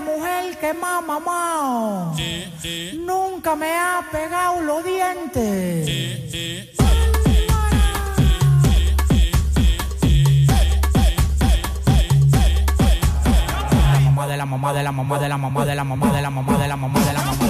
la mujer que más mamado sí, sí. nunca me ha pegado los dientes. Sí, de la mamá de la mamá de la mamá de la mamá de la mamá de la mamá de la mamá de la mamá.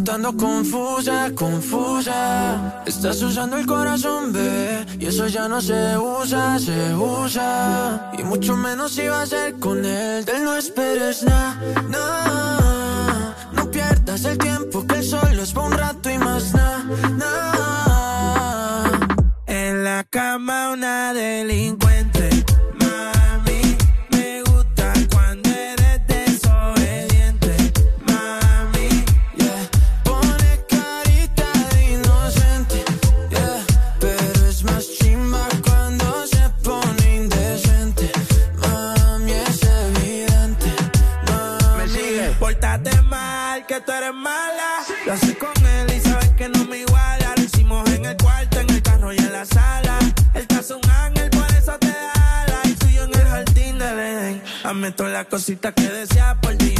notando confusa, confusa. Estás usando el corazón, bebé, y eso ya no se usa, se usa. Y mucho menos si va a ser con él. Él no esperes nada, na. No pierdas el tiempo, que el sol es pa' un rato y más nada, na. En la cama una delincuente Dame todas las cositas que deseas por ti.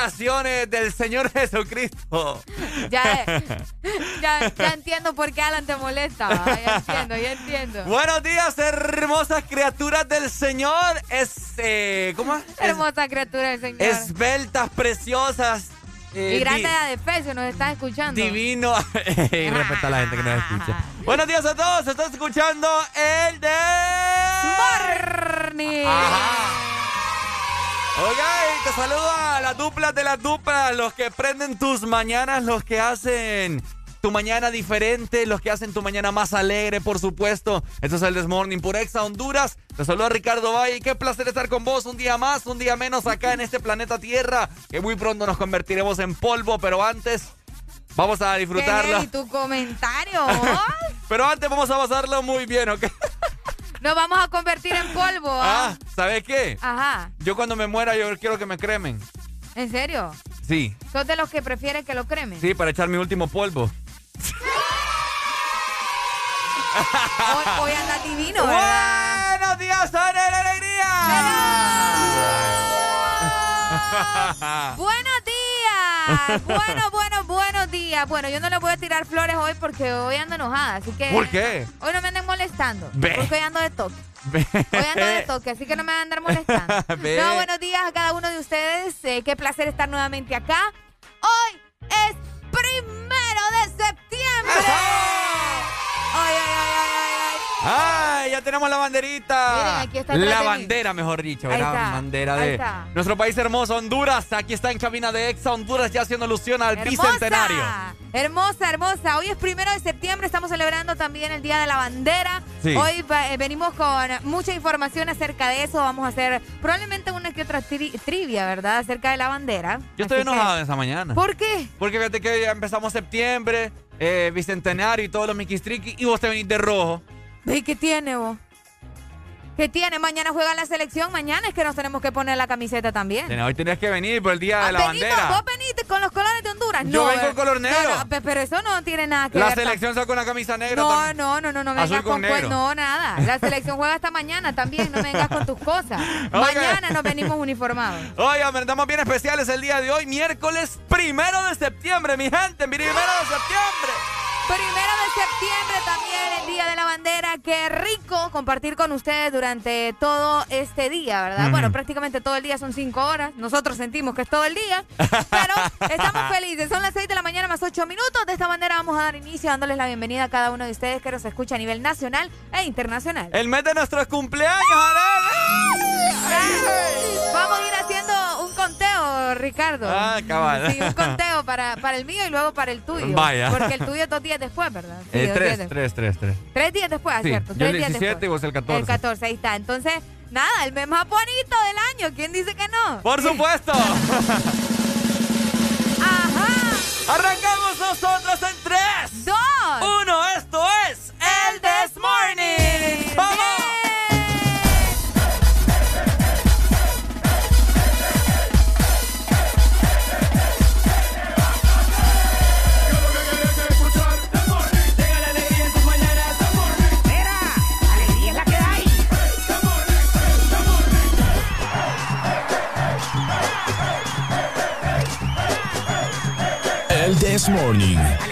Creaciones del Señor Jesucristo. Ya, ya, ya entiendo por qué Alan te molesta. Ya entiendo, ya entiendo. Buenos días, hermosas criaturas del Señor. Es, eh, ¿cómo es? Es- Hermosa criatura del Señor. esbeltas, preciosas. eh, y grande di- de defensa, nos están escuchando. Divino. y respeta a la gente que nos escucha. Buenos días a todos. Estás escuchando el de. Morning. Ok, te saludo a la dupla de las duplas, los que prenden tus mañanas, los que hacen tu mañana diferente, los que hacen tu mañana más alegre, por supuesto. Esto es el Desmorning por Exa Honduras. Te saludo a Ricardo Valle. Qué placer estar con vos un día más, un día menos acá en este planeta Tierra, que muy pronto nos convertiremos en polvo, pero antes vamos a disfrutarla. ¿Y tu comentario? Pero antes vamos a pasarlo muy bien, ¿ok? Nos vamos a convertir en polvo. Ah, ¿ah? ¿sabes qué? Ajá. Yo cuando me muera, yo quiero que me cremen. ¿En serio? Sí, ¿Sos de los que prefieren que lo cremen? sí, para echar mi último polvo. Hoy, hoy anda divino, ¿verdad? Buenos días, la alegría. Buenos. Bueno, bueno, buenos días. Bueno, yo no le voy a tirar flores hoy porque hoy ando enojada, así que... ¿Por qué? Hoy no me anden molestando. Ve. Porque hoy ando de toque. Hoy ando de toque, así que no me van a andar molestando. Ve. No, buenos días a cada uno de ustedes. Eh, qué placer estar nuevamente acá. Hoy es primero de septiembre. Ay, ay, ay, ay, ¡Ay, ya tenemos la banderita! Miren, aquí está La bandera, mejor dicho, Ahí está, Bandera ahí de está. nuestro país hermoso, Honduras. Aquí está en cabina de Exa Honduras, ya haciendo alusión al bicentenario. Hermosa, hermosa. Hoy es primero de septiembre, estamos celebrando también el Día de la Bandera. Sí. Hoy eh, venimos con mucha información acerca de eso. Vamos a hacer probablemente una que otra tri- trivia, ¿verdad? Acerca de la bandera. Yo estoy Así que- enojado esa mañana. ¿Por qué? Porque fíjate que ya empezamos septiembre, eh, bicentenario y todos los miquistriquis, y vos te venís de rojo. ¿Y qué tiene vos? ¿Qué tiene? Mañana juega la selección. Mañana es que nos tenemos que poner la camiseta también. Hoy tenías que venir por el día Ah, de la venimos, bandera. ¿Vos veniste con los colores de Honduras? Yo no, vengo eh. en color negro. No, no, pe- pero eso no tiene nada que La ver. selección sacó una camisa negra No, también. no, no, no, no Azul vengas con con, negro. No, nada. La selección juega hasta mañana también. No vengas con tus cosas. Ok. Mañana nos venimos uniformados. Oigan, andamos bien especiales el día de hoy, miércoles primero de septiembre, mi gente, primero de septiembre. Primero de septiembre también, el Día de la Bandera. Qué rico compartir con ustedes durante todo este día, ¿verdad? Bueno, prácticamente todo el día son cinco horas. Nosotros sentimos que es todo el día, pero estamos felices. Son las seis de la mañana más ocho minutos. De esta manera vamos a dar inicio dándoles la bienvenida a cada uno de ustedes que nos escucha a nivel nacional e internacional. El mes de nuestros cumpleaños, Arely. Vamos a ir haciendo conteo, Ricardo. Ah, cabal. Sí, un conteo para, para el mío y luego para el tuyo. Vaya. Porque el tuyo es dos días después, ¿verdad? Sí, Eh, dos días tres, tres, tres, tres. Tres días después, Sí, ¿cierto? yo Tres el días 17 después. y vos el 14. El 14, ahí está. Entonces, nada, el mes más bonito del año. ¿Quién dice que no? Por supuesto. Ajá. Arrancamos nosotros en 3, This Morning.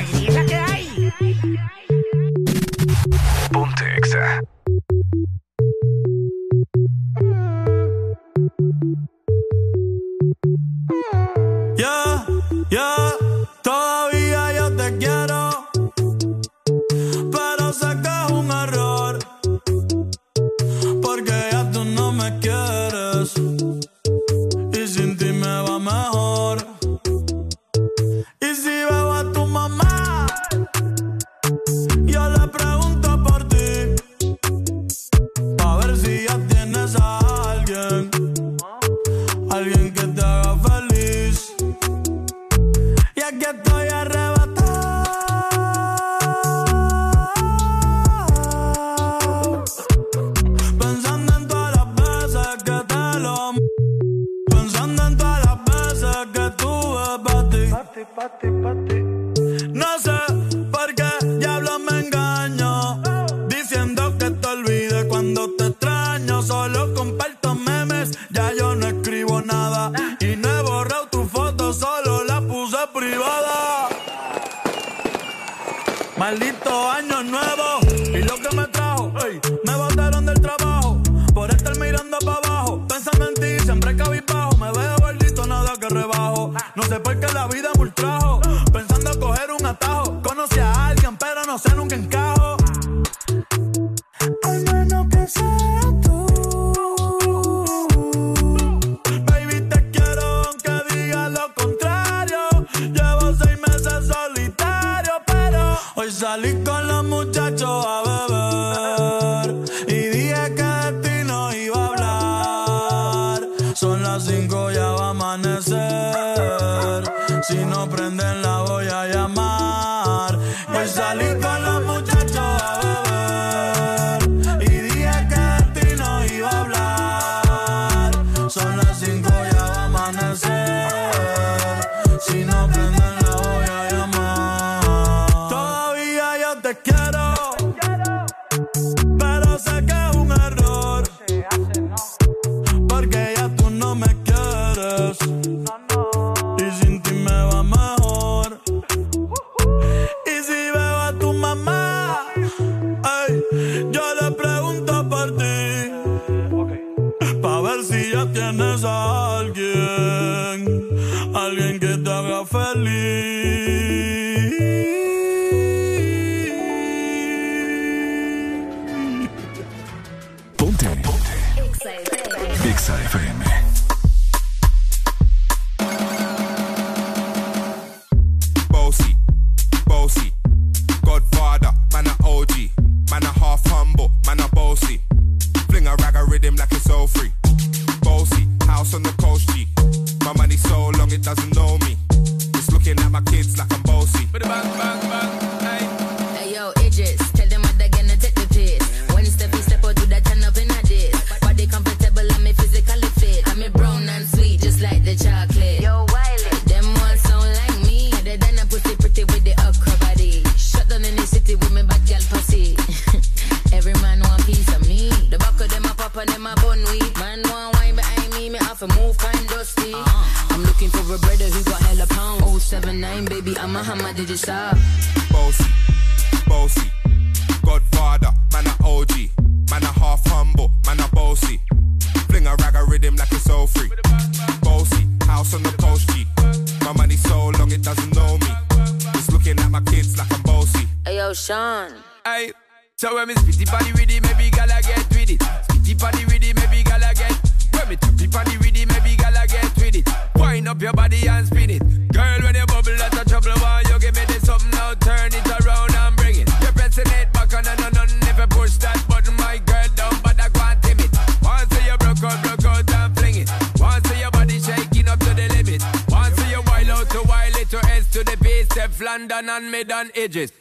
Edges.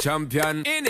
Champion in it.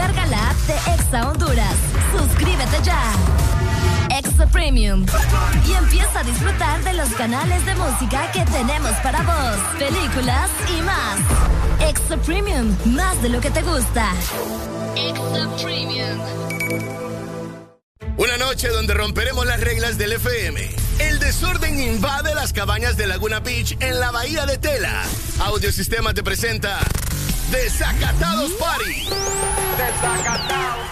Descarga la app de Exa Honduras. Suscríbete ya. Extra Premium. Y empieza a disfrutar de los canales de música que tenemos para vos, películas y más. Extra Premium, más de lo que te gusta. Extra Premium. Una noche donde romperemos las reglas del FM. El desorden invade las cabañas de Laguna Beach en la bahía de Tela. Audiosistema te presenta Desacatados Party.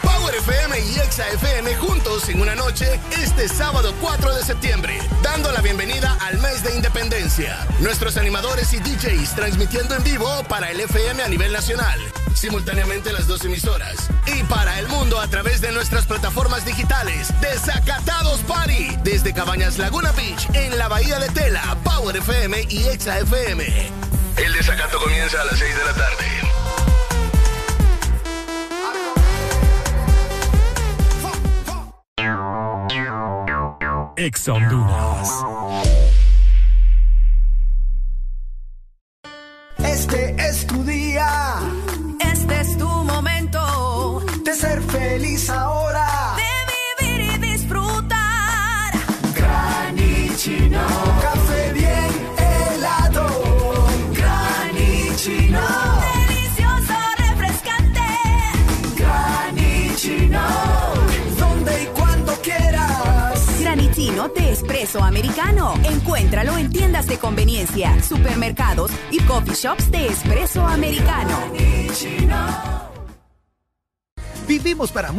Power FM y Exa FM juntos en una noche este sábado 4 de septiembre, dando la bienvenida al mes de independencia. Nuestros animadores y DJs transmitiendo en vivo para el FM a nivel nacional, simultáneamente las dos emisoras. Y para el mundo a través de nuestras plataformas digitales. Desacatados Party. Desde Cabañas Laguna Beach en la Bahía de Tela, Power FM y Exa FM. El desacato comienza a las 6 de la tarde. Exa Honduras.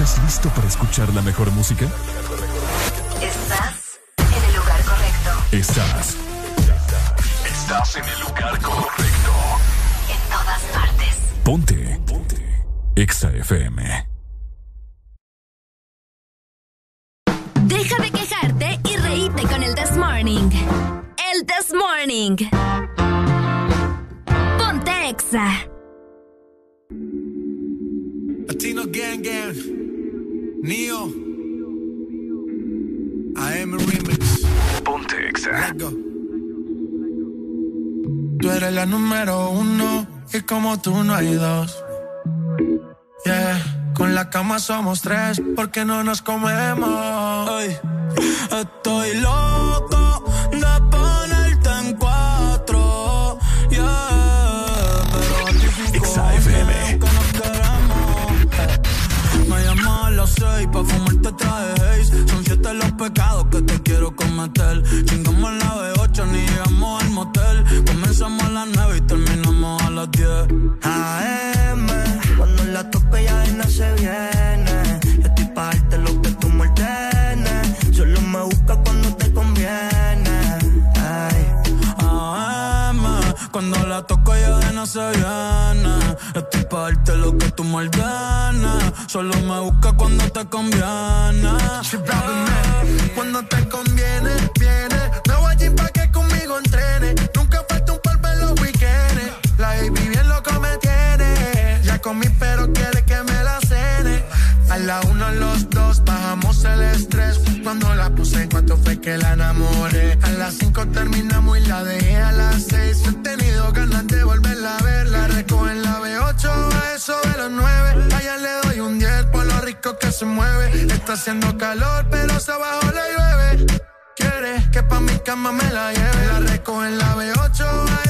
¿Estás listo para escuchar la mejor música? Estás en el lugar correcto. Estás. Estás en el lugar correcto. En todas partes. Ponte. Ponte. Exa FM. Deja de quejarte y reíte con el This Morning. El This Morning. Ponte Exa. Latino Gang Gang, Neo, AM Remix. Ponte Let's go. Tú eres la número uno y como tú no hay dos. Yeah, con la cama somos tres porque no nos comemos. Estoy loco AM, cuando la tope ya no se viene. Yo estoy pa' darte lo que tú me. Solo me busca cuando te conviene. Ay. AM, cuando la toco ya no se viene Estoy pa' darte lo que tú me ordenes. Solo me busca cuando te conviene. Cuando te conviene, viene. Me voy allí pa' que comí, pero quiere que me la cene. A la uno, los dos, bajamos el estrés. Cuando la puse, en cuanto fue que la enamoré. A las cinco terminamos y la dejé a las seis. He tenido ganas de volverla a ver. La recojo en la B8, a eso de los nueve. Allá le doy un 10 por lo rico que se mueve. Está haciendo calor, pero se abajo le llueve. Quiere que pa' mi cama me la lleve. La recojo en la B8, a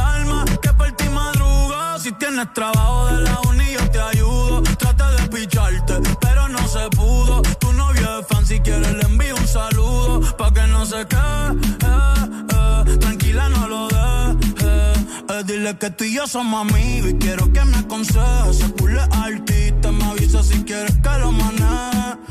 tienes trabajo de la uni, yo te ayudo. Trata de picharte, pero no se pudo. Tu novio es fan, si quieres le envío un saludo. Pa' que no se quede, eh, eh. tranquila, no lo dejes. Eh, dile que tú y yo somos amigos y quiero que me aconsejes. Se pule artista, me avisa si quieres que lo maneje.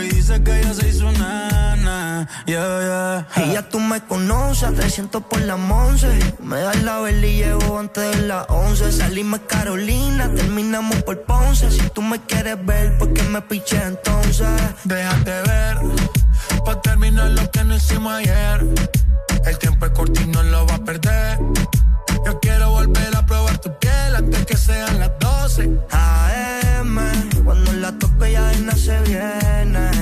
Y dice que ella se hizo nana. Yeah, yeah. Y ya tú me conoces, 300 por la once. Me das la vela y llevo antes de las 11. Salimos Carolina, terminamos por Ponce. Si tú me quieres ver, ¿por qué me piché entonces? Déjate ver, pa' terminar lo que no hicimos ayer. El tiempo es corto y no lo va a perder. Yo quiero volver a probar tu piel antes que sean las 12. AM, cuando la tope ya nada se viene.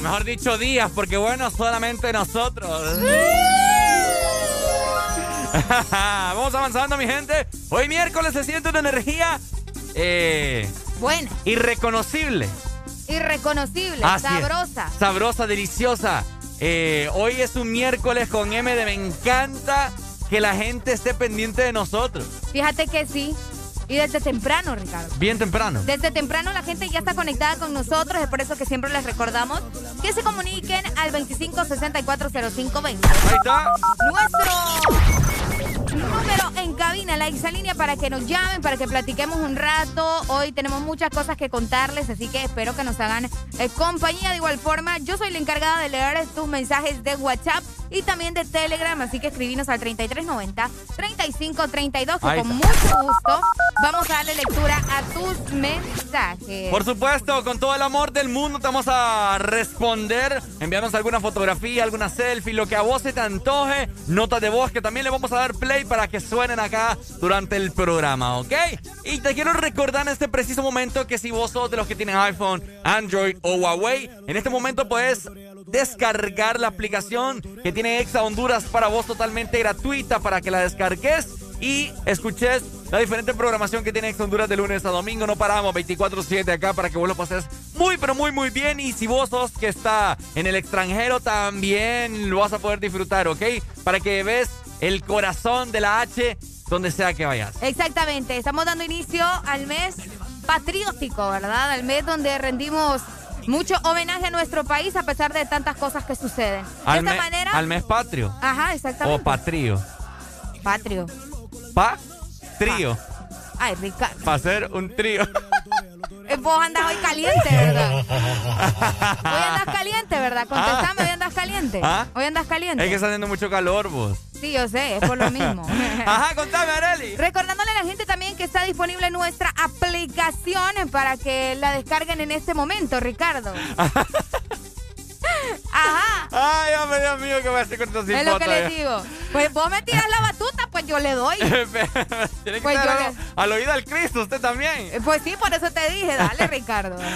Mejor dicho días, porque bueno, solamente nosotros. Vamos avanzando, mi gente. Hoy miércoles se siente una energía eh, Buena, irreconocible. irreconocible, Así es. sabrosa. Sabrosa, deliciosa. Eh, hoy es un miércoles con M de me encanta que la gente esté pendiente de nosotros. Fíjate que sí. Y desde temprano, Ricardo. Bien temprano. Desde temprano la gente ya está conectada con nosotros, es por eso que siempre les recordamos que se comuniquen al 25640520. Ahí está. Nuestro número en cabina, la exalínea para que nos llamen, para que platiquemos un rato. Hoy tenemos muchas cosas que contarles, así que espero que nos hagan eh, compañía de igual forma. Yo soy la encargada de leer tus mensajes de WhatsApp y también de Telegram, así que escribinos al 3390-3532, que Ahí con mucho gusto vamos a darle lectura a tus mensajes. Por supuesto, con todo el amor del mundo te vamos a responder. Enviarnos alguna fotografía, alguna selfie, lo que a vos se te antoje. Notas de voz que también le vamos a dar play para que suenen acá durante el programa, ¿ok? Y te quiero recordar en este preciso momento que si vos sos de los que tienen iPhone, Android o Huawei, en este momento puedes descargar la aplicación que tiene Exa Honduras para vos totalmente gratuita para que la descargues y escuches la diferente programación que tiene Ex Honduras de lunes a domingo. No paramos 24-7 acá para que vos lo pases muy, pero muy, muy bien. Y si vos sos que está en el extranjero, también lo vas a poder disfrutar, ¿ok? Para que ves el corazón de la H donde sea que vayas. Exactamente, estamos dando inicio al mes patriótico, ¿verdad? Al mes donde rendimos mucho homenaje a nuestro país a pesar de tantas cosas que suceden. De esta me- manera... al mes patrio. Ajá, O exactamente. patrio. Patrio. Pa, trío. Ay, Ricardo. Para hacer un trío. Eh, Vos andas hoy caliente, ¿verdad? Hoy andas caliente, ¿verdad? Contestame, hoy andas caliente. ¿Ah? Hoy andas caliente. Es que está haciendo mucho calor, vos. Sí, yo sé, es por lo mismo. Ajá, contame, Areli. Recordándole a la gente también que está disponible nuestra aplicación para que la descarguen en este momento, Ricardo. Ajá. Ay, hombre, Dios mío, que voy a hacer con estos Es lo que les digo. Pues vos me tiras la batuta, pues yo le doy. Tiene que Pues yo al, al oído al Cristo, usted también. Eh, Pues sí, por eso te dije, dale, Ricardo.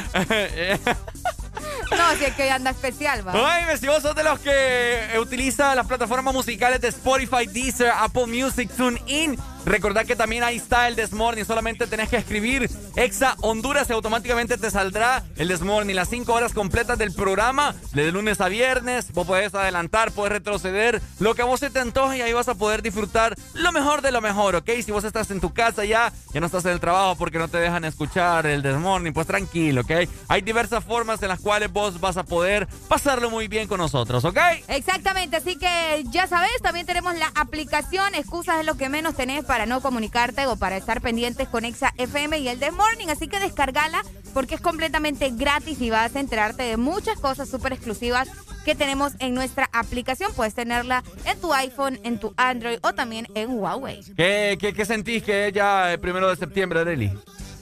No, si es que hoy anda especial, va. Oye, si vos sos de los que utiliza las plataformas musicales de Spotify, Deezer, Apple Music, TuneIn, recordad que también ahí está el Desmorning. Solamente tenés que escribir Exa Honduras y automáticamente te saldrá el Desmorning. Las 5 horas completas del programa, de lunes a viernes. Vos podés adelantar, podés retroceder, lo que a vos se te antoje y ahí vas a poder disfrutar lo mejor de lo mejor, ¿ok? Si vos estás en tu casa ya, ya no estás en el trabajo porque no te dejan escuchar el Desmorning, pues tranquilo, ¿ok? Hay diversas formas en las cuales vos vas a poder pasarlo muy bien con nosotros, ¿ok? Exactamente, así que ya sabes, también tenemos la aplicación, excusas es lo que menos tenés para no comunicarte o para estar pendientes con Exa FM y el The Morning, así que descargala porque es completamente gratis y vas a enterarte de muchas cosas súper exclusivas que tenemos en nuestra aplicación. Puedes tenerla en tu iPhone, en tu Android o también en Huawei. ¿Qué, qué, sentís que ya el primero de septiembre, Areli?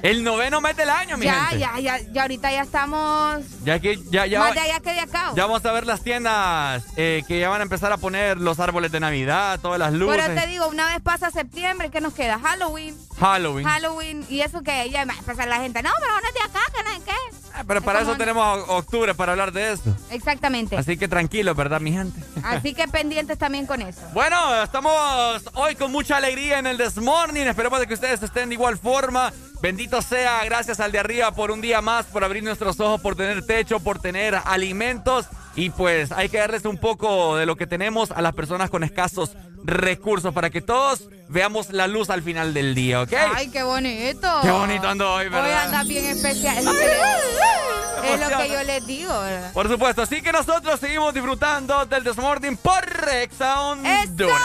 El noveno mes del año, mi Ya, gente. ya, ya, ya ahorita ya estamos Ya que ya, ya, más de allá que de acá. ya vamos a ver las tiendas eh, que ya van a empezar a poner los árboles de Navidad, todas las luces. Pero te digo, una vez pasa septiembre, ¿qué nos queda? Halloween. Halloween. Halloween, y eso que ya va a empezar la gente, no, pero no es de acá, que no sé qué. Ah, Pero para Es eso tenemos octubre para hablar de eso. Exactamente. Así, Así que tranquilo, ¿verdad, mi gente? que pendientes también con eso. Bueno, estamos hoy con mucha alegría en el Desmorning. Esperemos de que ustedes estén de igual forma. Bendito sea, gracias al de arriba por un día más, por abrir nuestros ojos, por tener techo, por tener alimentos. Y pues hay que darles un poco de lo que tenemos a las personas con escasos recursos para que todos veamos la luz al final del día, ¿ok? Ay, qué bonito. Qué bonito ando hoy, ¿verdad? Hoy anda bien especial. Es lo que, le- es lo que yo les digo, ¿verdad? Por supuesto, así que nosotros seguimos disfrutando del Desmorning por Exa Honduras.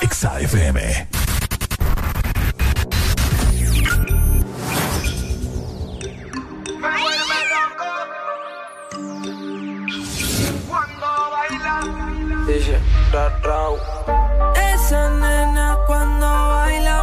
Exa FM. Esa nena cuando baila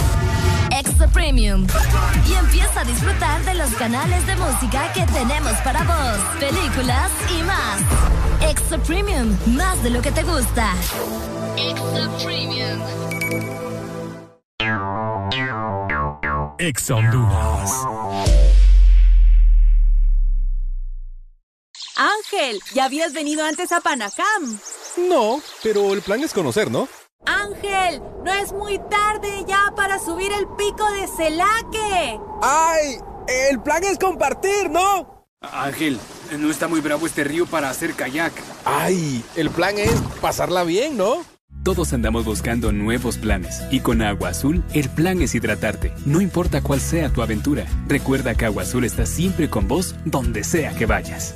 Extra Premium. Y empieza a disfrutar de los canales de música que tenemos para vos, películas y más. Extra Premium, más de lo que te gusta. Extra Premium. EXA Honduras. Ángel, ¿ya habías venido antes a Panacam? No, pero el plan es conocer, ¿no? No es muy tarde ya para subir el pico de Celaque. ¡Ay! El plan es compartir, ¿no? Ángel, no está muy bravo este río para hacer kayak. ¡Ay! El plan es pasarla bien, ¿no? Todos andamos buscando nuevos planes y con Agua Azul el plan es hidratarte, no importa cuál sea tu aventura. Recuerda que Agua Azul está siempre con vos donde sea que vayas.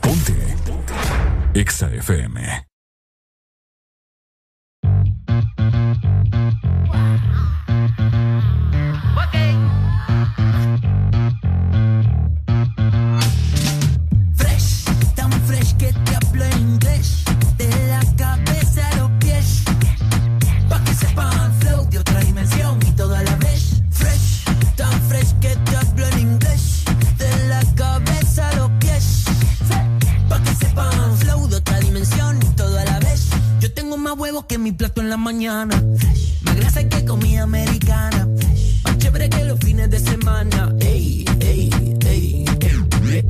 Ponte. EXA FM. Mi plato en la mañana. Más grasa que comida americana. Más chévere que los fines de semana. Ey, ey, ey, ey.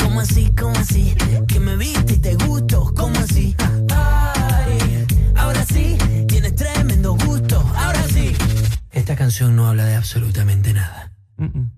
¿Cómo así? ¿Cómo así? Que me viste y te gusto. ¿Cómo así? Ay, ahora sí, tienes tremendo gusto. Ahora sí. Esta canción no habla de absolutamente nada. Fresh,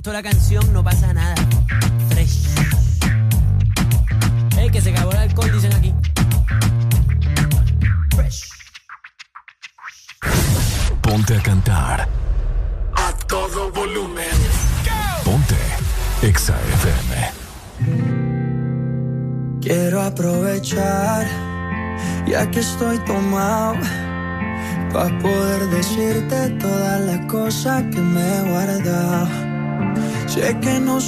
Gustó la canción, no pasa nada.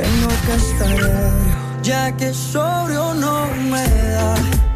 Tengo que estar ebrio, ya que sobrio no me da.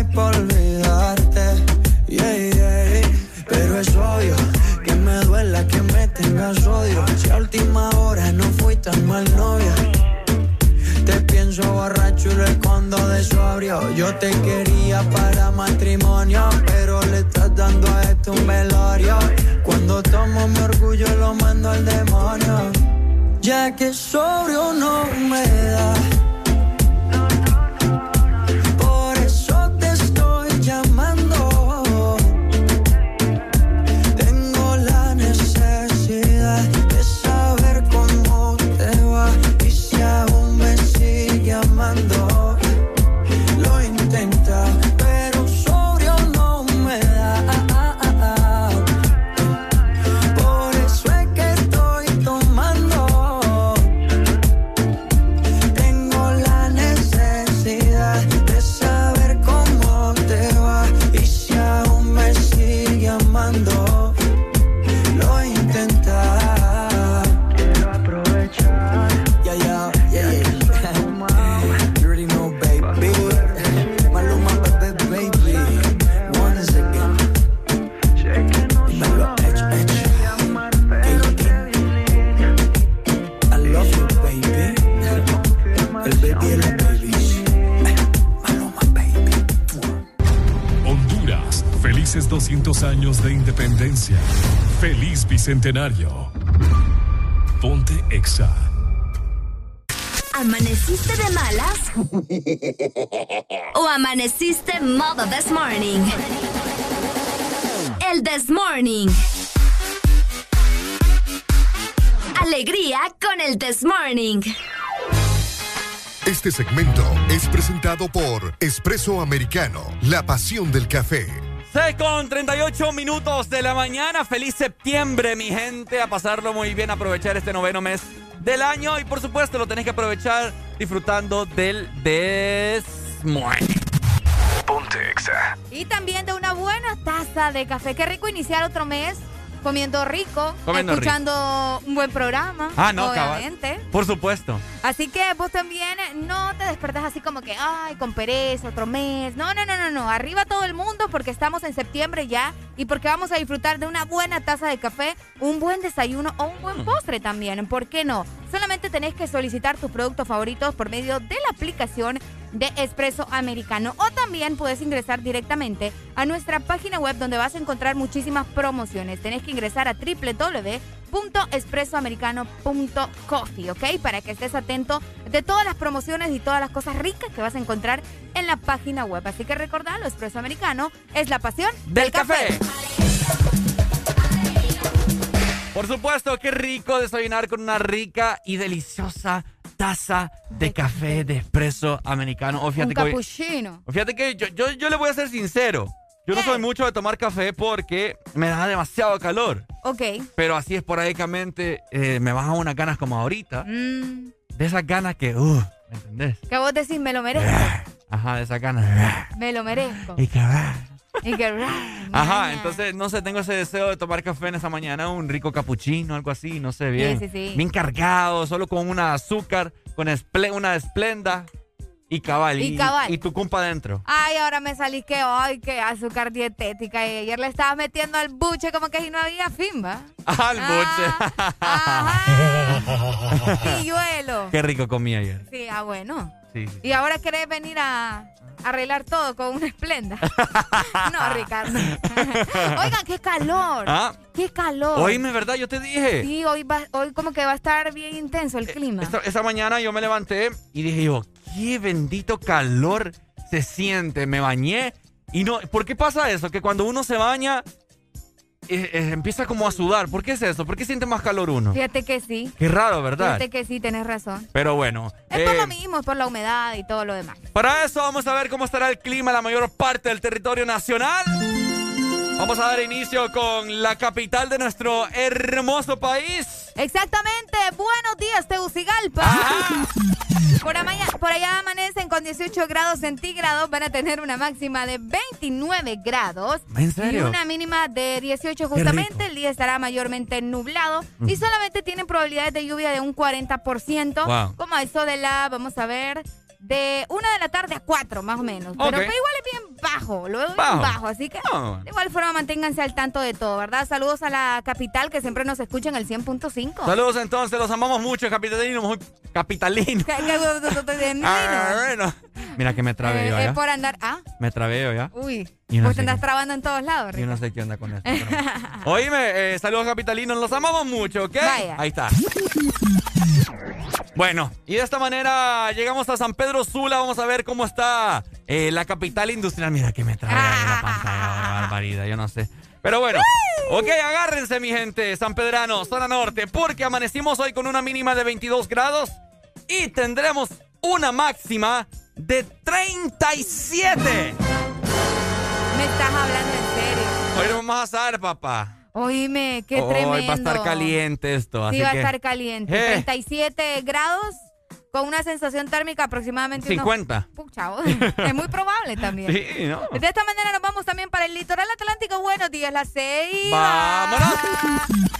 Supuestamente por bicentenario. Ponte Exa. ¿Amaneciste de malas? ¿O amaneciste modo this morning? El this morning. Alegría con el this morning. Este segmento es presentado por Espresso Americano, la pasión del café. 6 con 38 minutos de la mañana. Feliz septiembre, mi gente. A pasarlo muy bien, aprovechar este noveno mes del año. Y por supuesto, lo tenés que aprovechar disfrutando del Desmorning. Ponte Exa. Y también de una buena taza de café. Qué rico iniciar otro mes comiendo rico, Comiendo escuchando un buen programa. Ah, no, cabal. obviamente. Por supuesto. Así que vos también no te despertás así como que, ay, con pereza, otro mes. No, no, no, no, no. Arriba todo el mundo porque estamos en septiembre ya y porque vamos a disfrutar de una buena taza de café, un buen desayuno o un buen postre también. ¿Por qué no? Solamente tenés que solicitar tus productos favoritos por medio de la aplicación de Espresso Americano o también puedes ingresar directamente a nuestra página web donde vas a encontrar muchísimas promociones. Tenés que ingresar a www.espressoamericano.coffee, ¿ok? Para que estés atento de todas las promociones y todas las cosas ricas que vas a encontrar en la página web. Así que recordalo, Espresso Americano es la pasión Del café. Por supuesto, qué rico desayunar con una rica y deliciosa taza de café de espresso americano. O fíjate Un que hoy- o fíjate que yo, yo, yo le voy a ser sincero. Yo no soy mucho de tomar café porque me da demasiado calor. Ok. Pero así esporádicamente eh, me bajan unas ganas como ahorita. Mm, De esas ganas que, uh, ¿me entendés? que vos decís, me lo merezco. Ajá, de esas ganas. Me lo merezco. Y que, Y que... Ajá, entonces, no sé, tengo ese deseo de tomar café en esa mañana, un rico capuchino, algo así, no sé, bien. Sí, sí, sí. Bien cargado, solo con una azúcar, con esple- una esplenda y cabal. Y cabal. Y tu compa adentro. Ay, ahora me salí que hoy, que azúcar dietética. Y ayer le estaba metiendo al buche como que si no había fin, ¿va? Al buche. Pilluelo. Qué rico comí ayer. Sí, ah, bueno. Sí, sí. Y ahora querés venir a arreglar todo con una esplenda. no, Ricardo. Oigan, qué calor. Ah, Qué calor. oíme, ¿verdad? Yo te dije. Sí, hoy, va, hoy como que va a estar bien intenso el clima. Esta, esta mañana yo me levanté y dije yo, qué bendito calor se siente. Me bañé y no. ¿Por qué pasa eso? Que cuando uno se baña eh, eh, empieza como a sudar. ¿Por qué es eso? ¿Por qué siente más calor uno? Fíjate que sí. Qué raro, ¿verdad? Fíjate que sí, tenés razón. Pero bueno. Es por eh, lo mismo, es por la humedad y todo lo demás. para eso vamos a ver cómo estará el clima en la mayor parte del territorio nacional. Vamos a dar inicio con la capital de nuestro hermoso país. Exactamente. Buenos días, Tegucigalpa. Por, amaya- por allá amanecen con 18 grados centígrados. Van a tener una máxima de 29 grados. ¿En serio? Y una mínima de 18 Qué justamente. El día estará mayormente nublado. Y solamente tienen probabilidades de lluvia de un 40%. Wow. Como eso de la, vamos a ver, de una de la tarde a 4 más o menos. Pero que igual es bien bajo. Lo veo bien Bajo. bajo. Así que No. de igual forma manténganse al tanto de todo, ¿verdad? Saludos a la capital que siempre nos escucha en el 100.5. Saludos entonces, los amamos mucho, capitalinos, muy capitalinos. ¿Qué- qué- qué- Ah, bueno. Mira que me trabé yo Eh, ya. es por andar. Ah, Me trabé yo ya. uy. No pues andas qué. trabando en todos lados, Yo no sé qué onda con esto. pero. Oíme, eh, saludos capitalinos, los amamos mucho, ¿ok? Vaya. Ahí está. Bueno, y de esta manera llegamos a San Pedro Sula. Vamos a ver cómo está eh, la capital industrial. Mira que me trae ahí la pantalla, barbaridad, yo no sé. Pero bueno, ok, agárrense mi gente, San Pedrano, zona norte, porque amanecimos hoy con una mínima de 22 grados y tendremos una máxima de 37. Me estás hablando en serio. Hoy nos vamos a asar, papá. Oíme, qué Hoy tremendo. va a estar caliente esto. Sí, así va a que- estar caliente. Eh. 37 grados con una sensación térmica aproximadamente unos- 50. Pucha, oh, es muy probable también. Sí, ¿no? De esta manera nos vamos también para el litoral atlántico. Buenos días, las 6. ¡Vámonos!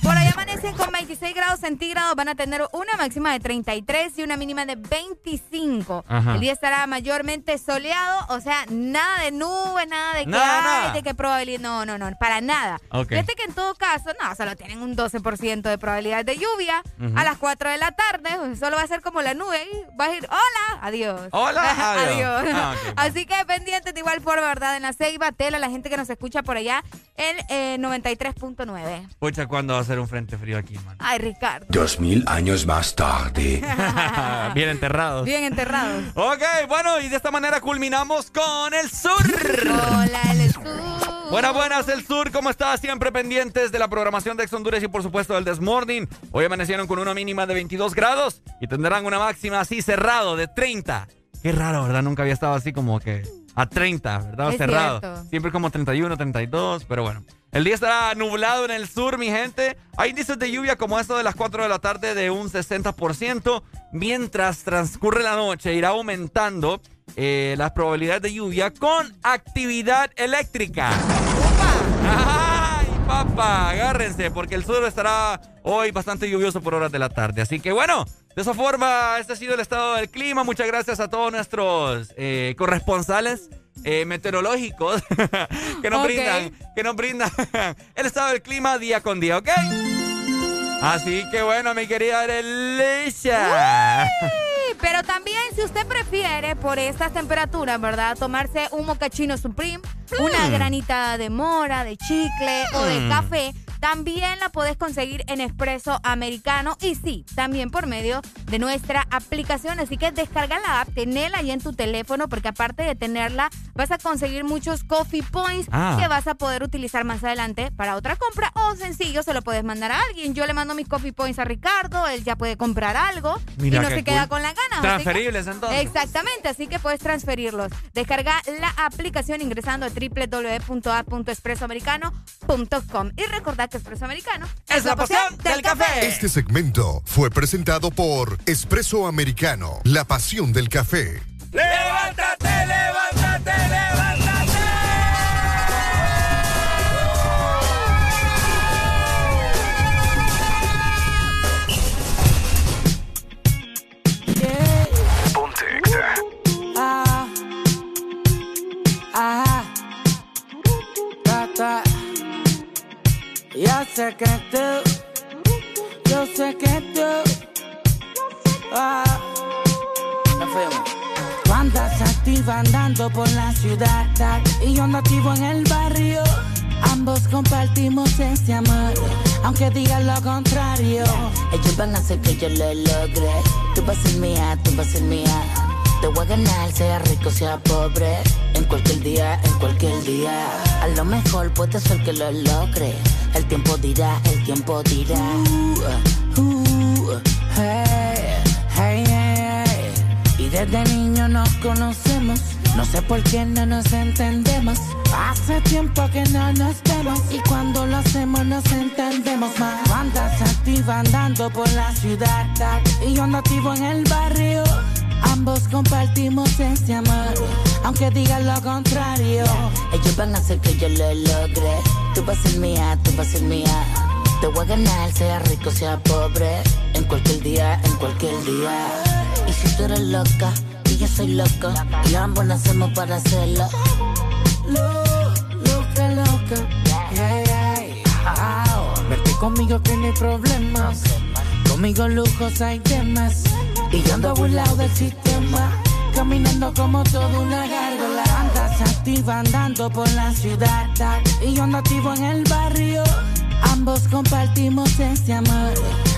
Por allá amanecen con 26 grados centígrados. Van a tener una máxima de 33 y una mínima de 25. Ajá. El día estará mayormente soleado, o sea, nada de nubes, nada de que Nada, hay, nada. de que probabilidad. No, no, no, para nada. Ok. Fíjate que en todo caso, no, solo tienen un 12% de probabilidad de lluvia. A las 4 de la tarde, pues, solo va a ser como la nube vas a ir, hola, adiós. Hola, adiós. adiós. Ah, Así que pendientes de igual forma, ¿verdad? En la Ceiba, Tela, la gente que nos escucha por allá, el eh, 93.9. Pucha, ¿cuándo va a ser un frente frío aquí, man? Ay, Ricardo. Dos mil años más tarde. Bien enterrados. Bien enterrados. Ok, bueno, y de esta manera culminamos con el sur. Hola, el sur. Buenas, buenas, el sur, ¿cómo estás? Siempre pendientes de la programación de Ex Honduras y por supuesto del Desmorning. Hoy amanecieron con una mínima de 22 grados y tendrán una máxima así cerrado de 30. Qué raro, ¿verdad? Nunca había estado así como que a 30, ¿verdad? Es cerrado. cierto. Siempre como 31, 32, pero bueno. El día estará nublado en el sur, mi gente. Hay índices de lluvia como esto de las 4 de la tarde de un 60%. Mientras transcurre la noche, irá aumentando eh, las probabilidades de lluvia con actividad eléctrica. ¡Ay, papá! Agárrense, porque el sur estará hoy bastante lluvioso por horas de la tarde. Así que bueno, de esa forma, este ha sido el estado del clima. Muchas gracias a todos nuestros eh, corresponsales. eh, meteorológicos que nos Ok. brindan que nos brindan el estado del clima día con día, ¿ok? Así que bueno, mi querida Arelisha. Sí, pero también si usted prefiere por estas temperaturas, ¿verdad? Tomarse un mocachino supreme, una Mm. granita de mora, de chicle o de Mm. café, también la podés conseguir en Espresso Americano y sí, también por medio de nuestra aplicación. Así que descarga la app, tenela ahí en tu teléfono porque aparte de tenerla, vas a conseguir muchos coffee points Ah. que vas a poder utilizar más adelante para otra compra o sencillo, se lo puedes mandar a alguien. Yo le mando mis coffee points a Ricardo, él ya puede comprar algo Mira y no se queda con la gana. así que- Transferibles, entonces. Exactamente, así que puedes transferirlos. Descarga la aplicación ingresando a www.expresoamericano.com y recordad que espresso americano es la pasión del café. Este segmento fue presentado por Espresso Americano, la pasión del café. ¡Levántate, levántate, levántate! Ponte extra. Ah, ah. Ah. Ta sé que tú, yo sé que tú, ah, La fuimos. tú andas activa andando por la ciudad y yo ando activo en el barrio. Ambos compartimos ese amor, aunque digan lo contrario. Ellos van a hacer que yo lo logre. Tú vas a ser mía, tú vas a ser mía. Te voy a ganar, sea rico, sea pobre. En cualquier día, en cualquier día. A lo mejor puede ser que lo logre. El tiempo dirá, el tiempo dirá. Uh, hey. Y desde niño nos conocemos. No sé por qué no nos entendemos. Hace tiempo que no nos vemos. Y cuando lo hacemos nos entendemos más. Tú Andas activa andando por la ciudad. Y yo ando activo en el barrio. Ambos compartimos ese amor. Aunque digan lo contrario. Ellos van a hacer que yo lo logre. Tú vas a ser mía, tú vas a ser mía. Te voy a ganar, sea rico, sea pobre. En cualquier día, en cualquier día. Y si tú eres loca, y yo soy loco. Y ambos nacemos para hacerlo. Lo- Loca, loca. Hey, hey. Au. Vete conmigo que no hay problemas. Conmigo lujos hay temas. Y yo ando burlado del sistema. Caminando como toda una gárgola. Andas activa andando por la ciudad. Y yo ando activo en el barrio. Ambos compartimos ese amor.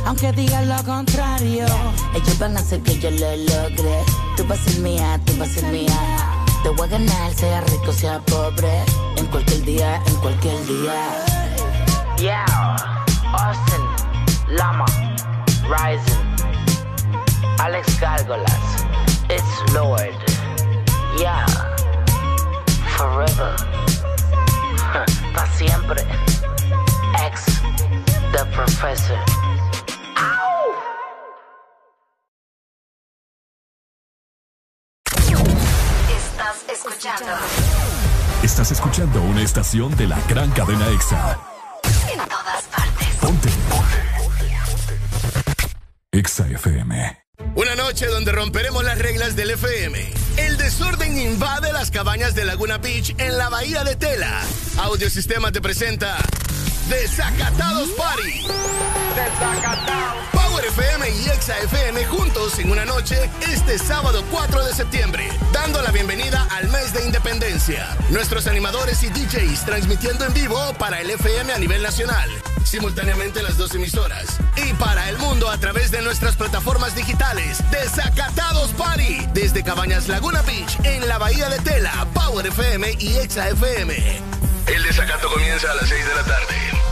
Aunque digan lo contrario. Ellos van a hacer que yo lo logre. Tú vas a ser mía, tú vas a ser mía. Te voy a ganar, sea rico, sea pobre. En cualquier día, en cualquier día. Yeah, Austin, Lama, Rising, Alex Gárgolas, It's Lord. Yeah, forever, para siempre. Ex, the professor. Estás escuchando Estás escuchando una estación de la gran cadena EXA. en todas partes. Ponte. EXA FM. Una noche donde romperemos las reglas del FM. El desorden invade las cabañas de Laguna Beach en la bahía de Tela. Audiosistema te presenta Desacatados Party. Power FM y Exa FM juntos en una noche este sábado 4 de septiembre, dando la bienvenida al mes de independencia. Nuestros animadores y DJs transmitiendo en vivo para el FM a nivel nacional, simultáneamente las dos emisoras, y para el mundo a través de nuestras plataformas digitales. Desacatados Party, desde Cabañas Laguna Beach en la Bahía de Tela, Power FM y Exa FM. El desacato comienza a las 6 de la tarde.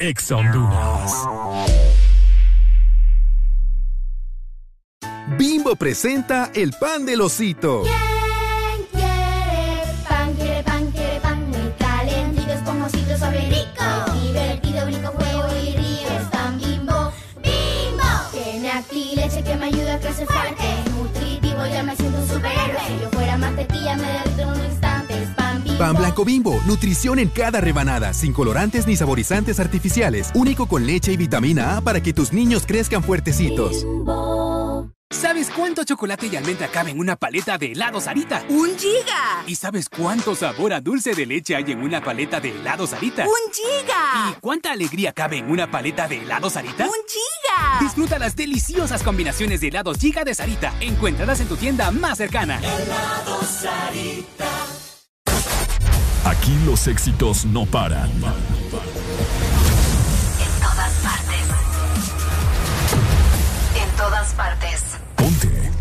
EXA Honduras. Bimbo presenta el pan del osito. ¿Quién quiere pan? Quiere pan, quiere pan muy calentito, esponjosito, sobre rico. Divertido, brinco, juego y río. Es pan bimbo, bimbo. Tiene acti leche que me ayuda a crecer fuerte. Nutritivo, ya me siento un superhéroe. Si yo fuera mantequilla, me derrito pan blanco bimbo, nutrición en cada rebanada, sin colorantes ni saborizantes artificiales, único con leche y vitamina A para que tus niños crezcan fuertecitos. ¿Sabes cuánto chocolate y almendra cabe en una paleta de helado Sarita? ¡Un giga! ¿Y sabes cuánto sabor a dulce de leche hay en una paleta de helado Sarita? ¡Un giga! ¿Y cuánta alegría cabe en una paleta de helado Sarita? ¡Un giga! Disfruta las deliciosas combinaciones de helados Giga de Sarita. Encuéntralas en tu tienda más cercana. Helado Sarita. Aquí los éxitos no paran. En todas partes. En todas partes. Ponte.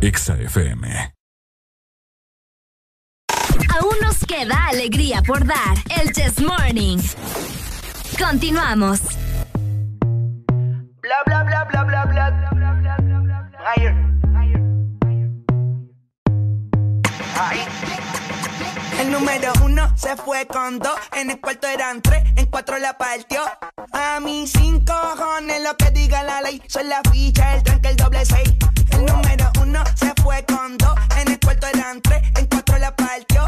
EXA FM. Aún nos queda alegría por dar. El Chess Morning. Continuamos. Bla bla bla bla bla bla. Higher. número uno se fue con dos, en el cuarto eran tres, en cuatro la partió. A mí cinco cojones lo que diga la ley, son la ficha, el tranque, el doble seis. El número uno se fue con dos, en el cuarto eran tres, en cuatro la partió.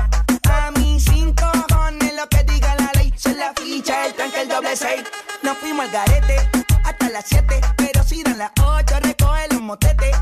A mí cinco cojones lo que diga la ley, son la ficha, el tranque, el doble seis. Nos fuimos al garete hasta las siete, pero si dan las ocho recoge los motetes.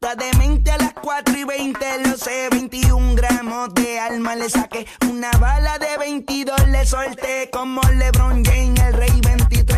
Está demente a las 4 y 20, lo sé. 21 gramos de alma le saqué. Una bala de 22 le solté. Como LeBron James, el rey 23.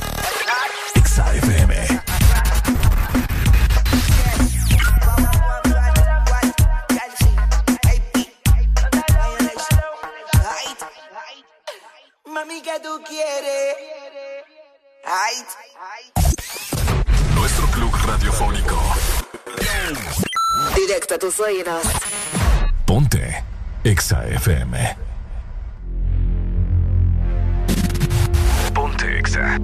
Ay, Nuestro club radiofónico. Directo a tus oídos. Ponte Exa FM. Ponte Exa.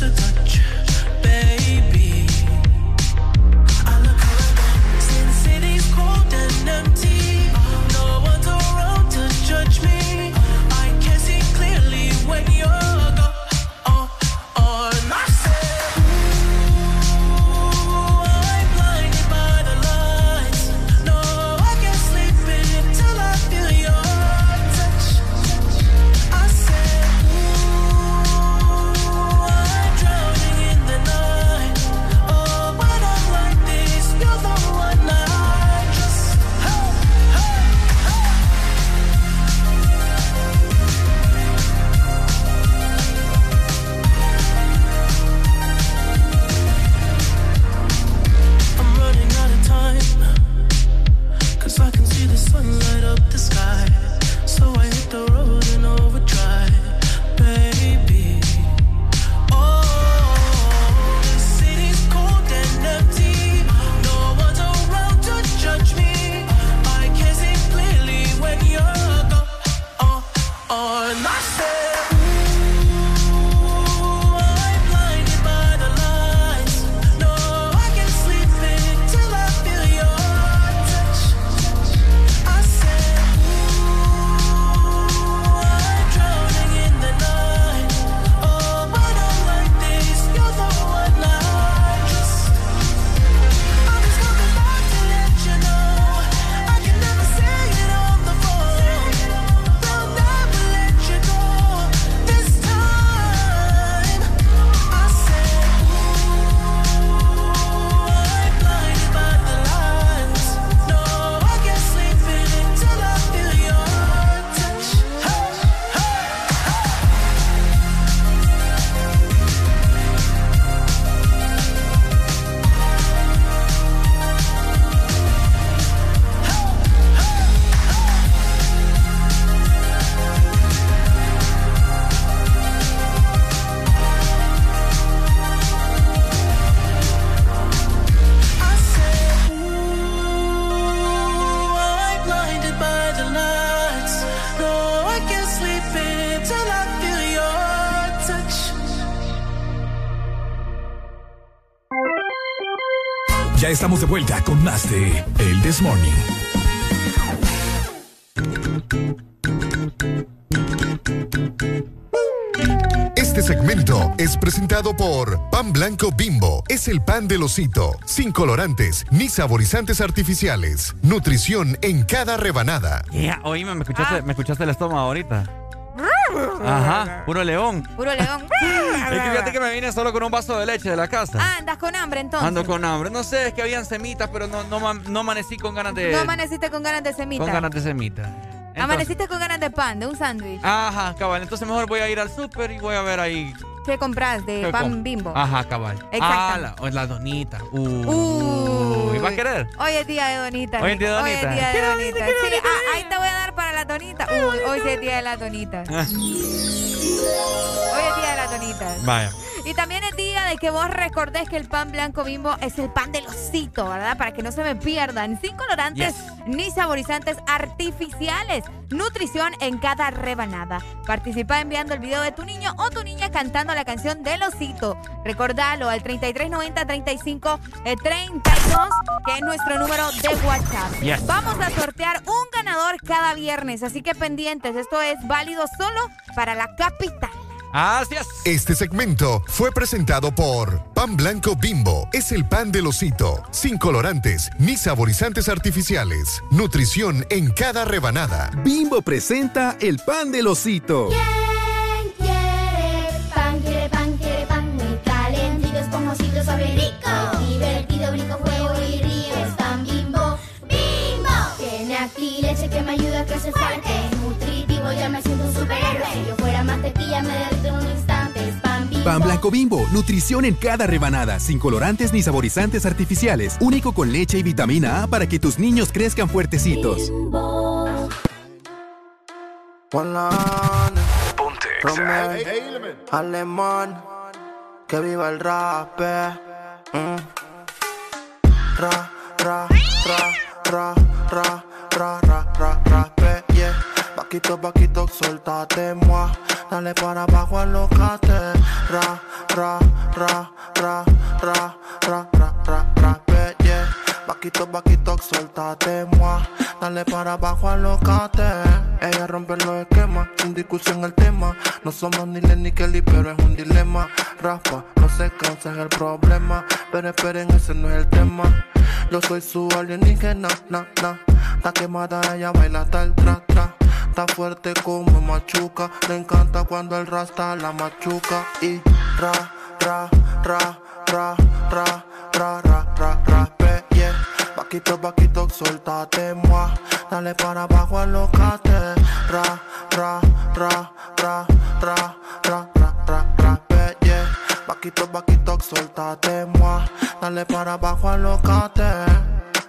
just a touch. Presentado por Pan Blanco Bimbo. Es el pan del osito, sin colorantes ni saborizantes artificiales. Nutrición en cada rebanada. Yeah, oíme, ¿me escuchaste, Ah. ¿me escuchaste el estómago ahorita? Ajá, puro león. Puro león. Es que fíjate que me vine solo con un vaso de leche de la casa. Ah, andas con hambre entonces. Ando con hambre. No sé, es que habían semitas, pero no, no, no amanecí con ganas de. No amaneciste con ganas de semita. con ganas de semita. Entonces- Amaneciste con ganas de pan, de un sándwich. Ajá, cabal. Entonces mejor voy a ir al súper y voy a ver ahí. ¿Qué compras de qué pan com- bimbo? Ajá, cabal. Exacto. Ah, la, la donita. Uy. ¿Va a querer? Hoy es día de donita. Hoy es día de Hoy es donita. día de donita. donita, Sí, donita, ah, ahí te voy a dar para la donita. Uy, hoy es día de la donita. Ah. Hoy es día de la donita. Vaya. Y también de que vos recordés que el pan blanco bimbo es el pan del osito, ¿verdad? Para que no se me pierdan. Sin colorantes ni saborizantes artificiales. Nutrición en cada rebanada. Participa enviando el video de tu niño o tu niña cantando la canción del osito. Recordalo al 3390 35 eh, 32, que es nuestro número de WhatsApp. Yes. Vamos a sortear un ganador cada viernes, así que pendientes. Esto es válido solo para la capital. Es. Este segmento fue presentado por Pan Blanco Bimbo. Es el pan del osito, sin colorantes ni saborizantes artificiales. Nutrición en cada rebanada. Bimbo presenta el pan del osito. ¿Quién pan Blanco Bimbo, nutrición en cada rebanada, sin colorantes ni saborizantes artificiales, único con leche y vitamina A para que tus niños crezcan fuertecitos. Ponte. Alemán, que viva el rap. eh. Mm. Ra, ra, ra, ra, ra, ra, ra, ra, ra. Vaquito, vaquito, suéltate, moi. Dale para abajo, alocate. Ra, ra, ra, ra, ra, ra, ra, ra, ra, yeah. Vaquito, vaquito, suéltate, moi. Dale para abajo, alocate. Ella rompe los esquemas, sin discusión el tema. No somos ni Len ni Kelly, pero es un dilema. Raspa, no se cansa es el problema. Pero esperen, ese no es el tema. Yo soy su alienígena, na, na. Está quemada, ella baila el tra, tra. Está fuerte como machuca. Le encanta cuando el rasta la machuca. Y ra, ra, ra, ra, ra, ra, ra, ra, ra, pe, yeah. Vaquito, vaquito, suéltate, moi. Dale para abajo, alocate. Ra, ra, ra, ra, ra, ra, ra, ra, ra, pe, yeah. Vaquito, vaquito, suéltate, moi. Dale para abajo, alocate.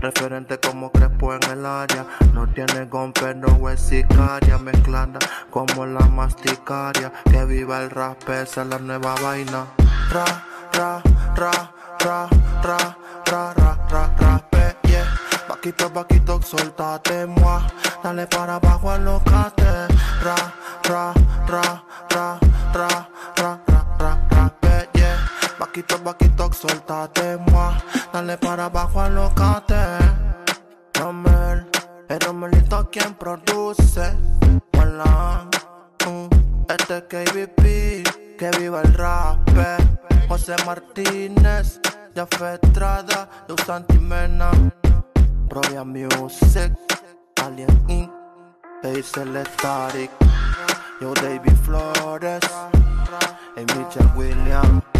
Referente como Crespo en el área. No tiene gon, pero es sicaria. Mezclada como la masticaria. Que viva el rap, esa es la nueva vaina. Ra, ra, ra, ra, ra, ra, ra, ra, ra, pe, yeah. Vaquito, vaquito, suéltate, moi. Dale para abajo, alocate. Ra, ra, ra, ra, ra, ra, ra. Vaquito, vaquito, suéltate, moi. Dale para abajo, alocate. Romel, el Romelito quien produce. Hola, mm, este es KBP, que viva el rap. José Martínez, Jafé Estrada, Luz Antimena, Royal Music, Alien Inc., Hazel Static, Yo David Flores, y Mitchell Williams.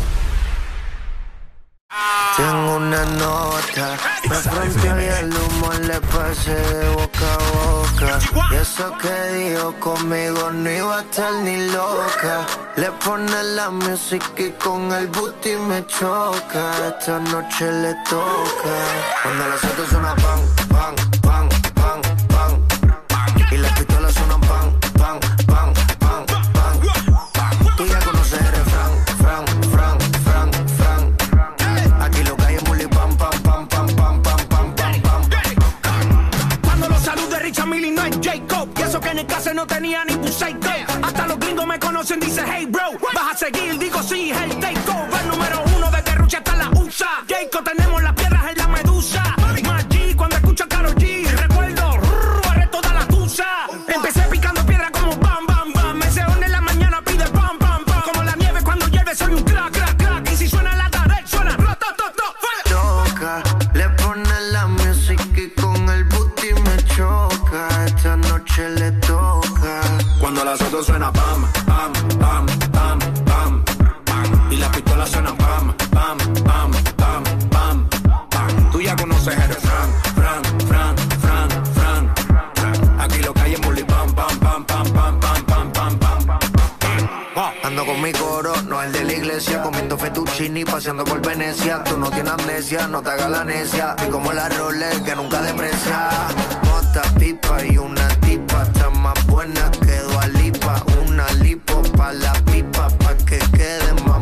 Tengo un una nota. Me fronteó y el humo le pasé de boca a boca. Y eso que dijo conmigo no iba a estar ni loca. Le pone la música y con el booty me choca. Esta noche le toca. Cuando las autos suena pan, pan, no tenía ni psycho. Hasta los gringos me conocen, dice hey bro. Vas a seguir, digo sí, el takeover número uno de Rucha hasta la USA. Jacob tenemos las piedras en la medusa. Las autos suena pam, pam, pam, pam, pam, pam. Y las pistolas suenan pam, pam, pam, pam, pam, pam. Tú ya conoces el fran, fran, fran, fran, fran. Aquí lo que hay es bully pam, pam, pam, pam, pam, pam, pam, pam, pam. Ando con mi coro, no el de la iglesia, comiendo fettuccini, paseando por Venecia. Tú no tienes amnesia, no te hagas la necia. Y como la Rolex que nunca deprecia. Mota, pipa y una tipa, está más buena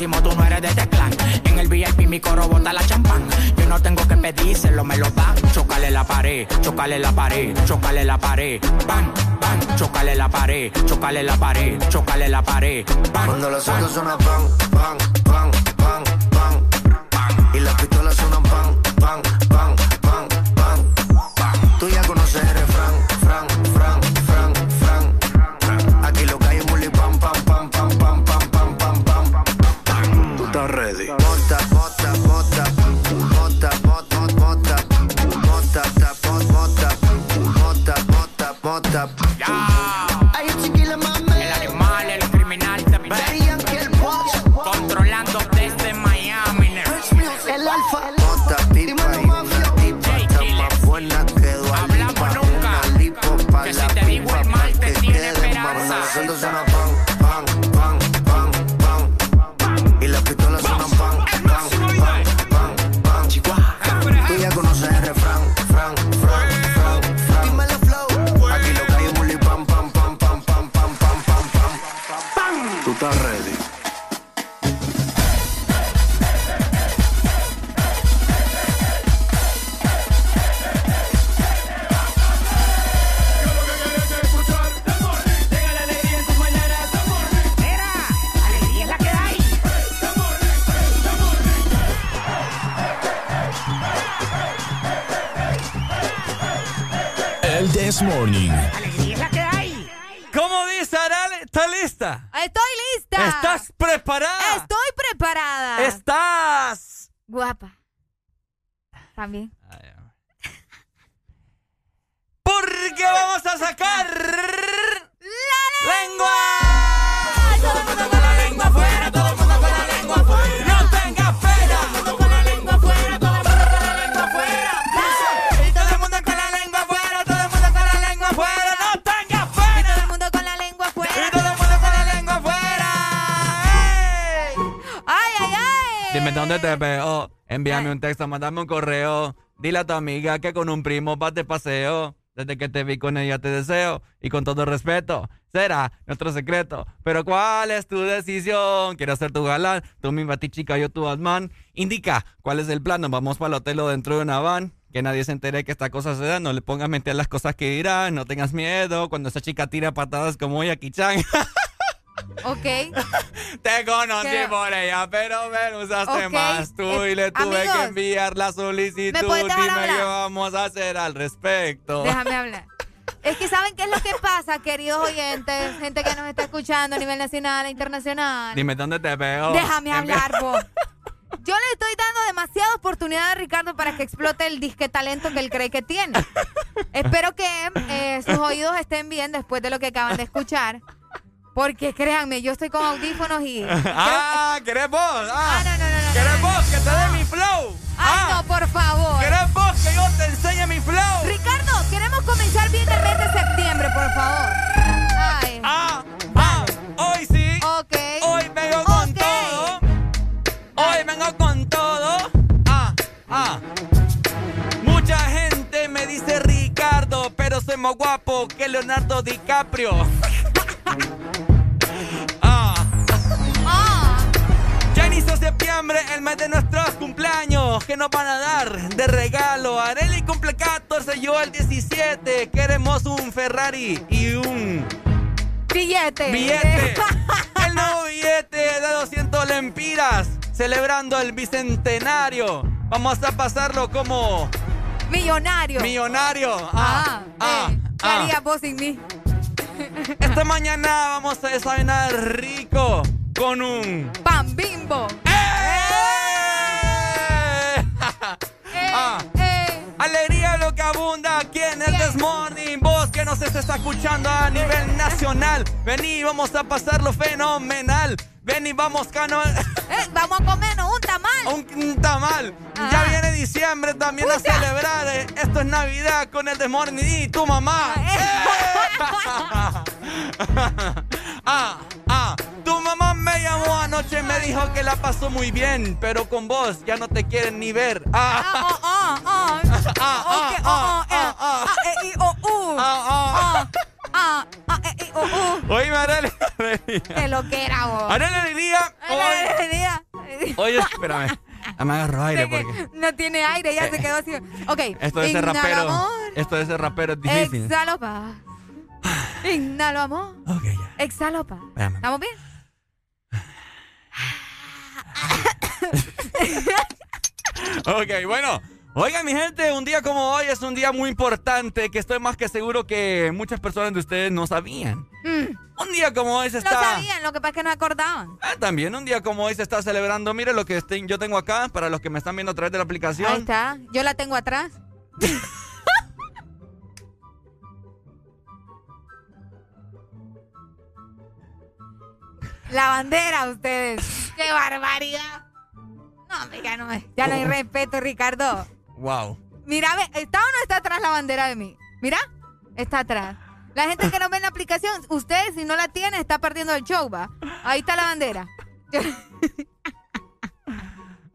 Durísimo, tú no eres de este clan. En el VIP mi coro bota la champán. Yo no tengo que pedírselo, me lo dan. Chocale la pared, chocale la pared, chocale la pared. Bam, bam, chocale la pared, chocale la pared, chocale la pared. Bam, Cuando los bam. autos suenan pan, pan, pan, pan, pan. Y las pistolas suenan pan, pan, fucked up. This Morning. Alegría es la que hay. ¿Cómo dice Arale? ¿Estás lista? Estoy lista. ¿Estás preparada? Estoy preparada. ¿Estás? Guapa. También. Porque vamos a sacar lengua. La lengua Dime dónde te veo. Envíame un texto, mandame un correo. Dile a tu amiga que con un primo vas de paseo. Desde que te vi con ella te deseo. Y con todo respeto, será nuestro secreto. Pero ¿cuál es tu decisión? Quiero ser tu galán. Tú mi batichica, yo tu Batman. Indica cuál es el plan. Nos vamos para el hotel o dentro de una van. Que nadie se entere que esta cosa se da. No le pongas mente a las cosas que dirán. No tengas miedo. Cuando esa chica tira patadas como Jackie Chan. Ok. Te conocí ¿Qué? por ella, pero me usaste Ok, más tú eh, y le tuve amigos, que enviar la solicitud. ¿me Dime hablar? qué vamos a hacer al respecto. Déjame hablar. Es que saben qué es lo que pasa, queridos oyentes, gente que nos está escuchando a nivel nacional e internacional. Dime dónde te veo. Déjame hablar, vos. Yo le estoy dando demasiada oportunidad a Ricardo para que explote el disque talento que él cree que tiene. Espero que eh, sus oídos estén bien después de lo que acaban de escuchar. Porque créanme, yo estoy con audífonos y. ah, ¿querés vos? Ah, no, no, no, no. ¿Querés vos que te dé mi flow? Ay, no, por favor. ¿Querés vos que yo te enseñe mi flow? Ricardo, queremos comenzar bien el mes de septiembre, por favor. Ay. Ah, ah, hoy sí. Ok. Hoy vengo con todo. Hoy vengo con todo. Ah, ah. Mucha gente me dice Ricardo, pero soy más guapo que Leonardo DiCaprio. Inició septiembre, el mes de nuestros cumpleaños. ¿Qué nos van a dar de regalo? Areli cumple 14, yo el 17. Queremos un Ferrari y un Billete. billete. el nuevo billete de 200 lempiras. Celebrando el bicentenario. Vamos a pasarlo como Millonario. millonario. Ah, ah, eh, ¿Qué ah. harías vos sin mí? Esta mañana vamos a desayunar rico con un Pan bimbo. Ah. Alegría lo que abunda aquí en el This Morning. Vos que nos estés escuchando a nivel nacional. Vení, vamos a pasarlo fenomenal. Vení, vamos, cano. Eh, vamos a comernos un tamal. Un, un tamal. Ya viene diciembre también a celebrar. eh. Esto es Navidad con el This Morning y tu mamá. ah, ah. Tu mamá me llamó anoche y me dijo que la pasó muy bien, pero con vos ya no te quieren ni ver. Ah, Ah, ah, ah. ah, Ok, ah, oh, oh, eh. ah, ah. Ah, eh, i, o, u. Ah, ah. Ah, ah, eh, i, o, u. Oye, Arely. Qué lo que era vos. Arely Alegría. La idea. Oye, espérame. Ah, Me agarro aire porque No tiene aire, ya se quedó así. Ok. esto de ser rapero. amor, Esto de ser rapero es difícil. Exhalo paz. Inhalo amor. Ok, ya. Exhalo paz. ¿Estamos bien? Ok, bueno. Oigan, mi gente, un día como hoy es un día muy importante que estoy más que seguro que muchas personas de ustedes no sabían. Mm, Un día como hoy se está... sabían, lo que pasa es que no acordaban. Ah, también un día como hoy se está celebrando. Mire lo que este- yo tengo acá para los que me están viendo a través de la aplicación. Ahí está. Yo la tengo atrás. La bandera, ustedes. ¡Qué barbaridad! No, ya no, ya no hay respeto, Ricardo. Wow. Mira, ¿está o no está atrás la bandera de mí? Mira, está atrás. La gente que no ve en la aplicación, ustedes si no la tienen, está perdiendo el show, va. Ahí está la bandera.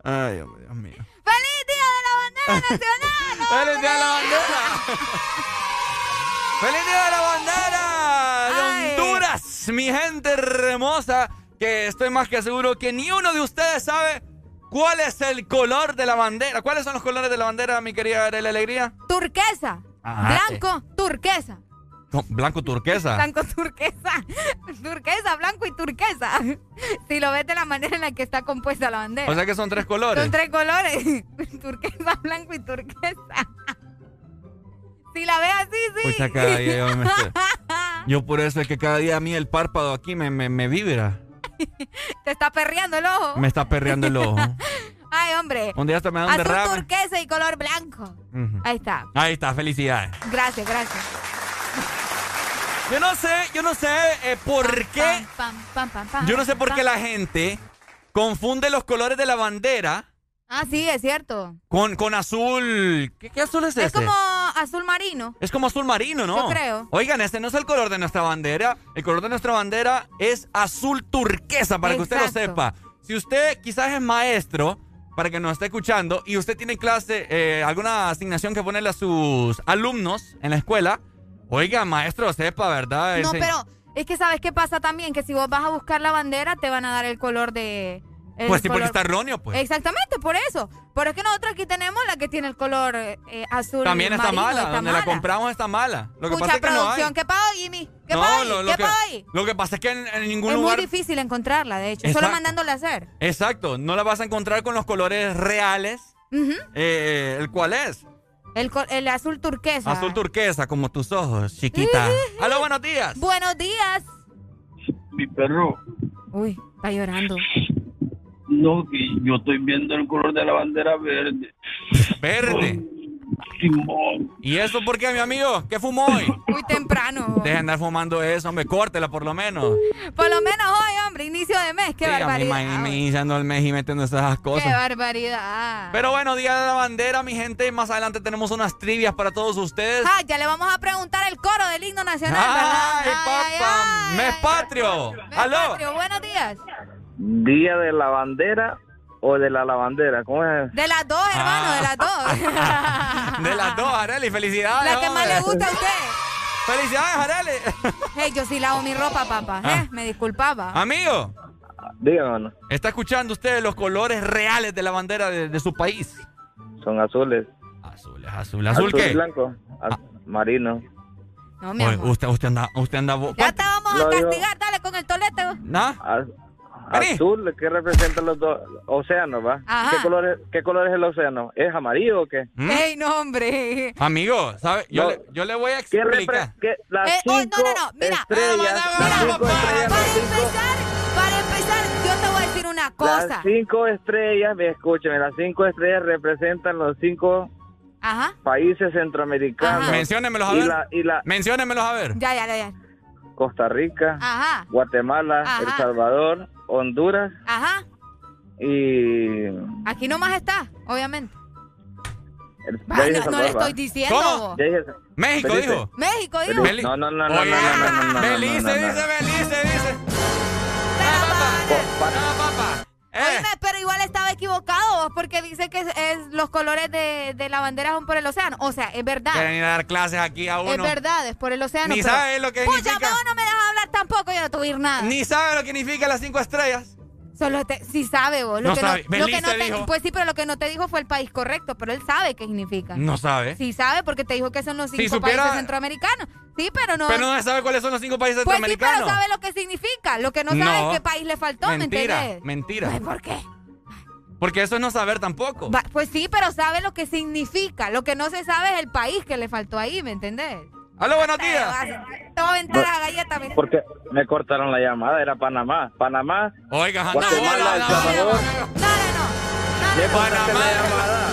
Ay, Dios mío. ¡Feliz Día de la Bandera Nacional! ¡Feliz Día de la Bandera! ¡Feliz Día de la Bandera! De Ay. Honduras, mi gente hermosa, que estoy más que seguro que ni uno de ustedes sabe cuál es el color de la bandera. ¿Cuáles son los colores de la bandera, mi querida Arely Alegría? Turquesa. Ajá. Blanco, turquesa. No, Blanco turquesa. Blanco, turquesa. Turquesa, blanco y turquesa. Si lo ves de la manera en la que está compuesta la bandera. O sea que son tres colores. Son tres colores. Turquesa, blanco y turquesa. Si la ves así, sí. Pucha, cada día yo me estoy- Yo por eso es que cada día a mí el párpado aquí me, me, me vibra. Te está perreando el ojo. Me está perreando el ojo. Ay, hombre. Un día hasta me da un Azul derrame. turquesa y color blanco. Ahí está. Ahí está, felicidades. Gracias, gracias. Yo no sé, yo no sé eh, por qué. Pam, pam, pam, pam, Yo no sé por qué la gente confunde los colores de la bandera Ah, sí, es cierto. con, con azul. ¿Qué, qué azul es Es ese? como azul marino. Es como azul marino, ¿no? Yo creo. Oigan, este no es el color de nuestra bandera. El color de nuestra bandera es azul turquesa, para que usted lo sepa. Si usted quizás es maestro, para que nos esté escuchando, y usted tiene clase, eh, alguna asignación que ponerle a sus alumnos en la escuela, oiga, maestro, sepa, ¿verdad? No, pero es que sabes qué pasa también, que si vos vas a buscar la bandera, te van a dar el color de. El Pues sí, porque color- está erróneo, pues. Exactamente, por eso. Pero es que nosotros aquí tenemos la que tiene el color eh, azul. También está marino, mala, está donde la compramos está mala. Lo que Mucha pasa es que no hay. producción. ¿Qué pago, Jimmy? ¿Qué No, pago ahí? lo, lo ¿Qué que, pago ahí? lo que pasa es que en, en ningún Es lugar. muy difícil encontrarla, de hecho. Solo Exacto. mandándole a hacer. Exacto, no la vas a encontrar con los colores reales. Ujú. Eh, ¿El cuál es? El, el azul turquesa. Azul turquesa, como tus ojos, chiquita. Aló, buenos días. Buenos días. Mi perro, Uy, está llorando. No, que yo estoy viendo el color de la bandera verde. Verde. Simón. ¿Y eso por qué, mi amigo? ¿Qué fumó hoy? Muy temprano. Deja de andar fumando eso, hombre, córtela por lo menos. Por lo menos hoy, hombre, inicio de mes. Qué Sí, a mí barbaridad. me- iniciando el mes y metiendo esas Qué cosas. barbaridad. Pero bueno, Día de la Bandera, mi gente. Más adelante tenemos unas trivias para todos ustedes. Ah, ya le vamos a preguntar el coro del himno nacional, ¿verdad? ¡Ay, papá! ¡Mes patrio! ¡Aló! Patrio, buenos días. ¿Día de la bandera o de la lavandera? ¿Cómo es? De las dos, hermano, de las dos. De las dos, Areli. Felicidades. La que más le gusta a usted. ¡Felicidades, Areli! Hey, yo sí lavo mi ropa, papá. Ah. Eh, me disculpaba. Amigo. Dígame, ¿Está escuchando usted los colores reales de la bandera de, de su país? son azules. Azules, azul. ¿Azul qué? y blanco. Az- Marino. No, mi Oye, amor. usted, usted anda, usted anda. bo- Ya te vamos a castigar, dale con el tolete. ¿No? Az- Azul, ¿qué representan los dos océanos, va? Ajá. ¿Qué color, es, ¿Qué color es el océano? ¿Es amarillo o qué? ¿Mm? Ey, no, hombre. Amigo, ¿sabe? Yo, No. le, yo le voy a ¿Qué explicar. repre- qué- las Eh, oh, cinco no, no, no, mira. estrellas, las cinco estrellas, las cinco- Para empezar, yo te voy a decir una cosa. Las cinco estrellas, me escúcheme, las cinco estrellas representan los cinco Ajá. países centroamericanos. Menciónemelos a y ver. La, y la Menciónemelos a ver. Ya, ya, ya. Costa Rica, Ajá. Guatemala, Ajá. El Salvador, Honduras Ajá. y... Aquí nomás está, obviamente. no, no le estoy diciendo. México Belice. dijo. México, dijo. Belice. No, no, no, no, Oye, no, no, no, no, no, Belice no, no, no. dice, Belice dice. Oíme, pero igual estaba equivocado porque dice que es, es los colores de, de la bandera son por el océano. O sea, es verdad. Quieren ir a dar clases aquí a uno. Es verdad, es por el océano. Ni pero- sabe lo que Pucha, significa. vos no me dejas hablar tampoco, yo no te voy a ir nada. Ni sabe lo que significa las cinco estrellas. Solo te, sí sabe vos. Lo No que sabe. No, lo que Belice no te, dijo. Pues sí, pero lo que no te dijo fue el país correcto, pero él sabe qué significa. No sabe. Sí sabe porque te dijo que son los Si cinco supiera- países centroamericanos. Sí, pero no. Pero no sabe cuáles son los cinco países pues sí, pero centroamericanos. sabe lo que significa. Lo que no sabe No. es qué país le faltó, ¿me mentira, entendés? mentira. Ay, ¿Por qué? Porque eso es no saber tampoco. Va- pues sí, pero sabe lo que significa. Lo que no se sabe es el país que le faltó ahí, ¿me entendés? Aló, buenos días. Te voy a aventar la galleta, mira. Porque me cortaron la llamada, era Panamá. Panamá, Oiga, anda, Guatemala, El Salvador. Me cortaste Panamá. la llamada.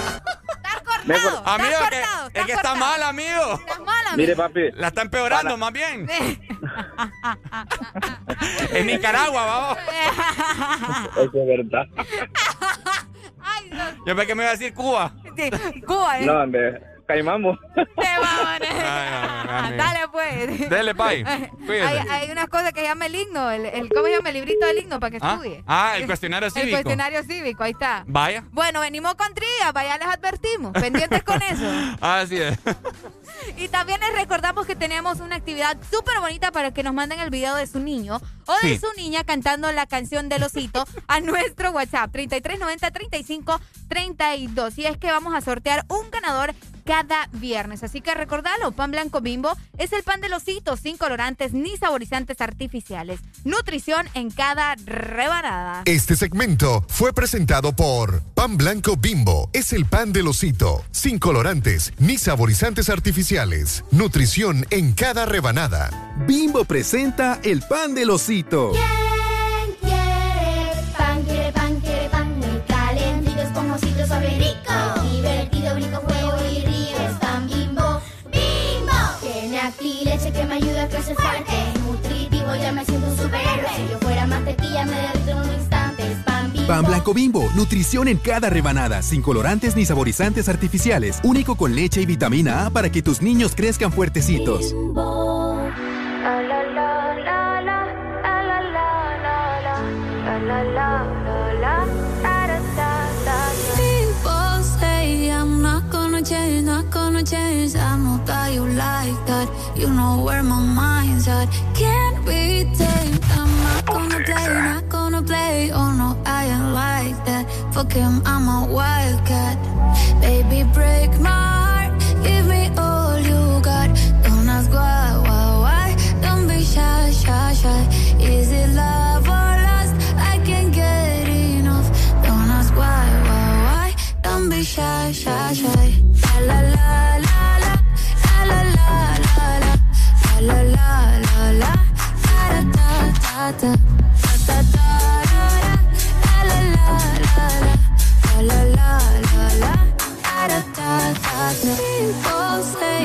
Me cor- Amigo, que, es que está mal, amigo. Mire, papi. La está empeorando, más bien. en Nicaragua, vamos. Eso es verdad. Yo pensé que me iba a decir Cuba. Sí, Cuba, ¿eh? No, hombre, caimamos. Dale, pues. Dele, pai. Hay, hay unas cosas que se llama el himno, el, el- ¿cómo se llama? El librito del himno para que Ah, estudie. ah, el cuestionario El cívico. cuestionario cívico, ahí está. Vaya. Bueno, venimos con trivia, vaya les advertimos, pendientes con eso. Así es. Y también les recordamos que tenemos una actividad súper bonita para que nos manden el video de su niño o de Sí. su niña cantando la canción del osito a nuestro WhatsApp 3390 35 32. Y es que vamos a sortear un ganador cada viernes. Así que recordalo, pan blanco bimbo es el pan del osito sin colorantes ni saborizantes artificiales. Nutrición en cada rebanada. Este segmento fue presentado por Pan Blanco Bimbo. Es el pan del osito, sin colorantes ni saborizantes artificiales. Nutrición en cada rebanada. Bimbo presenta el pan del osito. ¿Quién fuerte. Nutritivo, ya me siento un superhéroe. Si yo fuera me derrito en un instante. Es pan bimbo. Pan Blanco Bimbo, nutrición en cada rebanada, sin colorantes ni saborizantes artificiales, único con leche y vitamina A para que tus niños crezcan fuertecitos. Gonna change, not gonna change. I know that you like that. You know where my mind's at. Can't be tamed. I'm not gonna play, not gonna play. Oh no, I ain't like that. Fuck him, I'm a wildcat. Baby, break my People say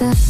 da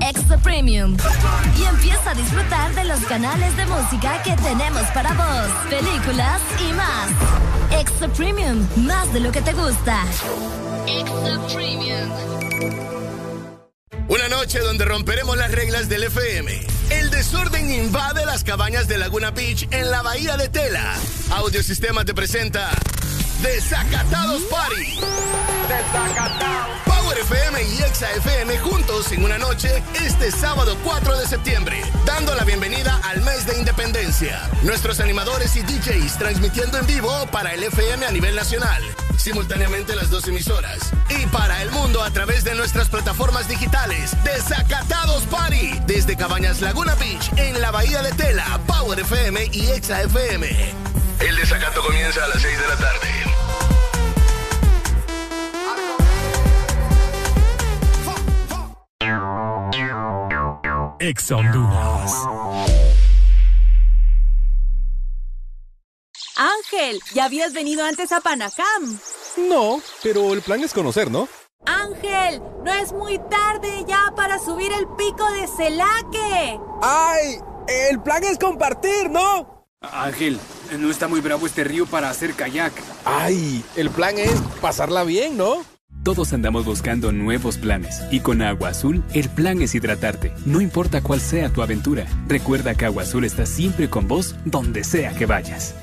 Extra Premium. Y empieza a disfrutar de los canales de música que tenemos para vos, películas y más. Extra Premium, más de lo que te gusta. Extra Premium. Una noche donde romperemos las reglas del FM. El desorden invade las cabañas de Laguna Beach en la bahía de Tela. Audiosistema te presenta Desacatados Party. Desacatados. Power FM y Exa FM juntos en una noche este sábado 4 de septiembre, dando la bienvenida al mes de independencia. Nuestros animadores y DJs transmitiendo en vivo para el FM a nivel nacional, simultáneamente las dos emisoras. Y para el mundo a través de nuestras plataformas digitales. Desacatados Party. Desde Cabañas Laguna Beach en la Bahía de Tela, Power FM y Exa FM. El desacato comienza a las 6 de la tarde. Exa Honduras. Ángel, ¿ya habías venido antes a Panacam? No, pero el plan es conocer, ¿no? Ángel, no es muy tarde ya para subir el pico de Celaque. ¡Ay! El plan es compartir, ¿no? Ángel, no está muy bravo este río para hacer kayak. ¡Ay! El plan es pasarla bien, ¿no? Todos andamos buscando nuevos planes y con Agua Azul el plan es hidratarte, no importa cuál sea tu aventura. Recuerda que Agua Azul está siempre con vos donde sea que vayas.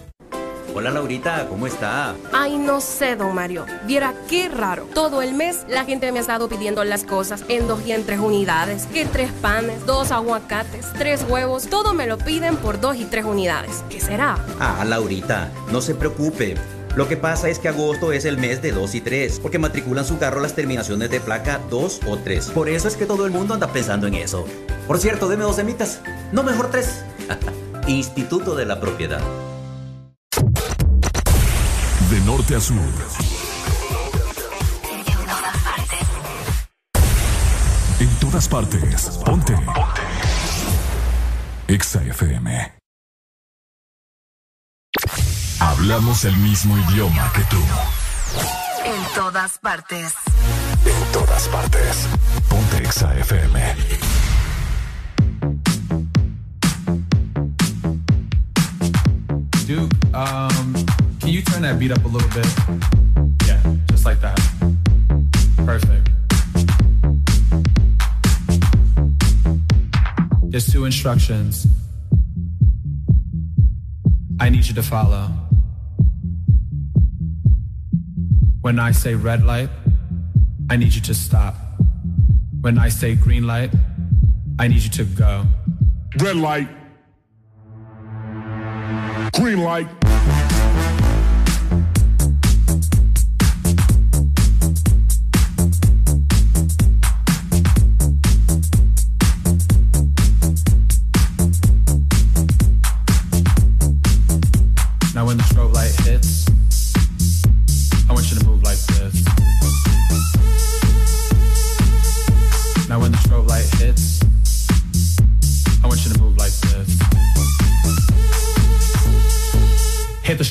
Hola Laurita, ¿cómo está? Ay, no sé, don Mario. Viera qué raro. Todo el mes la gente me ha estado pidiendo las cosas en dos y en tres unidades. Que tres panes, dos aguacates, tres huevos. Todo me lo piden por dos y tres unidades. ¿Qué será? Ah, Laurita, no se preocupe. Lo que pasa es que agosto es el mes de 2 y 3, porque matriculan su carro las terminaciones de placa 2 o 3. Por eso es que todo el mundo anda pensando en eso. Por cierto, deme dos semitas. No, mejor tres. Instituto de la Propiedad. De norte a sur. En todas partes. Ponte. Ponte. Exa FM. Hablamos el mismo idioma que tú. En todas partes. En todas partes. Ponte Exa FM. Dude, um, can you turn that beat up a little bit? Yeah, just like that. Perfect. There's two instructions I need you to follow. When I say red light, I need you to stop. When I say green light, I need you to go. Red light. Green light.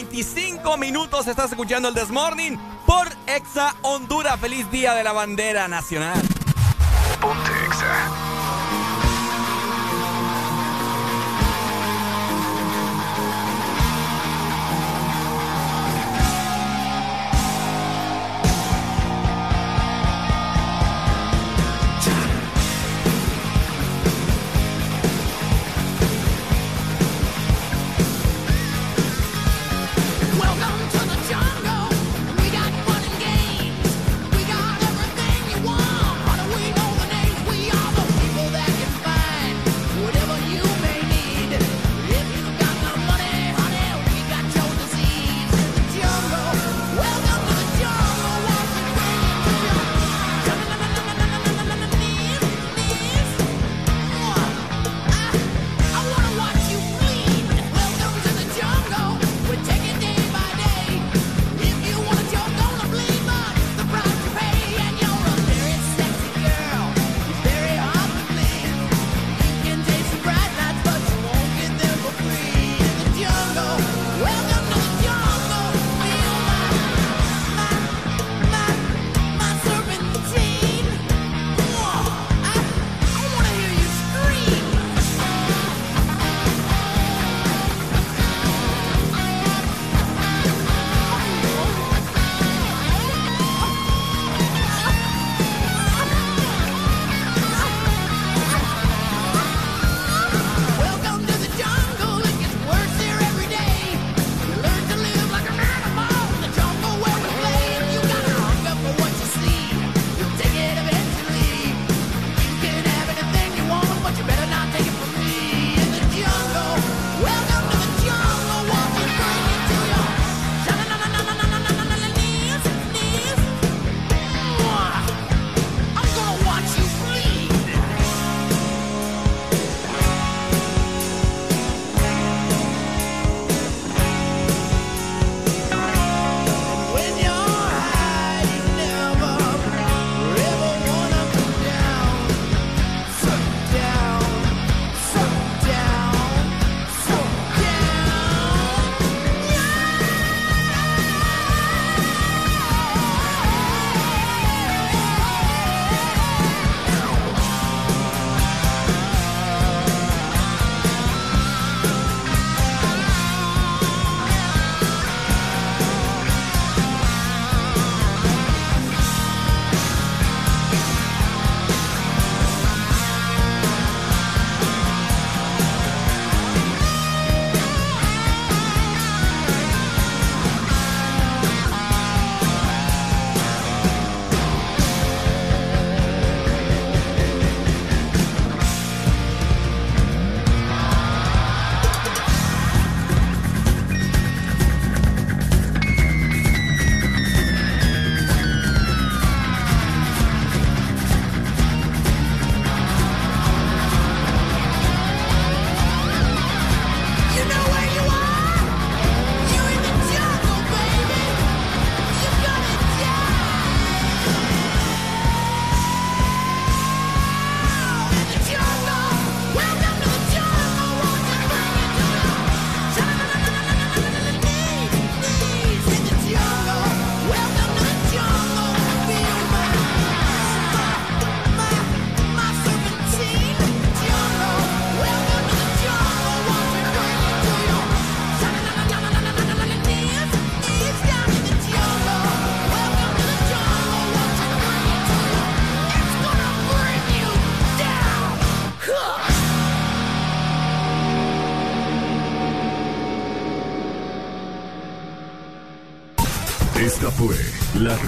25 minutos estás escuchando el Desmorning por Exa Honduras. Feliz Día de la Bandera Nacional. Ponte.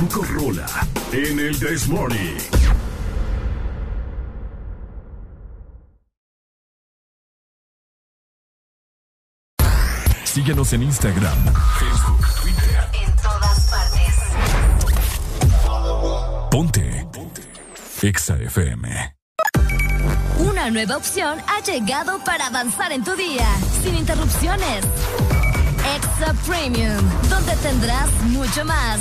Rucorola en el This Morning. Síguenos en Instagram, Facebook, Twitter. En todas partes. Ponte. Ponte. Exa FM. Una nueva opción ha llegado para avanzar en tu día, sin interrupciones. Extra Premium, donde tendrás mucho más,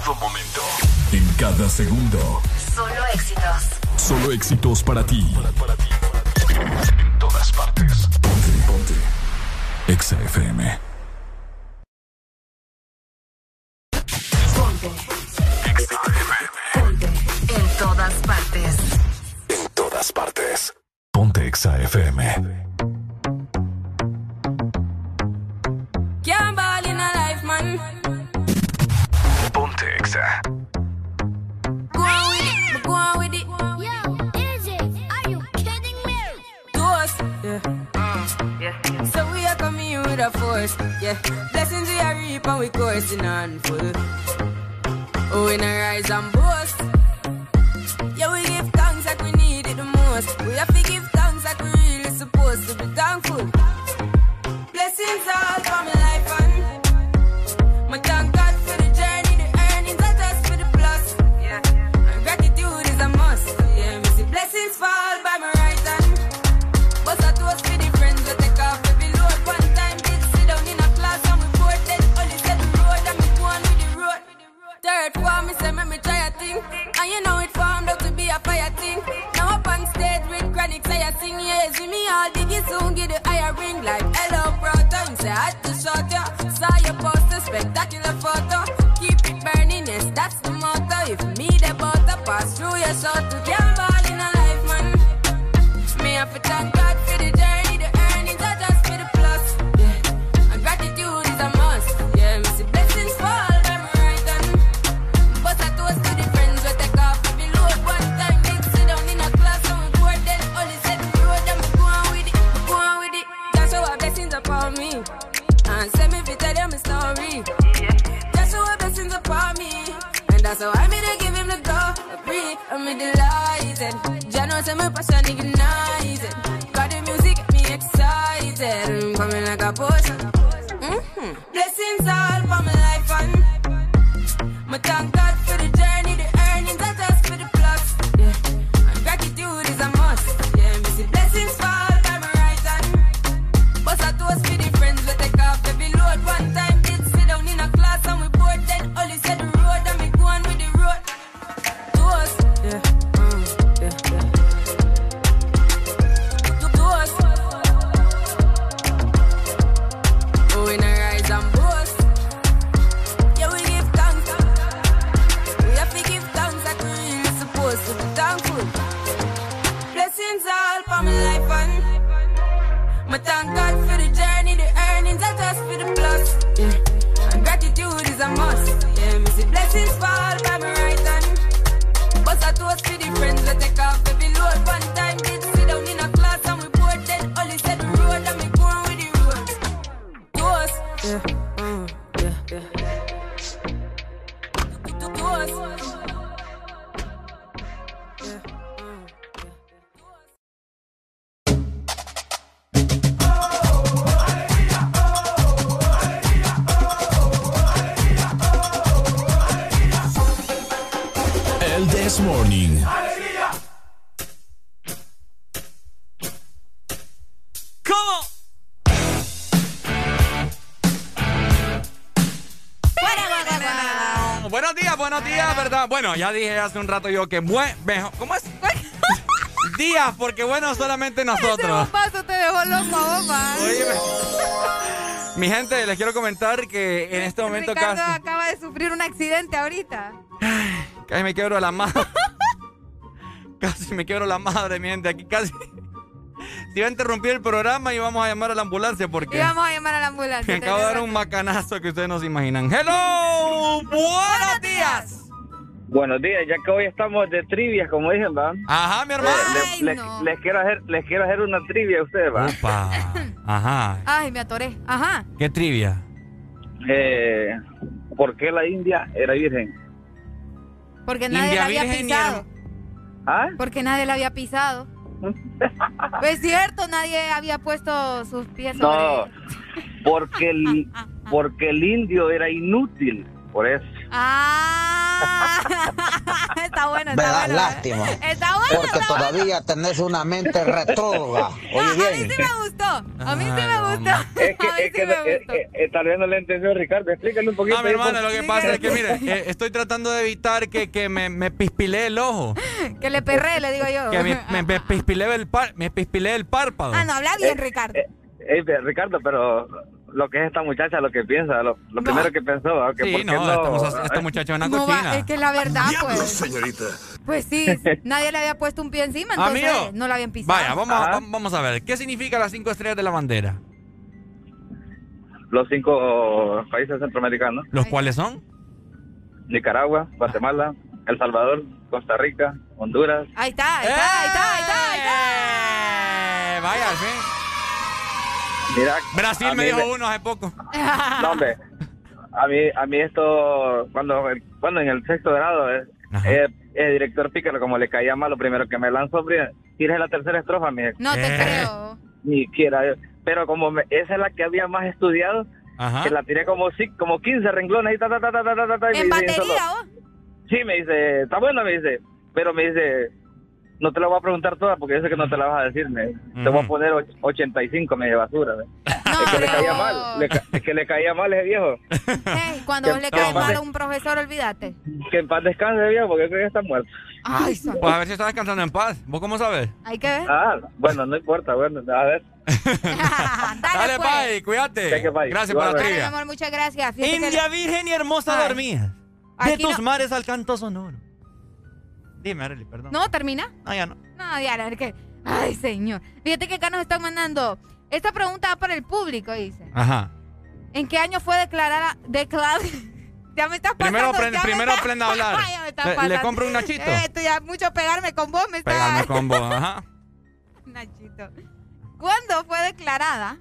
En todo momento. En cada segundo. Solo éxitos. Solo éxitos para ti. En todas partes. Ponte, ponte. Exa FM. En todas partes. En todas partes. Ponte Exa FM. Ponte Go on with it, go on with it. Yo, Izzy, are you kidding me? To us, yeah. yeah. So we are coming with a force, yeah. Blessings we are reap and we coursing on full. Oh, we not rise and boast. Yeah, we give thanks like we need it the most. We have sing, yeah, see me all diggy soon, get the higher ring like hello, brother. You say, I had to shot ya. Saw your poster, spectacular photo. Keep it burning, yes, that's the motto. If me the butter pass through your shot to Bueno, ya dije hace un rato yo que buen, mejor, ¿cómo es? días, porque bueno, solamente Ese nosotros. bombazo te dejó loco man. Mi gente, les quiero comentar que en este momento Ricardo casi, acaba de sufrir un accidente ahorita. casi me quiebro la madre. casi me quiebro la madre, mi gente. Aquí casi se iba a interrumpir el programa y vamos a llamar a la ambulancia porque Y vamos a llamar a la ambulancia. me acabo de dar un macanazo que ustedes no se imaginan. ¡Hello! ¡Buenos días! Buenos días, ya que hoy estamos de trivia, como dicen, ¿va? Ajá, mi hermano. Les, les- les quiero hacer, les quiero hacer una trivia a ustedes, ¿va? Opa. Ajá. Ay, me atoré. Ajá. ¿Qué trivia? Eh, ¿Por qué la India era virgen? Porque nadie India la había Virgen pisado. ¿Ah? Porque nadie la había pisado. Pues es cierto, nadie había puesto sus pies sobre No, porque el, porque el indio era inútil, por eso. Ah, está bueno, Me está das bueno. lástima. Está bueno, Porque está bueno. todavía tenés una mente retrógrada. No, a mí sí me gustó. A mí sí me gustó. Es que, A mí es sí que me eh, gustó. eh, eh, tal vez no le entendió Ricardo, explícale un poquito. No, mi por- lo que pasa es que, mire, eh, estoy tratando de evitar que, que me, me pispilee el ojo. Que le perré, le digo yo. Que me, me, me pispilee el, par- me pispilee el párpado. Ah, no, habla bien, Ricardo. Ey, pero, Ricardo, pero lo que es esta muchacha, lo que piensa, lo, lo primero que pensó, ¿va? que Sí, qué no, esta muchacha- esta muchacha es una No, cochina. va, es que la verdad, pues. señorita. Pues sí, nadie le había puesto un pie encima, entonces Amigo, no la habían pisado. Vaya, vamos, a, vam- vamos a ver. ¿Qué significa las cinco estrellas de la bandera? Los cinco países centroamericanos, ¿Los cuales son? Nicaragua, Guatemala, El Salvador, Costa Rica, Honduras. Ahí está, ahí está, ahí está, ahí está, ahí Eh, vaya, al fin. Brasil me dijo uno hace poco. No. A mí, a mí esto, cuando, cuando en el sexto grado, eh, el eh, eh, director Pícaro, como le caía mal, lo primero que me lanzó, tires la tercera estrofa, mi No te creo. Ni quiera. Pero como me, esa es la que había más estudiado, que la tiré como, como 15 renglones y ta, ta, ta, ta, ta, ta, ta. ¿En batería, Sí, me dice, está bueno, me dice. Pero me dice, no te la voy a preguntar toda porque yo sé que no te la vas a decir, me, te voy a poner och- 85, me de basura. me. es que le caía mal, le ca- es que le caía mal ese viejo. Ey, cuando Que- vos le cae mal a un profesor, olvídate. Que en paz descanse, viejo, porque creo que está muerto. Ay, son- Pues a ver si está descansando en paz. ¿Vos cómo sabes? Hay que ver. Ah, bueno, no importa, bueno, a ver. Dale, pues. Pai, cuídate. Gracias por la Dale, mi trivia. amor, muchas gracias. Fíjate que- India virgen y hermosa dormía. De tus no- mares al canto sonoro. Dime, Arely, perdón. ¿No? ¿Termina? No, ya no. No, Diana, es que... Ay, señor. Fíjate que acá nos están mandando... Esta pregunta va para el público, dice. Ajá. ¿En qué año fue declarada... Declarada... Ya me estás pasando. Primero aprende- ya me primero aprende a hablar. Ya me estás Le- le compro un Nachito. Eh, Esto ya mucho pegarme con vos me está... Pegarme con vos, ajá. Nachito. ¿Cuándo fue declarada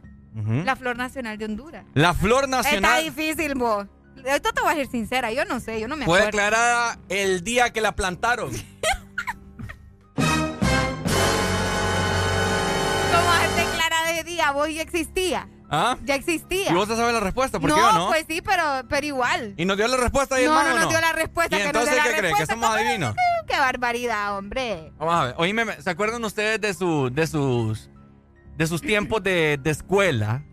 la flor nacional de Honduras? La flor Está nacional difícil, vos. Esto te voy a ser sincera, yo no sé, yo no me fue acuerdo. declarada el día que la plantaron. ¿Cómo vas a declarar ese día? Vos ya existía. ¿Ah? Ya existía. ¿Y vos te sabes la respuesta? ¿Por no, qué yo no? pues sí, pero, pero igual. ¿Y nos dio la respuesta ahí, no, hermano? no o nos dio la respuesta. ¿Y que entonces nos dé qué la cree? ¿Que somos adivinos? Qué barbaridad, hombre. Vamos a ver. Oíme, ¿se acuerdan ustedes de, su, de sus de sus tiempos de, de escuela?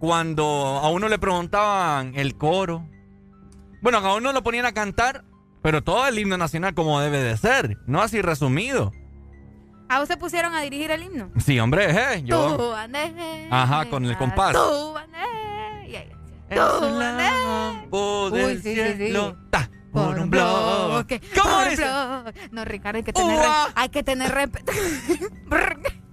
Cuando a uno le preguntaban el coro. Bueno, a uno lo ponían a cantar, pero todo el himno nacional como debe de ser, no así resumido. ¿A vos se pusieron a dirigir el himno? Sí, hombre, eh, Tú, yo. bandera, Ajá, con el compás. Tú, bandera, y ahí, Es tú, Uy, sí, sí, sí. cielo, ta, Por un bloque. ¿Cómo por bloque. No, Ricardo, hay que tener, re- hay que tener respeto.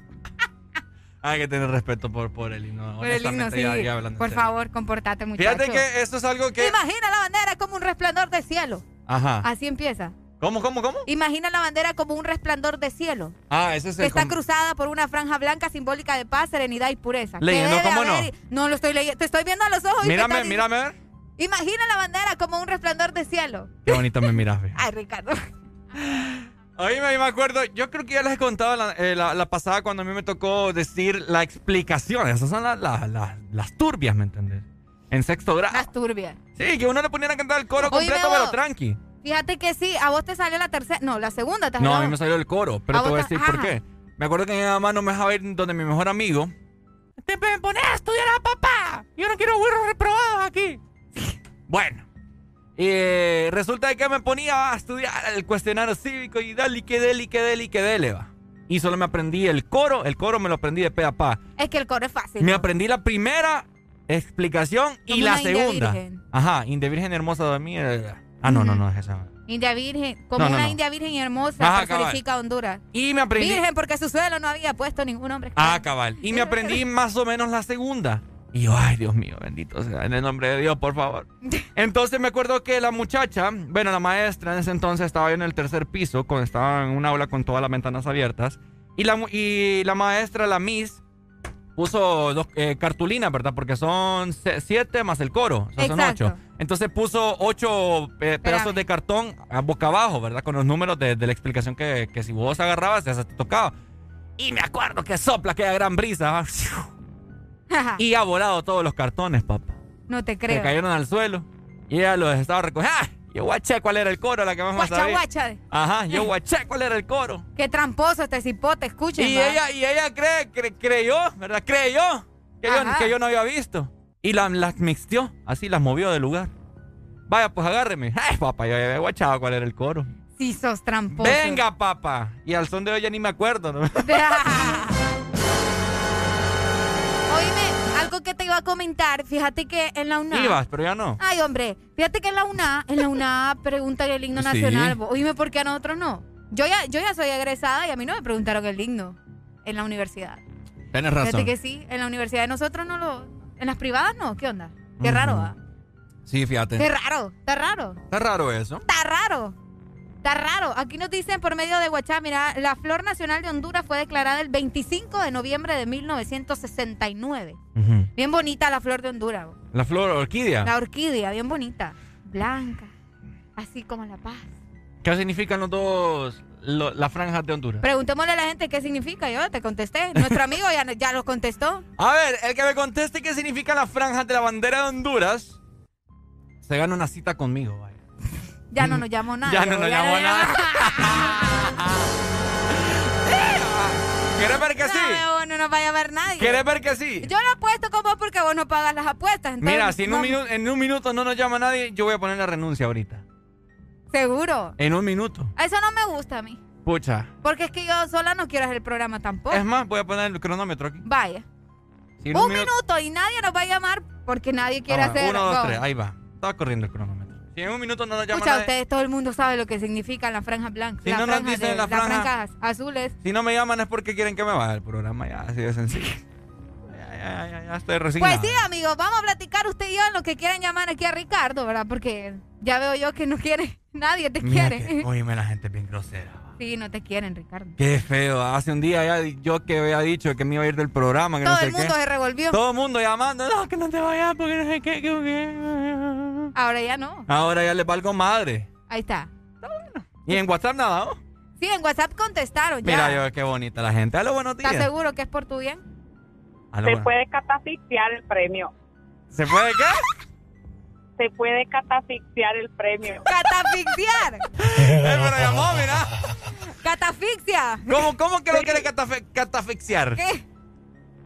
Hay que tener respeto por, por el himno. Por el himno, sí. ya- ya Por serio. favor, comportate, muchacho. Fíjate que esto es algo que. Imagina la bandera como un resplandor de cielo. Ajá. Así empieza. ¿Cómo, cómo, cómo? Imagina la bandera como un resplandor de cielo. Ah, ese es Que el. está com- cruzada por una franja blanca simbólica de paz, serenidad y pureza. Que Leyendo, ¿cómo no? haber- No lo estoy leyendo. Te estoy viendo a los ojos y me Mírame, estás- mírame. Imagina la bandera como un resplandor de cielo. Qué bonito me miras. Ay, Ricardo. A mí me, acuerdo, yo creo que ya les he contado la, eh, la- la pasada cuando a mí me tocó decir la explicación. Esas son la- la- la- las turbias, ¿me entendés? En sexto grado. Las turbias. Sí, que uno le ponía a cantar el coro completo, pero tranqui. Fíjate que sí, a vos te salió la tercera. No, la segunda te No, a mí me salió el coro, pero ¿A te voy a decir por qué. Me acuerdo que mi mamá no me dejaba ir donde mi mejor amigo. Te me pones a estudiar a papá. Yo no quiero güiros reprobados aquí. Bueno. Eh, resulta que me ponía a estudiar el cuestionario cívico y dale, y que dele, y que dele, y que dele, va. Y solo me aprendí el coro. El coro me lo aprendí de pe a pa. Es que el coro es fácil. Me ¿no? aprendí la primera explicación y Como la una india segunda. virgen. Ajá, India Virgen Hermosa de mí. eh, Ah, no, no, no, es esa. India Virgen, como No, no, una no. India Virgen hermosa, Ajá, personifica Honduras. Y me aprendí. Virgen, porque su suelo no había puesto ningún hombre. Ah, cabal. Y me aprendí más o menos la segunda. Y yo, ay, Dios mío, bendito sea, en el nombre de Dios, por favor. Entonces me acuerdo que la muchacha, bueno, la maestra en ese entonces estaba yo en el tercer piso, cuando estaba en un aula con todas las ventanas abiertas. Y la, y la maestra, la Miss, puso dos, eh, cartulinas, ¿verdad? Porque son siete más el coro, o sea, son ocho. Entonces puso ocho eh, pedazos de cartón a boca abajo, ¿verdad? Con los números de, de la explicación que, que si vos agarrabas, ya se te tocaba. Y me acuerdo que sopla aquella gran brisa. ¿va? y ha volado todos los cartones, papá. no te Se creo. cayeron al suelo. Y ella los estaba recogiendo. ¡Ah! Yo guaché cuál era el coro, la que más Guacha, sabía. guacha. Ajá, yo guaché cuál era el coro. Qué tramposo este cipote, escuchen. Y va. ella, y ella cree, cre- creyó, ¿verdad? Creyó que yo, que yo no había visto. Y la- las mixtió, así las movió del lugar. Vaya, pues agárreme. Ay, papá, yo había guachado cuál era el coro. Sí, sos tramposo. Venga, papá. Y al son de hoy ya ni me acuerdo. ¿no? que te iba a comentar. Fíjate que en la UNA. Ibas, pero ya no. Ay, hombre, fíjate que en la UNA, en la UNA preguntan el himno Sí. nacional. Oíme, ¿por qué a nosotros no? Yo ya, yo ya soy egresada y a mí no me preguntaron el himno en la universidad. Tienes Fíjate razón. que sí, en la universidad de nosotros no lo... En las privadas no, ¿qué onda? Qué raro, ¿va? Sí, fíjate. Qué raro, está raro. Está raro eso. Está raro. Está raro. Aquí nos dicen por medio de WhatsApp, mira, la flor nacional de Honduras fue declarada el 25 de noviembre de 1969. Ujú. Bien bonita la flor de Honduras. La flor orquídea. La orquídea, bien bonita. Blanca. Así como la paz. ¿Qué significan los dos, lo- las franjas de Honduras? Preguntémosle a la gente qué significa. Yo te contesté. Nuestro amigo ya, ya lo contestó. A ver, el que me conteste qué significan las franjas de la bandera de Honduras, se gana una cita conmigo, vaya. Ya no nos llamó nada. Ya no nos llamó nada. ¿Quieres ver que sí? No, no nos vaya a ver nadie. ¿Quieres ver que sí? Yo lo apuesto con vos porque vos no pagas las apuestas. entonces Mira, si en un, minuto, en un minuto no nos llama nadie, yo voy a poner la renuncia ahorita. Seguro. En un minuto. Eso no me gusta a mí. Pucha. Porque es que yo sola no quiero hacer el programa tampoco. Es más, voy a poner el cronómetro aquí. Vaya. Si un minuto- minuto y nadie nos va a llamar porque nadie quiere Ah, bueno, hacer. Uno, dos, go. tres, ahí va. Estaba corriendo el cronómetro. Si en un minuto no nos llama Escucha, nadie, ustedes, todo el mundo sabe lo que significan las franjas blancas. Si no nos dicen de- la las franja- franjas azules. si no me llaman es porque quieren que me vaya el programa, ya, así de sencillo. Ya, ya, ya, ya estoy resignado. Pues sí, amigos, vamos a platicar usted y yo en lo que quieren llamar aquí a Ricardo, ¿verdad? Porque ya veo yo que no quiere, nadie te Mira quiere. que- Óyeme, la gente es bien grosera. Sí, no te quieren, Ricardo. Qué feo. Hace un día ya yo que había dicho que me iba a ir del programa, que Todo no sé el mundo qué. se revolvió. Todo el mundo llamando, no, que no te vayas porque no sé qué, que- que- Ahora ya no. Ahora ya le valgo madre. Ahí está. Y en WhatsApp nada, ¿no? Sí, en WhatsApp contestaron ya. Mira yo, qué bonita la gente. Aló, buenos días. ¿Estás seguro que es por tu bien? Aló, Se bueno. puede catafixiar el premio. ¿Se puede qué? Se puede catafixiar el premio. ¡Catafixiar! Eh, pero llamó, mira. ¡Catafixia! ¿Cómo, cómo que lo quiere catafe- catafixiar? ¿Qué?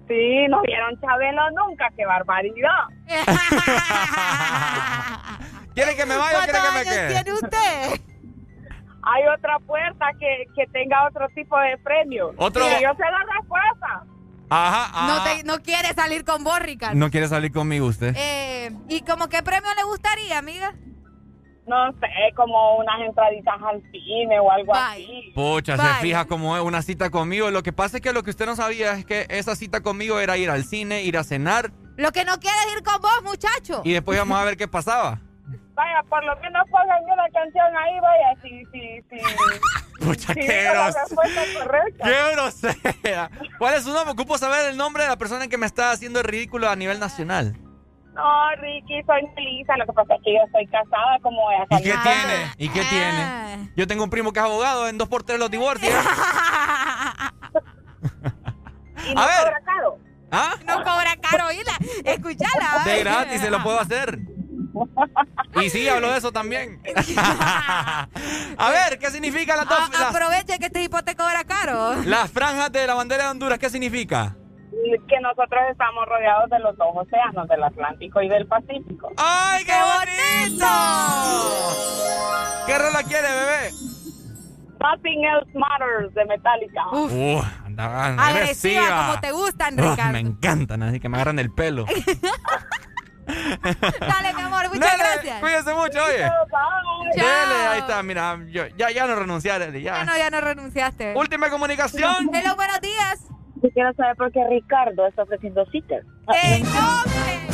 Sí, no vieron Chabelo nunca, qué barbaridad. ¿Quiere que me vaya o quiere que me quede? tiene usted? Hay otra puerta que, que tenga otro tipo de premio. Otro- Sí, yo sé la respuesta. Ajá, No, ajá. te- no quiere salir con vos, Ricardo. No quiere salir conmigo usted. Eh, ¿Y como qué premio le gustaría, amiga? No sé, como unas entraditas al cine o algo así. Pucha, Vaya. se fija como es una cita conmigo. Lo que pasa es que lo que usted no sabía es que esa cita conmigo era ir al cine, ir a cenar Lo que no quiere es ir con vos, muchacho. y después íbamos a ver qué pasaba. Vaya, por lo menos pónganme una canción ahí, vaya, si, si, si. Pucha, si qué grosera. respuesta correcta. ¡Qué grosera! ¿Cuál es su nombre? Ocupo saber el nombre de la persona que me está haciendo el ridículo a nivel nacional. No, Ricky, soy Melissa. Lo que pasa es que yo estoy casada como ella. ¿Y qué tiene? ¿Y qué tiene? Yo tengo un primo que es abogado en dos por tres los divorcios. ¿Y no A ver. cobra caro? ¿Ah? No cobra caro, oíla. Escuchala. De gratis se lo puedo hacer. Y sí, hablo de eso también. A ver, ¿qué significa las dos? A- las- aproveche que este hipoteca cobra caro. Las franjas de la bandera de Honduras, ¿qué significa? Que nosotros estamos rodeados de los dos océanos, del Atlántico y del Pacífico. ¡Ay, qué bonito! ¿Qué rola quiere, bebé? Nothing Else Matters de Metallica. Uh, anda Agresiva, agresiva. como te gustan, Uf, Ricardo. me encantan, así que me agarran el pelo. Dale, mi amor, muchas Dale, gracias. Cuídense mucho, oye. Dele, ahí está, mira, yo, ya, ya no renuncié, Arely, Ya ya. no, ya no renunciaste. Última comunicación. Hello, buenos días. Yo quiero saber por qué Ricardo está ofreciendo citas. ¡El nombre!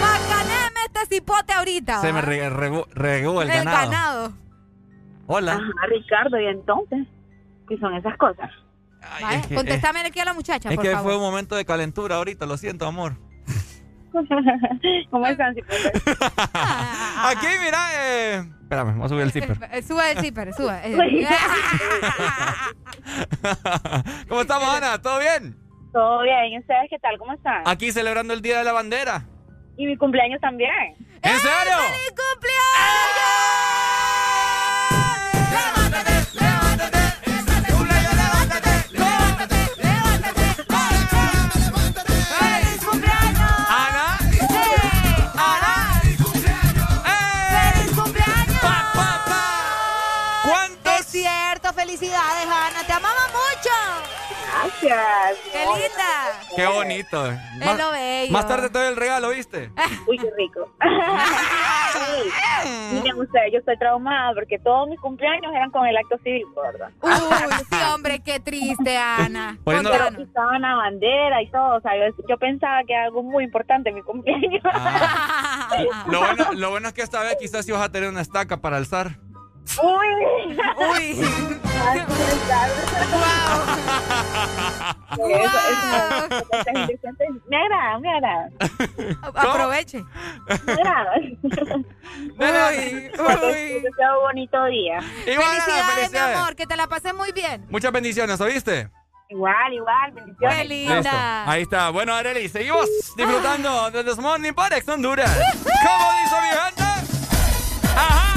Macaneme este cipote ahorita. Se me regó, el, el ganado. ganado. Hola. Ajá, Ricardo, ¿y entonces? ¿Qué son esas cosas? Vale, es que- Contéstame aquí a la muchacha, Es por que favor. fue un momento de calentura ahorita, lo siento, amor. ¿Cómo están, cipotes? Aquí, mira, eh... Espérame, voy a subir el zipper. Eh, Sube el zipper, sube. Eh, ¿Cómo estamos, Ana? ¿Todo bien? Todo bien, ¿y ustedes qué tal? ¿Cómo están? Aquí celebrando el Día de la Bandera. Y mi cumpleaños también. ¿En serio? ¡Feliz cumpleaños! Gracias. ¡Qué linda! ¡Qué bonito! Es Más, lo bello. más tarde te doy el regalo, ¿viste? Uy, qué rico. Miren ustedes, yo estoy traumada porque todos mis cumpleaños eran con el acto cívico, ¿verdad? Uy, sí, hombre, qué triste, Ana. Poniendo- la bandera y todo, o sea, yo, yo pensaba que era algo muy importante mi cumpleaños. Lo bueno, lo bueno es que esta vez quizás sí vas a tener una estaca para alzar. Uy, Uy. Ay, qué Eso, eso, me agrada, me agrada, Aproveche. me agrada. Uy, uy. Que sea un bonito día. Igual, Ana, Felicidades, mi felicidades. amor, que te la pases muy bien. Muchas bendiciones, ¿oíste? Igual, igual, bendiciones. Qué Listo. linda. Ahí está. Bueno, Arely, seguimos disfrutando de This Morning por Ex Honduras. ¿Cómo dice mi gente? ¡Ajá!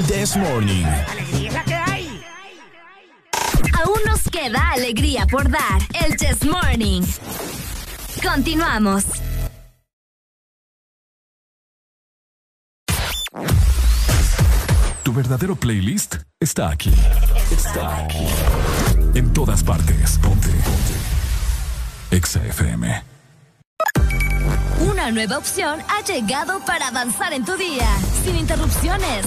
El This Morning. Aún nos queda alegría por dar. El Chess Morning. Continuamos. Tu verdadero playlist está aquí. Está aquí. En todas partes. Ponte. Ponte. Exa FM. Una nueva opción ha llegado para avanzar en tu día, sin interrupciones.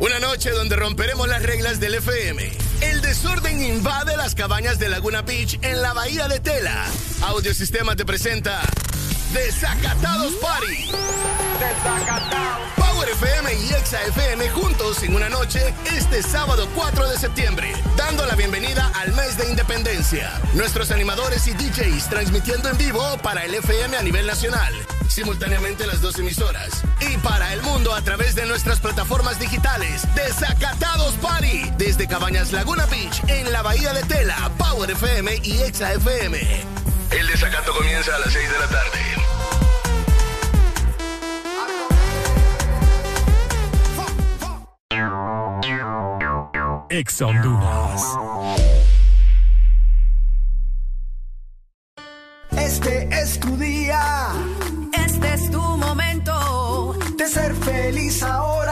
Una noche donde romperemos las reglas del FM. El desorden invade las cabañas de Laguna Beach en la bahía de Tela. Audiosistema te presenta Desacatados Party. Power FM y Exa FM juntos en una noche este sábado 4 de septiembre, dando la bienvenida al mes de independencia. Nuestros animadores y DJs transmitiendo en vivo para el FM a nivel nacional, simultáneamente las dos emisoras. Y para el mundo a través de nuestras plataformas digitales. Desacatados Party desde Cabañas Laguna Beach en la Bahía de Tela, Power FM y Exa FM. El desacato comienza a las 6 de la tarde. Ex Honduras. Este es tu día. Este es tu momento. De ser feliz ahora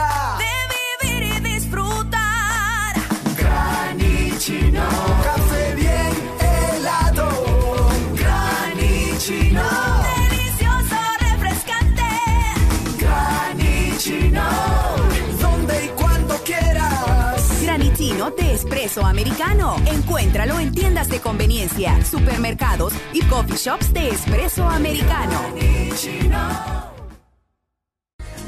espresso americano. Encuéntralo en tiendas de conveniencia, supermercados y coffee shops de espresso americano.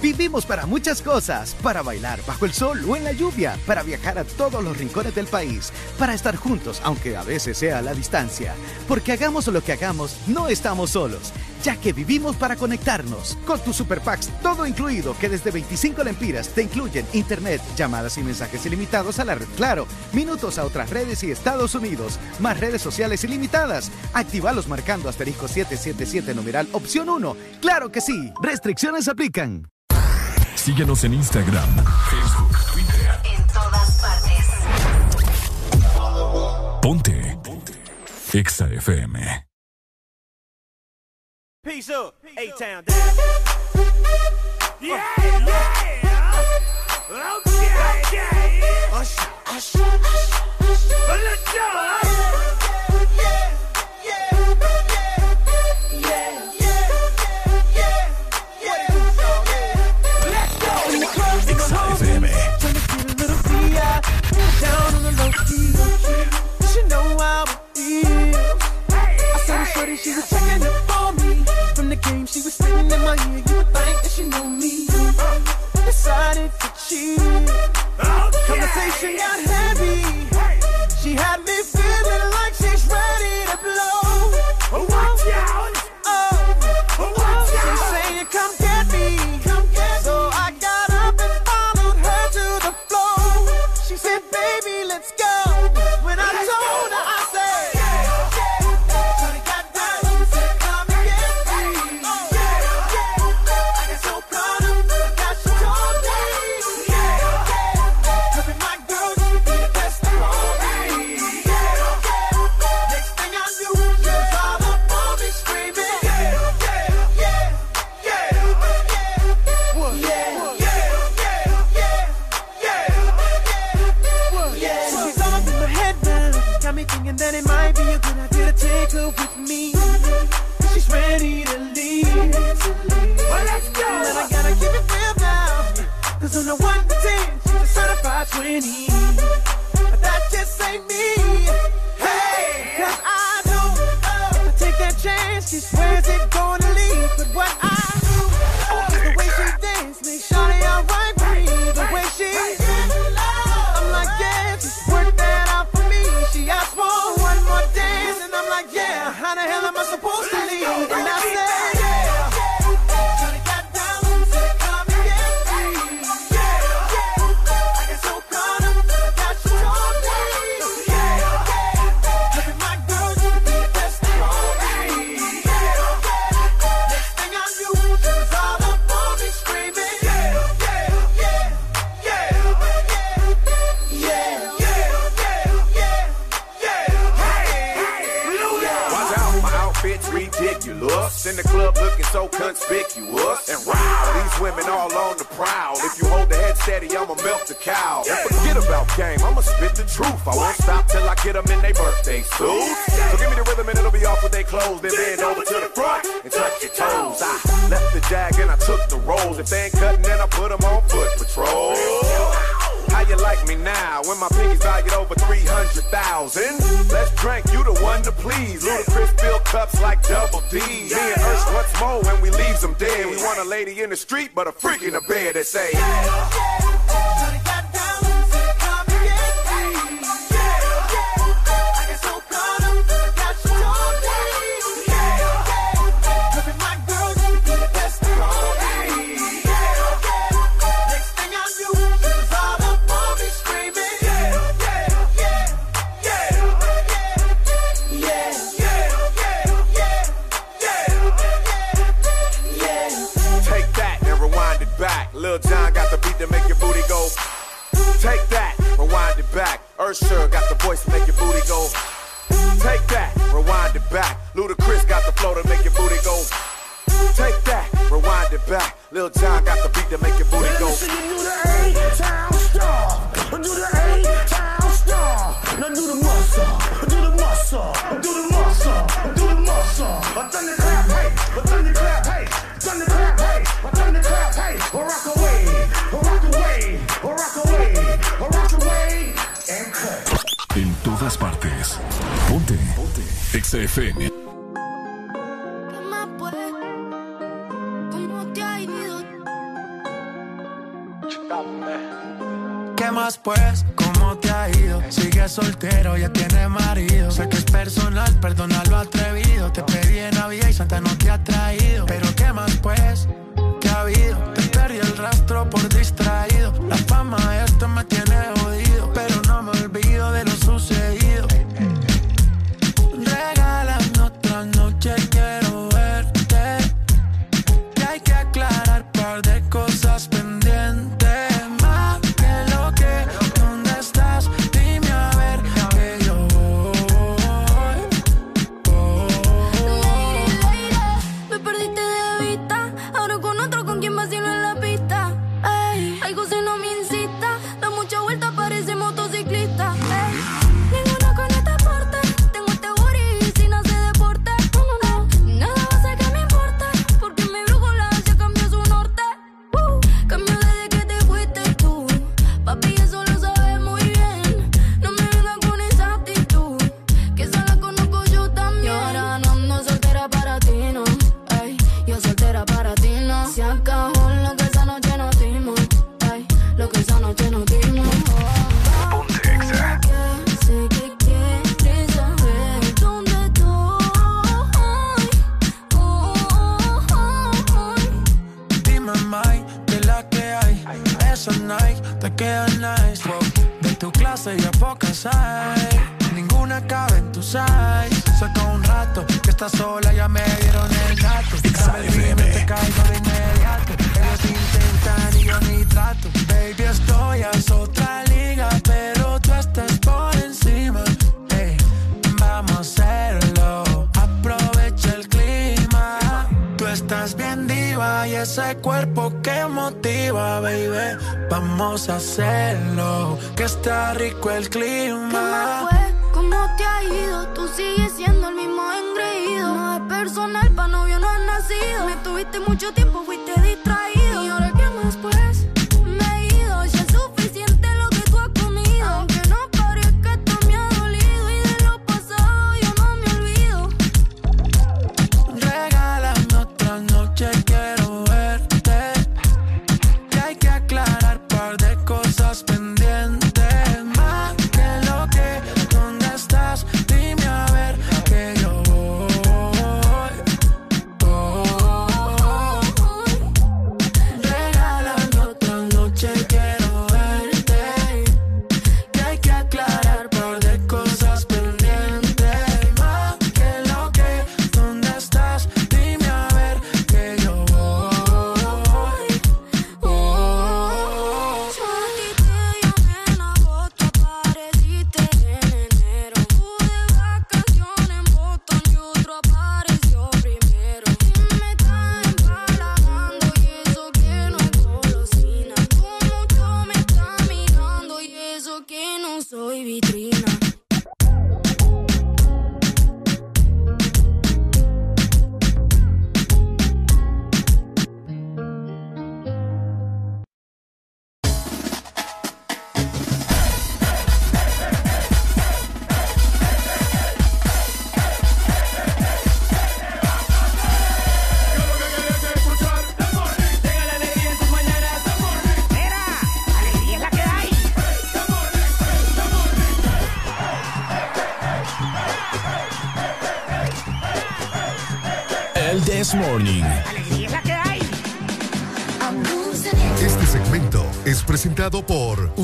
Vivimos para muchas cosas, para bailar bajo el sol o en la lluvia, para viajar a todos los rincones del país, para estar juntos, aunque a veces sea a la distancia. Porque hagamos lo que hagamos, no estamos solos ya que vivimos para conectarnos. Con tus superpacks, todo incluido, que desde 25 lempiras te incluyen internet, llamadas y mensajes ilimitados a la red Claro, minutos a otras redes y Estados Unidos, más redes sociales ilimitadas. Actívalos marcando asterisco 777 numeral opción 1. ¡Claro que sí! Restricciones aplican. Síguenos en Instagram, Facebook, Twitter. En todas partes. Ponte. Ponte. Exa FM. Peace up, A Town down. Yeah, yeah. Okay, okay. Usher, usher, usher. But let's go. Down on the low key, low key. Know how it feels. I said, "Shorty, she's a checking up." game. She was spinning in my ear. You would think that she knew me. Uh, decided to cheat. Conversation got heavy. She had me feeling like she's ready to blow.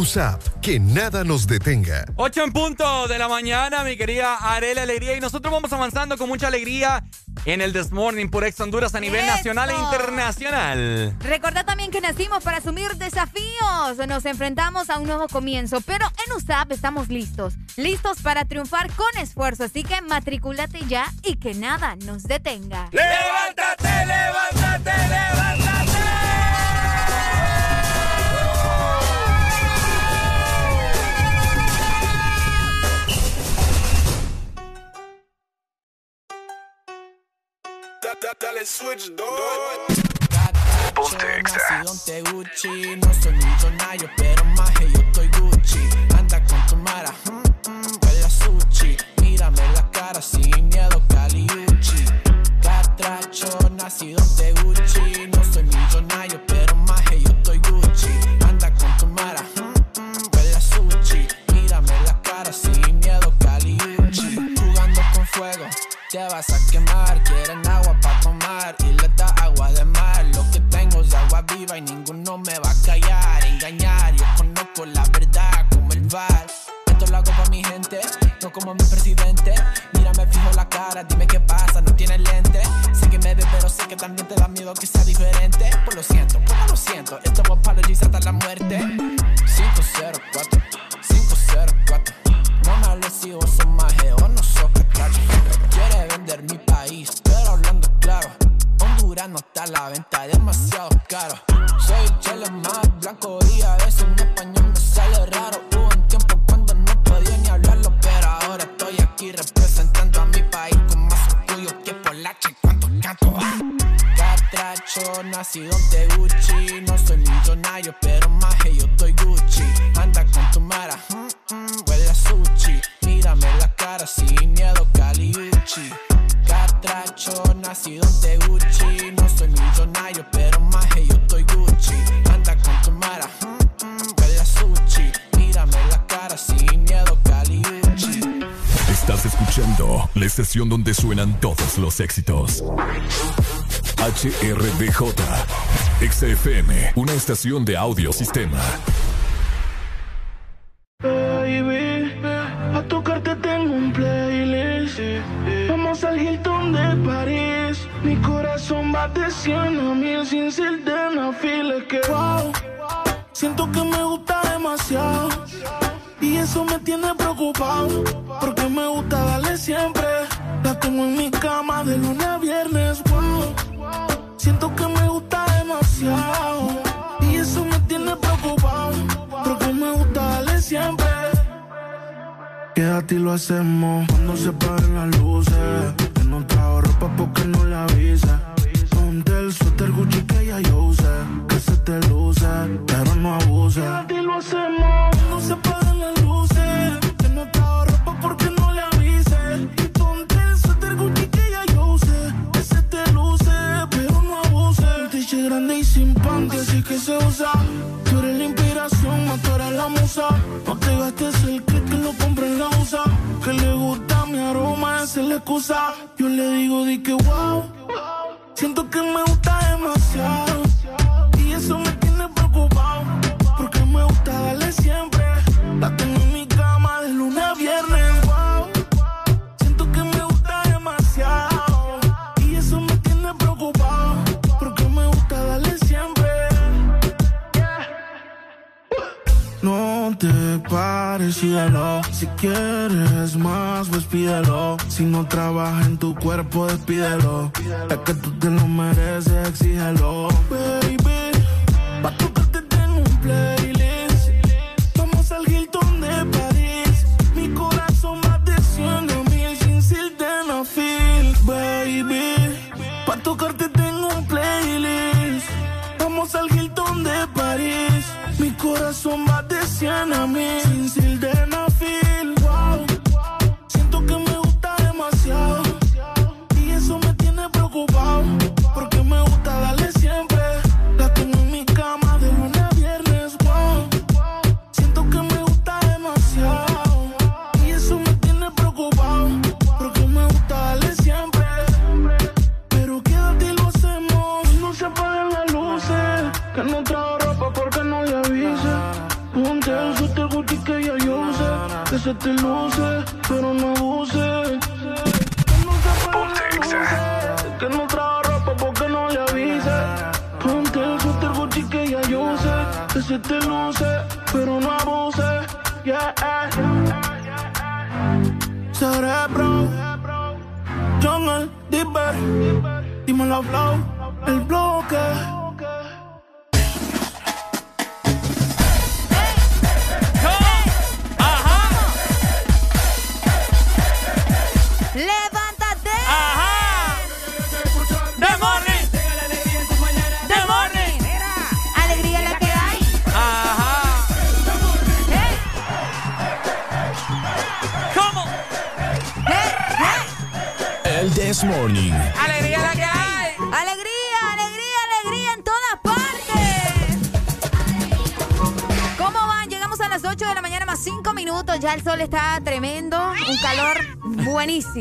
USAP, que nada nos detenga. Ocho en punto de la mañana, mi querida Arela Alegría. Y nosotros vamos avanzando con mucha alegría en el This Morning por Ex Honduras a nivel nacional e internacional. Recordad también que nacimos para asumir desafíos. Nos enfrentamos a un nuevo comienzo, pero en USAP estamos listos. Listos para triunfar con esfuerzo. Así que matricúlate ya y que nada nos detenga. ¡Leva! la estación donde suenan todos los éxitos. HRDJ, XFM, una estación de audio sistema. Baby, a tocarte tengo un playlist. Vamos al Hilton de París. Mi corazón va de 100 a mil sin ser de una fila que wow. Siento que me a ti lo hacemos. Cuando se paren las luces, yo no trajo ropa porque no la avisa. Yo le digo di que wow, siento que me gusta demasiado. Si quieres más, pues pídelo. Si no trabaja en tu cuerpo, despídelo. Es que tú te lo mereces, exígelo. Baby.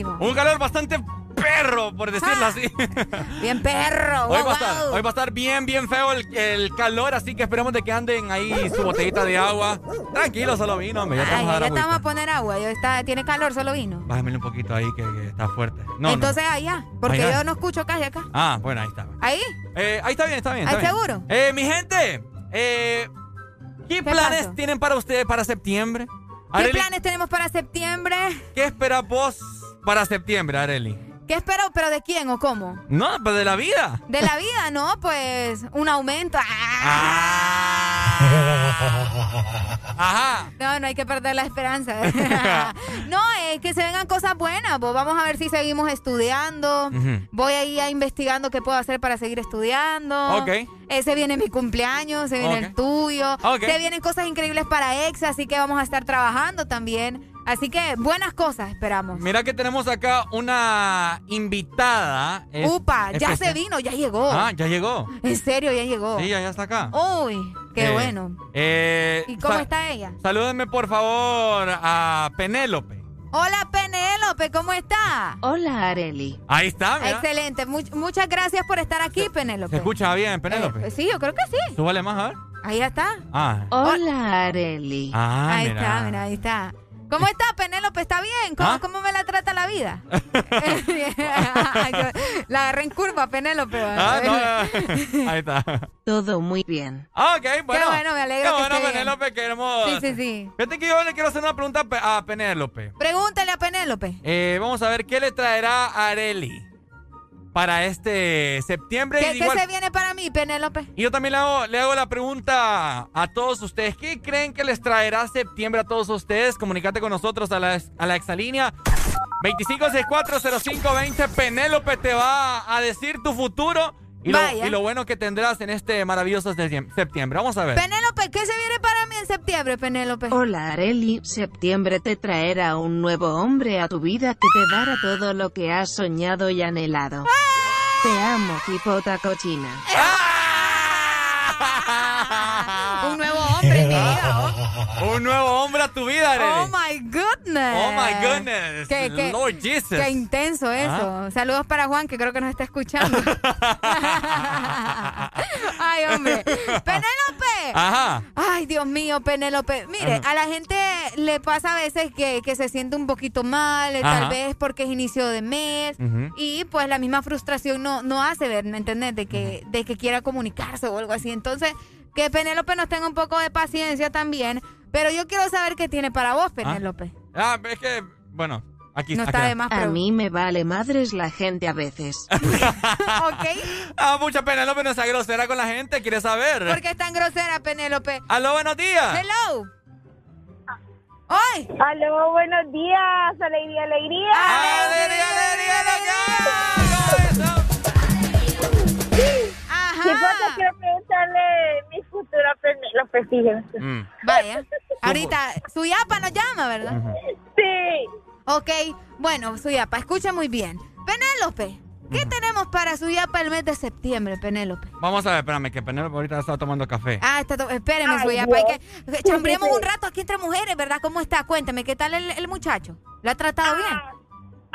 Buenísimo. Un calor bastante perro, por decirlo así. Bien perro. Hoy wow, va, a estar, wow. hoy va a estar bien, bien feo el, el calor, así que esperemos de que anden ahí su botellita de agua. Tranquilo, solo vino, hombre. Ya Ay, estamos a ya estamos agüita. a poner agua. Ya está, tiene calor, solo vino. Bájamele un poquito ahí que, que está fuerte. No, no. Entonces allá, porque Allá. yo no escucho casi acá. Ah, bueno, ahí está. Ahí, Eh, ahí está bien, está bien. ¿Ahí Está bien. seguro? Eh, mi gente, eh, ¿qué, planes pasó? tienen para ustedes para septiembre? ¿qué planes tenemos para septiembre? ¿Qué esperas vos para septiembre, Areli? ¿Qué espero? ¿Pero de quién o cómo? No, pues de la vida. De la vida, ¿no? Pues un aumento. ¡Ah! Ajá. No, no hay que perder la esperanza. no, es que se vengan cosas buenas. Pues vamos a ver si seguimos estudiando. Voy ahí a investigando qué puedo hacer para seguir estudiando. Ok. Eh, se viene mi cumpleaños, se viene el tuyo. Se vienen cosas increíbles para Exa, así que vamos a estar trabajando también. Así que buenas cosas esperamos. Mira que tenemos acá una invitada. es- Upa, ya especial. se vino, ya llegó. Ah, ya llegó. En serio, ya llegó. Sí, ya, ya está acá. Uy, qué Eh, bueno. eh, ¿Y cómo está ella? Salúdenme por favor a Penélope. Hola Penélope, ¿cómo está? Hola, Areli. Ahí está, mira. Excelente, Much- muchas gracias por estar aquí, Penélope. ¿Se escucha bien, Penélope? Eh, sí, yo creo que sí. Súbale más, a ver. Ahí está. Ah. Hola, Areli. Ah, ahí mira. está, mira, ahí está. ¿Cómo está, Penélope? ¿Está bien? ¿Cómo, ¿Ah? cómo me la trata la vida? La agarré en curva, Penélope. Ah, no, ahí está. Todo muy bien. Ah, Ok, bueno. Qué bueno, me alegro Qué que bueno, esté bien. Penélope, queremos. Sí, sí, sí. Fíjate que yo le quiero hacer una pregunta a Penélope. Pregúntale a Penélope. Eh, vamos a ver qué le traerá a Areli para este septiembre. ¿Qué, se viene para mí, Penélope? y yo también le hago, le hago la pregunta a todos ustedes. ¿Qué creen que les traerá septiembre a todos ustedes? Comunicate con nosotros a la, a la exalínea 25640520. Penélope te va a decir tu futuro y lo, Vaya. y lo bueno que tendrás en este maravilloso septiem- septiembre. Vamos a ver. Penélope, ¿qué se viene para en septiembre, Penélope? Hola, Areli. Septiembre te traerá un nuevo hombre a tu vida que te dará todo lo que has soñado y anhelado. Te amo, hipota cochina. Un nuevo hombre en mi vida. oh. Un nuevo hombre a tu vida, Areli. Oh my goodness. Oh my goodness. Qué, qué- Lord Jesus. Qué intenso eso. Saludos para Juan, que creo que nos está escuchando. Ay, hombre. Penélope. Ajá. Ay, Dios mío, Penélope. Mire, Ajá. a la gente le pasa a veces que, que se siente un poquito mal, eh, Ajá. tal vez porque es inicio de mes. Y pues la misma frustración no, no hace ver, ¿me entiendes? De que, de que quiera comunicarse o algo así. Entonces, que Penélope nos tenga un poco de paciencia también. Pero yo quiero saber qué tiene para vos, Penélope. Ah, es que, bueno, aquí No está de más A mí me vale madres la gente a veces. ¿Ok? Ah, mucha Penélope no sea grosera con la gente, quiere saber. ¿Por qué es tan grosera, Penélope? Aló, buenos días. Hello. ¡Ay! Aló, buenos días. Alegría, alegría. ¡Alegría, alegría, Ajá. ¿Qué pasa? Quiero preguntarle mi futura Penélope, fíjense. Mm. Vaya. Ahorita, Suyapa nos llama, ¿verdad? Sí. Ok, bueno, Suyapa, escucha muy bien. Penélope, ¿qué tenemos para Suyapa el mes de septiembre, Penélope? Vamos a ver, espérame, que Penélope ahorita está tomando café. Ah, está to- espéreme, Ay, Suyapa, hay que chambremos un rato aquí entre mujeres, ¿verdad? ¿Cómo está? Cuéntame, ¿qué tal el, el muchacho? ¿Lo ha tratado bien?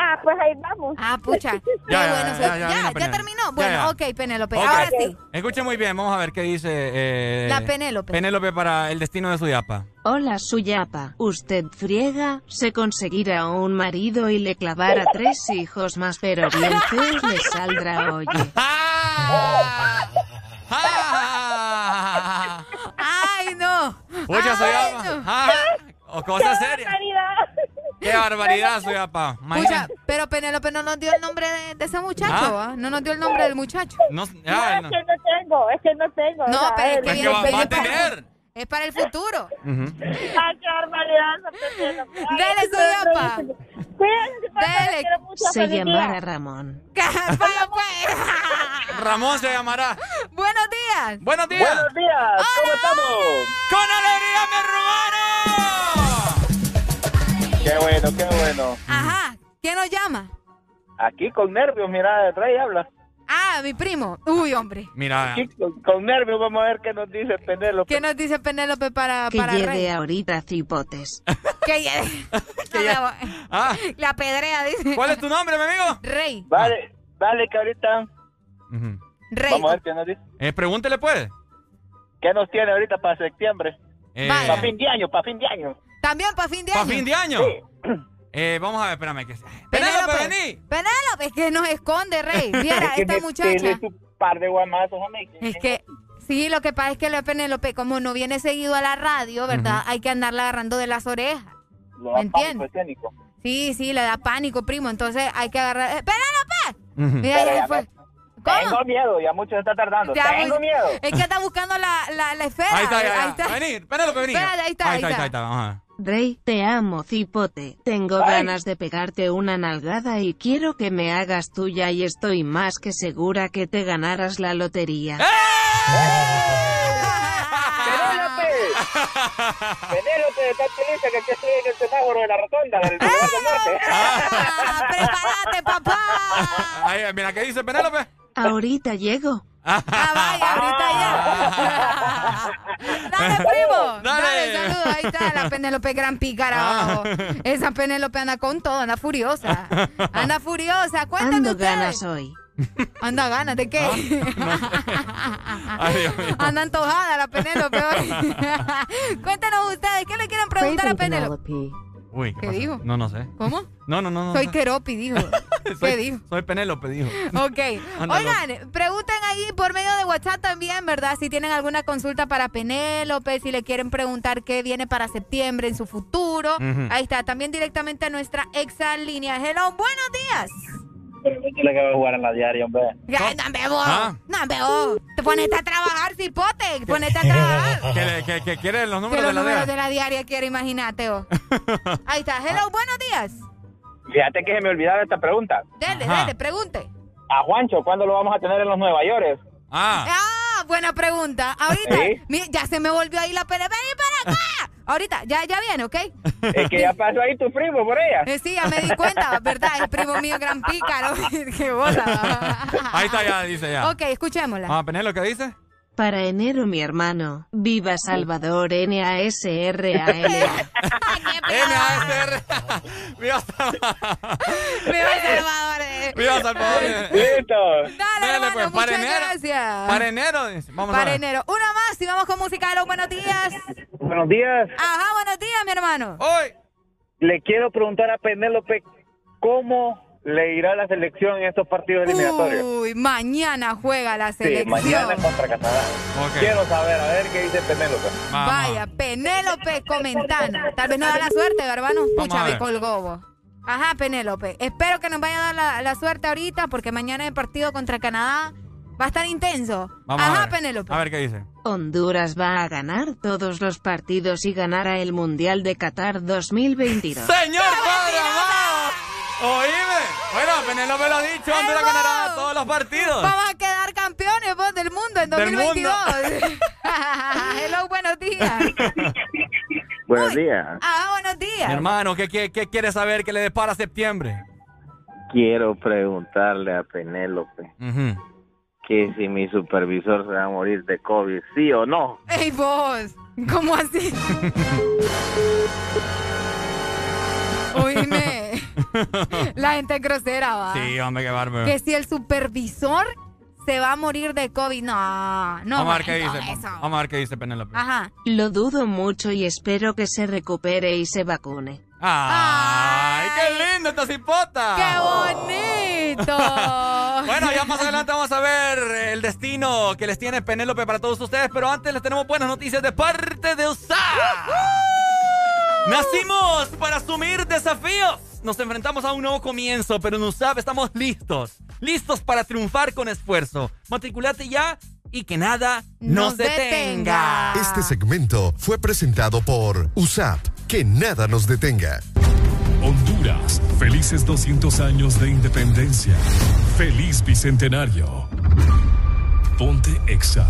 Ah, pues ahí vamos. Ah, pucha. Ya, ya, bueno. ya, Su- ya, ya, vino ya Penélope. terminó. Bueno, ya. ok, Penélope. Ahora sí. Escuche muy bien, vamos a ver qué dice eh, La Penélope. Penélope para el destino de Suyapa. Hola, Suyapa. Usted friega, se conseguirá un marido y le clavará tres hijos más, pero bien feos le saldrá, oye. ¡Ay, no! Pucha, Suyapa. no. Ah, o cosa seria. barbaridad! Qué barbaridad, soy papá. Escucha, pero Penélope no nos dio el nombre de, de ese muchacho, ¿Ah? ¿ah? No nos dio el nombre del muchacho. No, No, es que no tengo, es que no tengo. No, o sea, pero es él- que Es que viene- va, viene va a para- tener. Es para el futuro. Ay, qué barbaridad, Dele, papá, Dele. Se feliz día. llamará Ramón. Pues. Ramón se llamará. Buenos días. Buenos días. Buenos días, ¿cómo estamos? ¡Con alegría, mi hermano! Qué bueno, qué bueno. Ajá. ¿Quién nos llama? Aquí con nervios, mira, detrás y habla. Ah, mi primo. Uy, hombre. Mira, Aquí con, con nervios vamos a ver qué nos dice Penélope. ¿Qué nos dice Penélope para, Que para Rey? ahorita cipotes. Que ya- Ah, La pedrea, dice. ¿Cuál es tu nombre, mi amigo? Rey. Vale, vale, que ahorita. Rey. vamos a ver qué nos dice. Eh, pregúntele, pues. ¿Qué nos tiene ahorita para septiembre? Eh. Para fin de año, para fin de año. También para fin de año. ¿Para fin de año? Sí. Eh, vamos a ver, espérame. Que... Penélope, vení. Penélope, es que nos esconde, Rey. Viera, Es que esta muchacha. tiene su par de guamazos. Es que, sí, lo que pasa es que la Penélope, como no viene seguido a la radio, ¿verdad? Hay que andarla agarrando de las orejas. Lo ¿Me da pánico escénico. Sí, sí, le da pánico, primo. Entonces hay que agarrar. ¡Eh, ¡Penélope! Mira, Pero ya fue. me- Tengo miedo, ya mucho se está tardando. Ya, Tengo pues, miedo. Es que está buscando la, la, la esfera. Ahí está, ya, ya. Ahí está. Vení, Penélope, vení. Espérate, ahí está, ahí ahí está, ahí está, está. ahí está. Vamos a ver. Rey, te amo, cipote. Tengo Ay. ganas de pegarte una nalgada y quiero que me hagas tuya y estoy más que segura que te ganarás la lotería. ¡Penélope! Penélope, estás feliz que aquí estoy en el semáforo de la rotonda del Boulevard del Norte. Ah, ¡Prepárate, papá! Ahí, mira, ¿qué dice Penélope? Ahorita llego. Ah, vaya, ahorita ya. Dale, primo. Dale. Dale, saludos. Ahí está la Penélope Gran Pícara abajo. Esa Penélope anda con todo, anda furiosa. Anda furiosa. Cuéntame Ando ustedes. ganas hoy. Anda ganas, ¿de qué? Ay, Dios mío. Anda antojada la Penélope hoy. Cuéntanos ustedes, ¿qué le quieren preguntar a Penélope? Uy, ¿Qué dijo? No, no sé. ¿Cómo? No, no, no. no Soy sé. Keropi, dijo. ¿Qué soy, dijo? Soy Penélope, dijo. Ok. Oigan, pregunten ahí por medio de WhatsApp también, ¿verdad? Si tienen alguna consulta para Penélope, si le quieren preguntar qué viene para septiembre en su futuro. Ahí está, también directamente a nuestra exa línea. Hello, buenos días. Pero no le que va a jugar en la diaria, hombre. Ya, no. Ah. No. Te ponete a trabajar, cipote. Ponete a trabajar. ¿Que, le- que, que quiere los que números los de la números DEA? de la diaria quiere, imagínate vos. Ahí está. Hello, buenos días. Fíjate que se me olvidaba esta pregunta. Dele, Ajá. dele, pregunte. A Juancho, ¿cuándo lo vamos a tener en los Nueva York? Ah, Ah, buena pregunta. Ahorita, Sí. mi- ya se me volvió ahí la pelea. ¡Vení para acá! Ahorita, ya, ya viene, ¿ok? Es que ya pasó ahí tu primo por ella. Eh, sí, ya me di cuenta, ¿verdad? El primo mío, gran pícaro. ¡Qué bola! ahí está ya, dice ya. Ok, escuchémosla. Ah, Penélope, ¿qué dice? Para enero, mi hermano. Viva Salvador, N-A-S-R-A-L. N-A-S-R. Viva Salvador. ¡Viva Salvador! eh. Viva Salvador. Listo. Dale, hermano, pues, para muchas enero. gracias. Para enero, dice. Vamos a Para ver. enero. Una más y vamos con música. Hello, buenos días. Buenos días. Ajá, buenos días, mi hermano. Hoy. Le quiero preguntar a Penélope cómo le irá la selección en estos partidos eliminatorios. Uy, mañana juega la Sí, selección. mañana contra Canadá. Quiero saber, a ver qué dice Penélope. Vamos. Vaya, Penélope comentando. Tal vez no da la suerte, hermano. Vamos Pucha, me colgó. vos. Ajá, Penélope. Espero que nos vaya a dar la, la suerte ahorita porque mañana el partido contra Canadá va a estar intenso. Vamos a Ajá, ver. Penélope. A ver qué dice. Honduras va a ganar todos los partidos y ganará el Mundial de Qatar 2022. ¡Señor Padre amado! Bueno, Penélope lo ha dicho. Honduras ganará todos los partidos. Vamos a quedar campeones vos, del mundo en Del 2022. Hello, buenos días. Buenos días. Ah, buenos Mi días. hermano, ¿qué, qué, qué quiere saber que le depara septiembre? Quiero preguntarle a Penélope Ujú. que si mi supervisor se va a morir de COVID, ¿sí o no? Ey, vos. ¿Cómo así? Oíme. La gente es grosera, va. Sí, hombre, qué bárbaro. Que si el supervisor se va a morir de COVID. No, no. Vamos a ver qué dice. eso. Vamos a ver qué dice Penélope. Ajá. Lo dudo mucho y espero que se recupere y se vacune. ¡Ay, qué lindo esta cipota! ¡Qué bonito! Bueno, ya más adelante vamos a ver el destino que les tiene Penélope para todos ustedes, pero antes les tenemos buenas noticias de parte de USA. Nacimos para asumir desafíos. Nos enfrentamos a un nuevo comienzo, pero en USAP estamos listos. Listos para triunfar con esfuerzo. Matriculate ya y que nada nos, detenga. Este segmento fue presentado por USAP. Que nada nos detenga. Honduras, felices 200 años de independencia. Feliz Bicentenario. Ponte Exa.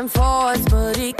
and us, but it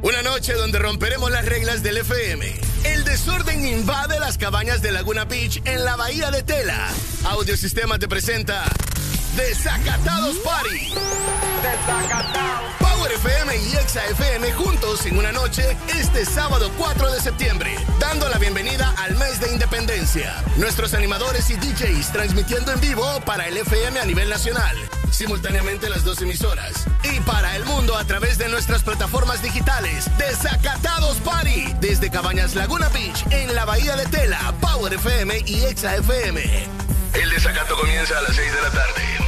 Una noche donde romperemos las reglas del FM. El desorden invade las cabañas de Laguna Beach en la bahía de Tela. Audiosistema te presenta Desacatados Party. Desacatados. Power FM y Exa FM juntos en una noche este sábado 4 de septiembre, dando la bienvenida al mes de independencia. Nuestros animadores y DJs transmitiendo en vivo para el FM a nivel nacional, simultáneamente las dos emisoras, y para el mundo a través de nuestras plataformas digitales. Desacatados Party, desde Cabañas Laguna Beach, en la Bahía de Tela, Power FM y Exa FM. El desacato comienza a las 6 de la tarde.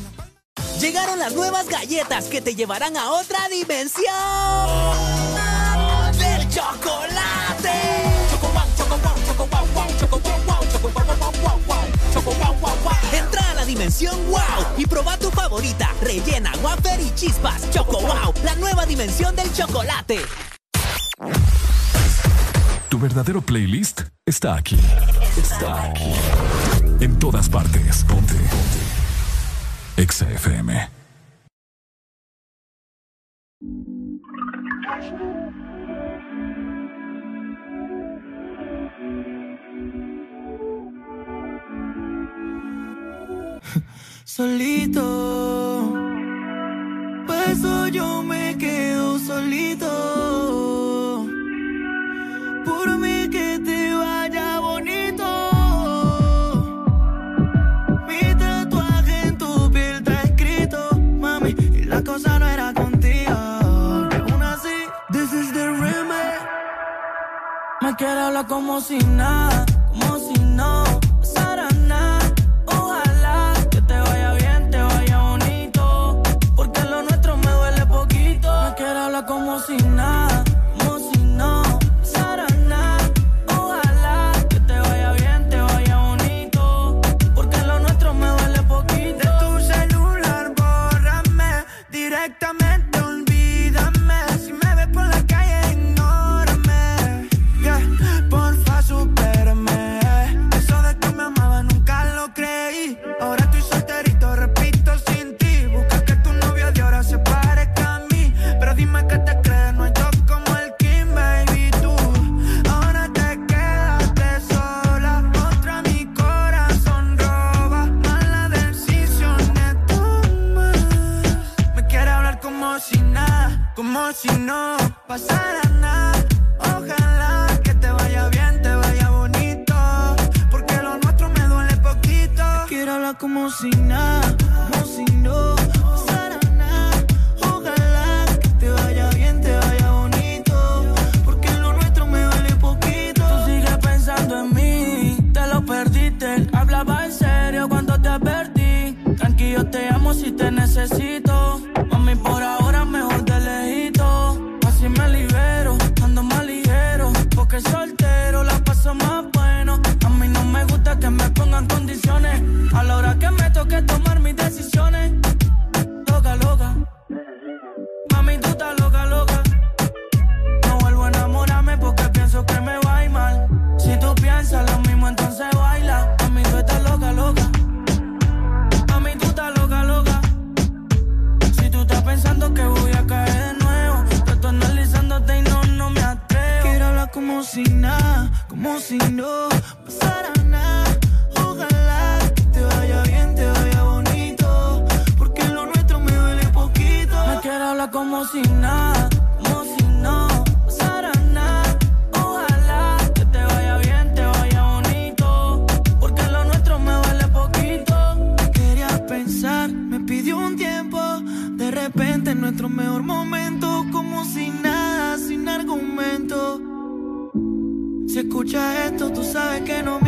Llegaron las nuevas galletas que te llevarán a otra dimensión del chocolate. Entra a la dimensión wow y proba tu favorita, rellena, wafer y chispas. Choco wow, la nueva dimensión del chocolate. Tu verdadero playlist está aquí. Está aquí. En todas partes. Ponte. Ponte. Exa FM. solito. Por eso yo me quedo solito. Por mí Me quiere hablar como si nada, pasara nada. Ojalá que te vaya bien, te vaya bonito. Porque lo nuestro me duele poquito. Quiero hablar como si nada, como si no pasara nada. Ojalá que te vaya bien, te vaya bonito. Porque lo nuestro me duele poquito. Tú sigues pensando en mí, te lo perdiste. Hablaba en serio cuando te advertí. Tranquilo, te amo si te necesito. Como si no escuchas esto, tú sabes que no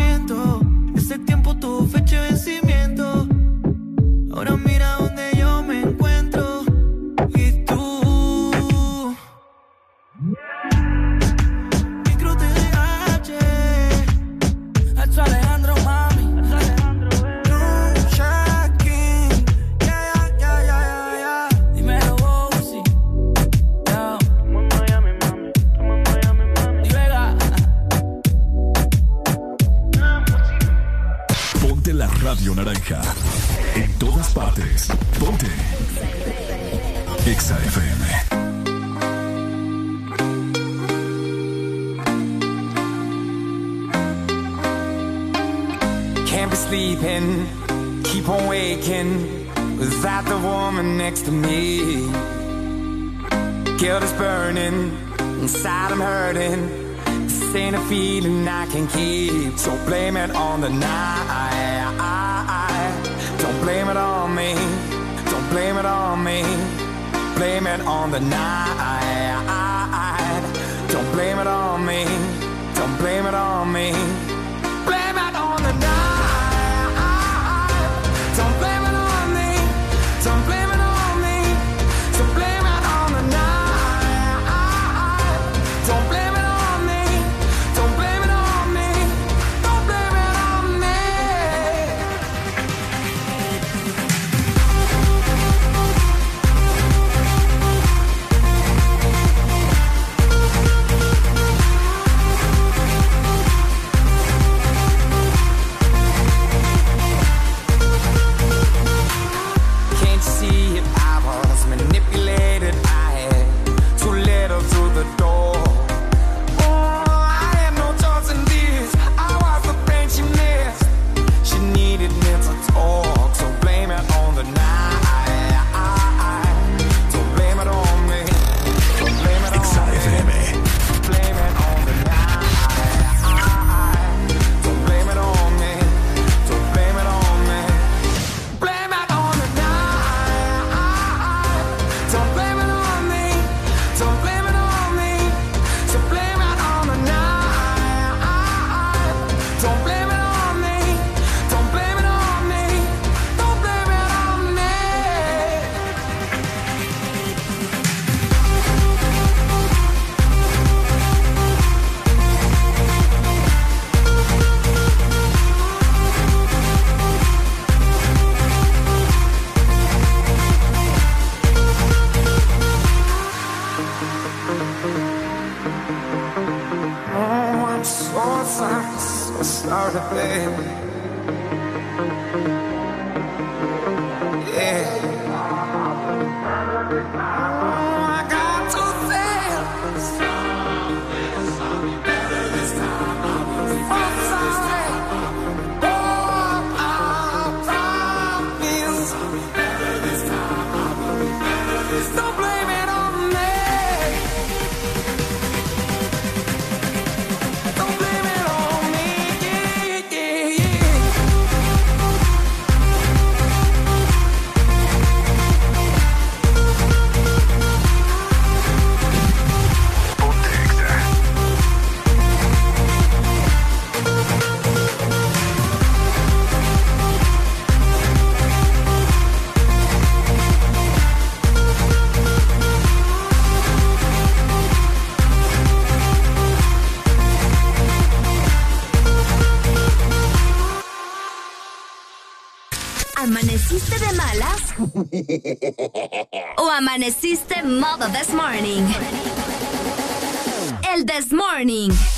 morning.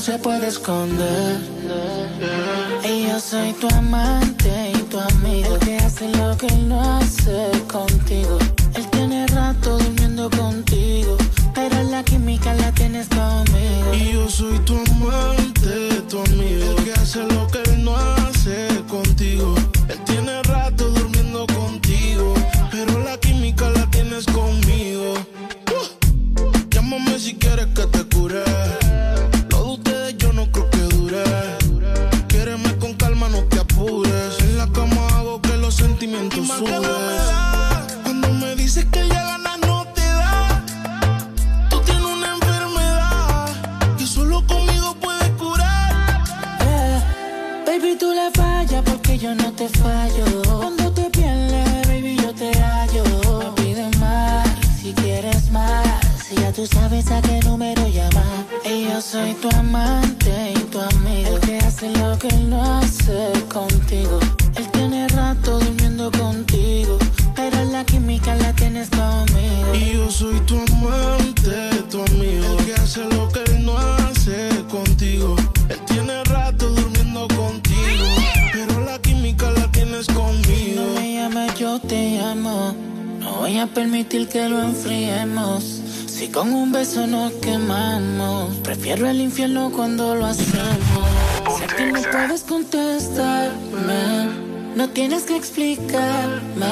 Se puede esconder. Y yo soy tu amante soy tu amante y tu amigo. El que hace lo que él no hace contigo. Él tiene rato durmiendo contigo. Pero la química la tienes conmigo. Y yo soy tu amante, tu amigo. El que hace lo que él no hace contigo. Él tiene rato durmiendo contigo. Pero la química la tienes conmigo. No me llames, yo te llamo. No voy a permitir que lo enfriemos. Si con un beso nos quemamos, prefiero el infierno cuando lo hacemos. Sé que no puedes contestarme, no tienes que explicarme.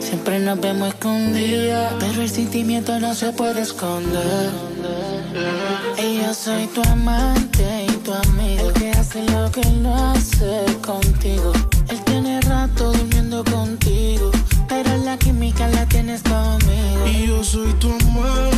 Siempre nos vemos escondidas, pero el sentimiento no se puede esconder. Y yo soy tu amante y tu amigo, el que hace lo que él no hace contigo. Él tiene rato durmiendo contigo, pero la química la tienes conmigo. Y yo soy tu amante,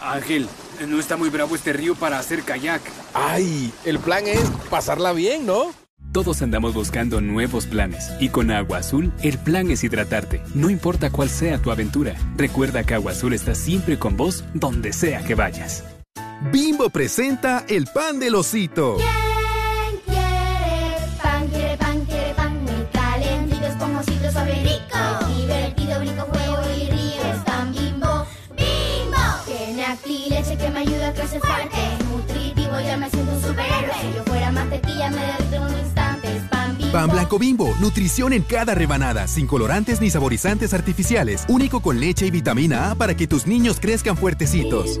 Ángel, no está muy bravo este río para hacer kayak. ¡Ay! El plan es pasarla bien, ¿no? Todos andamos buscando nuevos planes y con Agua Azul el plan es hidratarte. No importa cuál sea tu aventura, recuerda que Agua Azul está siempre con vos donde sea que vayas. Bimbo presenta el pan del osito. ¿Quién ya me siento un superhéroe. Si yo fuera mantequilla, me derrito en un instante. Es pan bimbo. Pan blanco bimbo, nutrición en cada rebanada, sin colorantes ni saborizantes artificiales, único con leche y vitamina A para que tus niños crezcan fuertecitos.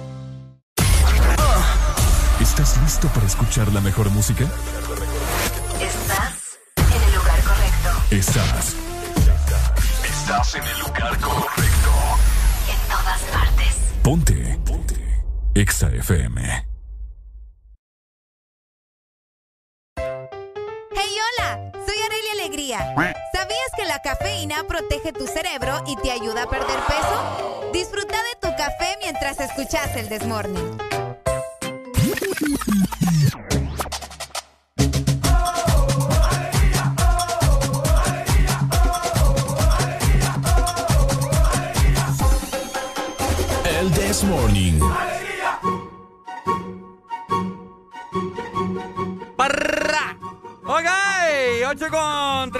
¿Estás listo para escuchar la mejor música? Estás en el lugar correcto. Estás. Estás en el lugar correcto. En todas partes. Ponte. Ponte. Exa FM. Hey, hola, soy Arelia Alegría. ¿Sabías que la cafeína protege tu cerebro y te ayuda a perder peso? Disfruta de tu café mientras escuchas el Desmorning.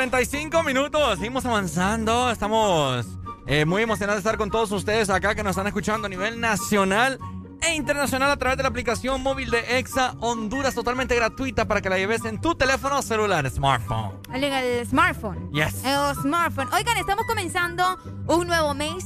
35 minutos. Seguimos avanzando. Estamos eh, muy emocionados de estar con todos ustedes acá que nos están escuchando a nivel nacional e internacional a través de la aplicación móvil de EXA Honduras, totalmente gratuita para que la lleves en tu teléfono celular, smartphone. El, smartphone. Yes. El smartphone. Oigan, estamos comenzando un nuevo mes.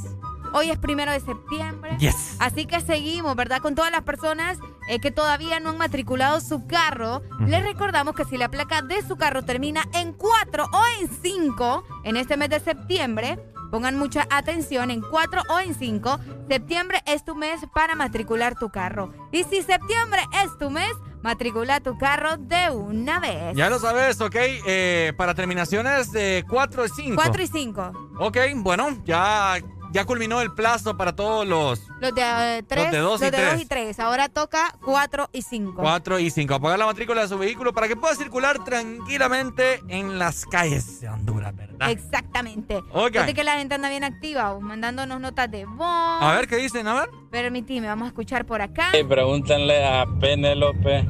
Hoy es primero de septiembre. Yes. Así que seguimos, ¿verdad? Con todas las personas eh, que todavía no han matriculado su carro. Les recordamos que si la placa de su carro termina en 4 o en 5 en este mes de septiembre, pongan mucha atención en 4 o en 5. Septiembre es tu mes para matricular tu carro. Y si septiembre es tu mes, matricula tu carro de una vez. Ya lo sabes, ¿ok? Eh, para terminaciones de 4 y 5. 4 y 5. Ok, bueno, ya ya culminó el plazo para todos los... Los de 3 los de 2 y, los y 3. Ahora toca 4 y 5. 4 y 5. Apagar la matrícula de su vehículo para que pueda circular tranquilamente en las calles de Honduras, ¿verdad? Exactamente. Ok. Así que la gente anda bien activa, mandándonos notas de voz. A ver, ¿qué dicen? A ver. Permitime, vamos a escuchar por acá. Hey, pregúntenle a Penélope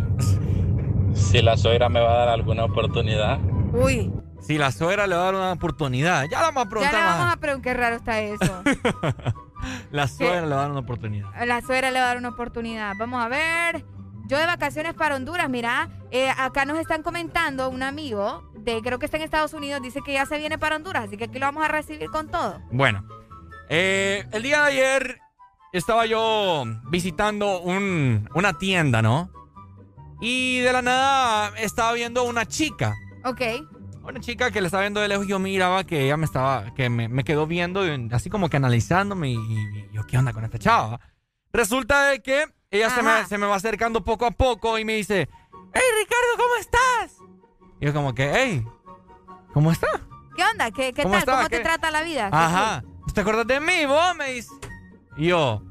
si la suegra me va a dar alguna oportunidad. Uy. Si la suegra le va a dar una oportunidad. Ya la vamos a preguntar. Ya le vamos a preguntar. Qué raro está eso. la suegra le va a dar una oportunidad. La suegra le va a dar una oportunidad. Vamos a ver. Yo de vacaciones para Honduras, mira, eh, acá nos están comentando un amigo de, creo que está en Estados Unidos, dice que ya se viene para Honduras, así que aquí lo vamos a recibir con todo. Bueno, eh, el día de ayer estaba yo visitando un, una tienda, ¿no? Y de la nada estaba viendo una chica. Ok. Una chica que le estaba viendo de lejos, yo miraba que ella me estaba, que me, me quedó viendo, así como que analizándome y, y, yo, ¿qué onda con esta chava? Resulta de que ella se me, se me, va acercando poco a poco y me dice, hey Ricardo, ¿cómo estás? Y yo como que, hey, ¿cómo estás? ¿Qué onda? ¿Qué, qué tal? ¿Cómo te trata la vida? Ajá. ¿Te acuerdas de mí, vos? Me dice. Y yo,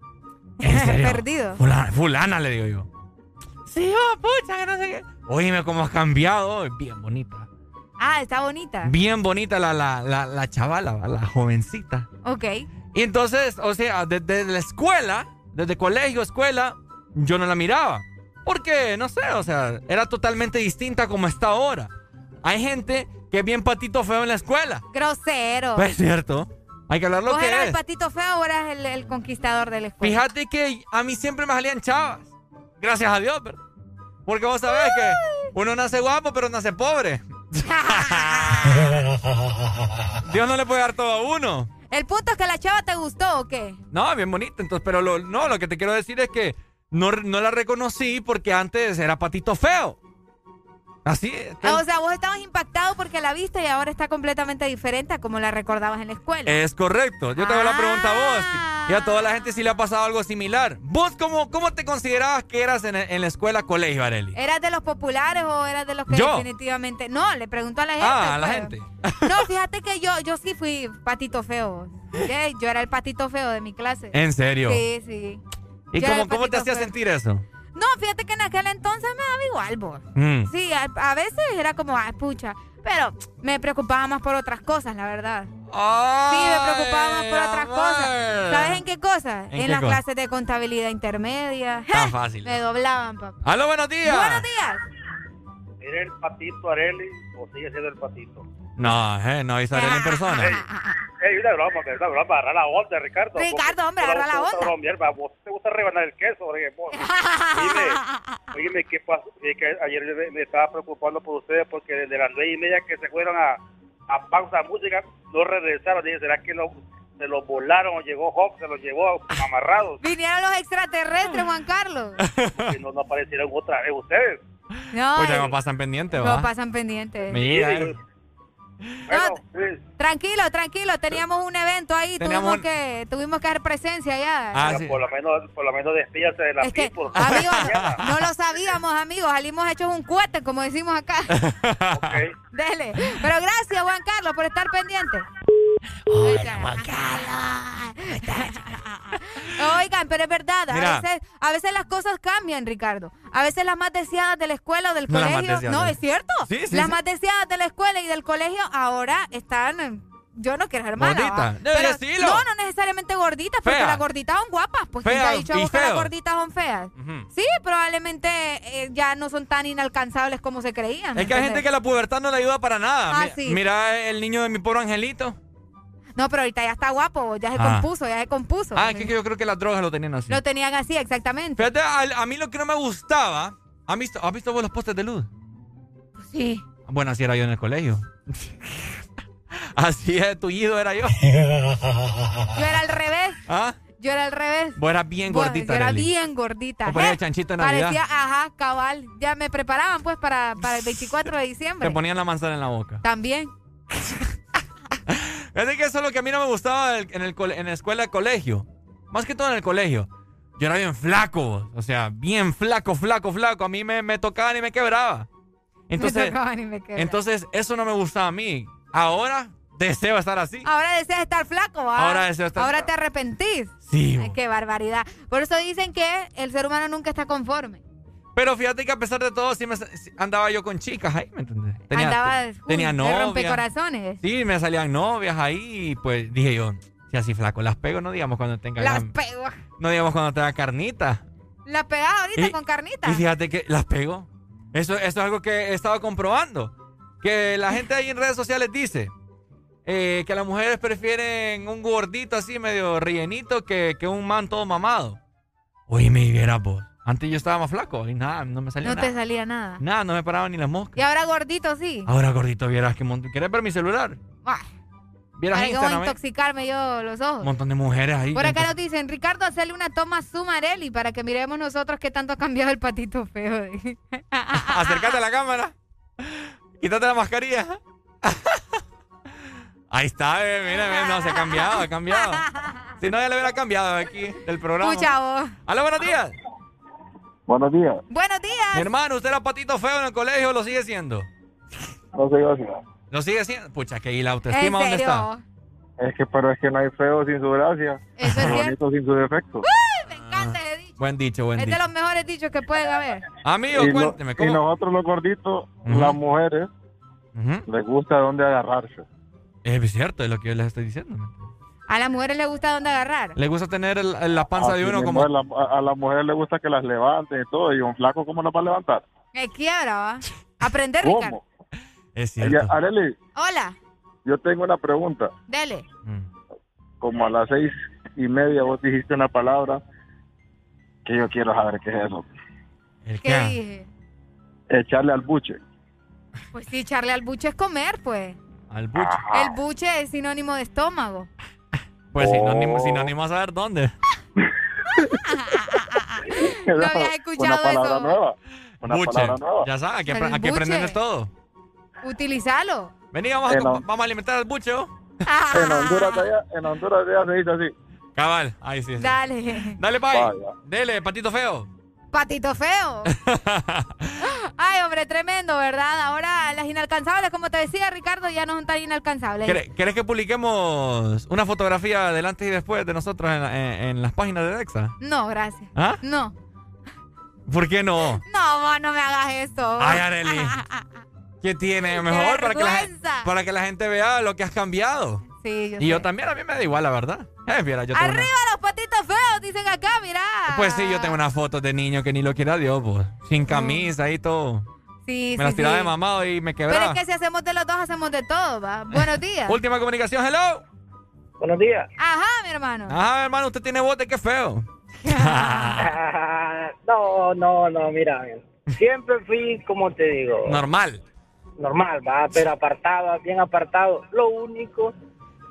¿en serio? Perdido. Fulana, fulana, le digo yo. Sí, oh, pucha, que no sé qué. Oíme cómo has cambiado. Bien bonita. Ah, está bonita. Bien bonita la, la, la, la chavala, la jovencita. Ok. Y entonces, o sea, desde la escuela, desde colegio, escuela, yo no la miraba. Porque, no sé, o sea, era totalmente distinta como está ahora. Hay gente que es bien patito feo en la escuela. Grosero. Pues es cierto. Hay que hablar lo ¿Vos que eras es. el patito feo eras el, el conquistador de la escuela? Fíjate que a mí siempre me salían chavas. Gracias a Dios, ¿verdad? Porque vos sabés que uno nace guapo, pero nace pobre. Dios no le puede dar todo a uno. El punto es que la chava te gustó o qué? No, bien bonita. Entonces, pero lo, no, lo que te quiero decir es que no, no la reconocí porque antes era patito feo. Así es. O sea, vos estabas impactado porque la viste y ahora está completamente diferente a como la recordabas en la escuela. Es correcto. Yo te hago la pregunta a vos. Y a toda la gente sí le ha pasado algo similar. ¿Vos cómo, cómo te considerabas que eras en, en la escuela colegio, Areli? ¿Eras de los populares o eras de los que ¿Yo? definitivamente... No, le pregunto a la gente. Ah, a la pues. gente. No, fíjate que yo, yo sí fui patito feo. Yo era el patito feo de mi clase. ¿En serio? Sí, sí. ¿Y Yo cómo, cómo te hacía sentir eso? No, fíjate que en aquel entonces me daba igual, vos. Mm. Sí, a, a veces era como, ay, pucha. Pero me preocupaba más por otras cosas, la verdad. Sí, me preocupaba más por otras cosas. ¿Sabes en qué cosas? ¿En En, qué las cosa? clases de contabilidad intermedia. Tan fácil. Me doblaban, papá. ¡Aló, buenos días! Buenos días. ¿Era el patito Areli o sigue siendo el patito? No, eh, no, Isabel en persona. Ey, una broma, una broma, agarra la onda, Ricardo. Ricardo, hombre, agarra la onda. onda. vos te gusta rebanar el queso, oye, vos. Dime, oíme, ¿qué pasó? Es que ayer me, me estaba preocupando por ustedes porque desde las nueve y media que se fueron a, a pausa música, no regresaron. Dije, ¿será que lo, se los volaron o llegó Hawk, se los llevó amarrados? Vinieron los extraterrestres, Juan Carlos. Y no, no aparecieron otra vez ustedes. No, Pues ya eh, no pasan pendientes, no ¿va? pasan pendientes. Mira. Tranquilo, tranquilo, teníamos un evento ahí, Teníamos tuvimos un- que tuvimos que dar presencia ya. Ah, por lo menos, por lo menos despídase de la Es que, amigos, no lo sabíamos, amigos, salimos hechos un cohete, como decimos acá. Dele. Pero gracias, Juan Carlos, por estar pendiente. Oigan, Juan Oigan, pero es verdad, a veces, a veces las cosas cambian, Ricardo. A veces las más deseadas de la escuela o del No, colegio, no, es cierto. Sí, sí, las sí. más deseadas de la escuela y del colegio ahora están Yo no quiero ser mala. Pero-. No, no necesariamente gorditas, porque las gorditas son guapas. Pues ¿quién te Fea ha dicho que las gorditas son feas? Sí, probablemente eh, ya no son tan inalcanzables como se creían. ¿me Es que hay gente que la pubertad no le ayuda para nada. Ah, Mi- sí. Mira el niño de mi pobre angelito. No, pero ahorita ya está guapo, ya se Ah. compuso, ya se compuso. Ah, es que yo creo que las drogas lo tenían así. Lo tenían así, exactamente. Fíjate, a, a mí lo que no me gustaba. ¿Has visto, ¿Has visto vos los postes de luz? Sí. Bueno, así era yo en el colegio. así de tullido era yo. Yo era al revés. ¿Ah? Yo era al revés. Vos eras bien gordita, Yo era bien gordita. Te ponías ¿eh? el chanchito de Navidad. Parecía, ajá, cabal. Ya me preparaban pues para, para el 24 de diciembre. Te ponían la manzana en la boca. También. Fíjate que eso es lo que a mí no me gustaba en, el, en la escuela de colegio. Más que todo en el colegio. Yo era bien flaco. O sea, bien flaco, flaco, flaco. A mí me, me tocaban y me quebraba. Me Entonces, tocaban y me quebraban. entonces, eso no me gustaba a mí. Ahora deseo estar así. Ahora deseas estar flaco. Ahora deseo estar Ahora te arrepentís. Sí. Ay, qué barbaridad. Por eso dicen que el ser humano nunca está conforme. Pero fíjate que a pesar de todo, sí, me, sí andaba yo con chicas ahí, ¿me entendés? Andabas te- tenía uy, de novia. rompecorazones. Sí, me salían novias ahí y pues dije yo, si así flaco las pego, no digamos cuando tenga Las gran- pego. no digamos cuando tenga carnita. Las pegás ahorita Y- con carnita. Y fíjate que las pego. Eso, eso es algo que he estado comprobando. Que la gente ahí en redes sociales dice eh, que las mujeres prefieren un gordito así medio rellenito que, que un man todo mamado. Oye, me vieras vos. Antes yo estaba más flaco y nada, no me salía no nada. te salía nada. Nada, no me paraban ni las moscas. Y ahora gordito, sí. Ahora, gordito, vieras que montón. ¿Quieres ver mi celular? Ah, Vieras Para que ¿eh? intoxicarme yo los ojos. Un montón de mujeres ahí. Por acá nos dicen, Ricardo, hacerle una toma a Sumarelli para que miremos nosotros qué tanto ha cambiado el patito feo. Acércate a la cámara. Quítate la mascarilla. Ahí está, bebé, mira, mira, no, se ha cambiado, ha cambiado. Si no, ya le hubiera cambiado aquí del programa. Escucha vos. Hola, buenos días. Buenos días. Buenos días. Mi hermano, ¿usted era patito feo en el colegio o lo sigue siendo? No sé si- ¿Lo sigue siendo? Pucha, que ¿y la ¿En autoestima dónde está? Es que, pero es que no hay feo sin su gracia. Eso es bonito sin su defecto. Me encanta ese dicho. Buen dicho, buen Es de dicho. los mejores dichos que pueden haber. Amigo, y, cuénteme, y ¿cómo? nosotros los gorditos, las mujeres, les gusta dónde agarrarse. Es cierto, es lo que yo les estoy diciendo. A las mujeres les gusta dónde agarrar. Le gusta tener el- la panza Así de uno como... la- a, a las mujeres les gusta que las levanten y todo. Y un flaco, ¿cómo las va a levantar? Me quiebra, ¿va? Aprender, ¿Cómo? Ricardo. Es Ella, cierto. Areli, Hola, yo tengo una pregunta. dele. Como a las seis y media vos dijiste una palabra que yo quiero saber qué es eso. ¿El ¿Qué dije? Echarle al buche. Pues sí, echarle al buche es comer, pues. Al buche. El buche es sinónimo de estómago. Pues Oh. sinónimo, sinónimo a saber dónde. No había escuchado una palabra eso. nueva. Una Buche. palabra nueva. Ya sabes, aquí, aquí de todo. Utilizalo. Vení, vamos a, vamos a alimentar al buche, ¿oh? En Honduras allá, en Honduras allá se dice así. Cabal, ahí sí. sí. Dale. Dale, bye. Vaya. Dele, patito feo. Patito feo. Ay, hombre, tremendo, ¿verdad? Ahora las inalcanzables, como te decía Ricardo, ya no son tan inalcanzables. ¿Querés, querés que publiquemos una fotografía del antes y después de nosotros en, en- en las páginas de Dexa? No, gracias. ¿Ah? No. ¿Por qué no? No, vos no me hagas eso. Ay, Arely. ¿Qué tiene? Mejor para que, la, gen- vergüenza. para que la gente vea lo que has cambiado. Sí, yo Y yo también, a mí me da igual, la verdad. Eh, mira, yo tengo una- Arriba los patitos feos, dicen acá, mira. Pues sí, yo tengo unas fotos de niño que ni lo quiera Dios, pues. Sin camisa y todo. Sí, me sí, las tiraba sí. de mamado y me Pero quebraba. es que si hacemos de los dos, hacemos de todo, ¿va? Buenos días. Última comunicación, hello. Buenos días. Ajá, mi hermano. Ajá, hermano, usted tiene bote, qué feo. no, no, no, mira. Siempre fui, como te digo, Normal. normal, va, pero apartado, bien apartado. Lo único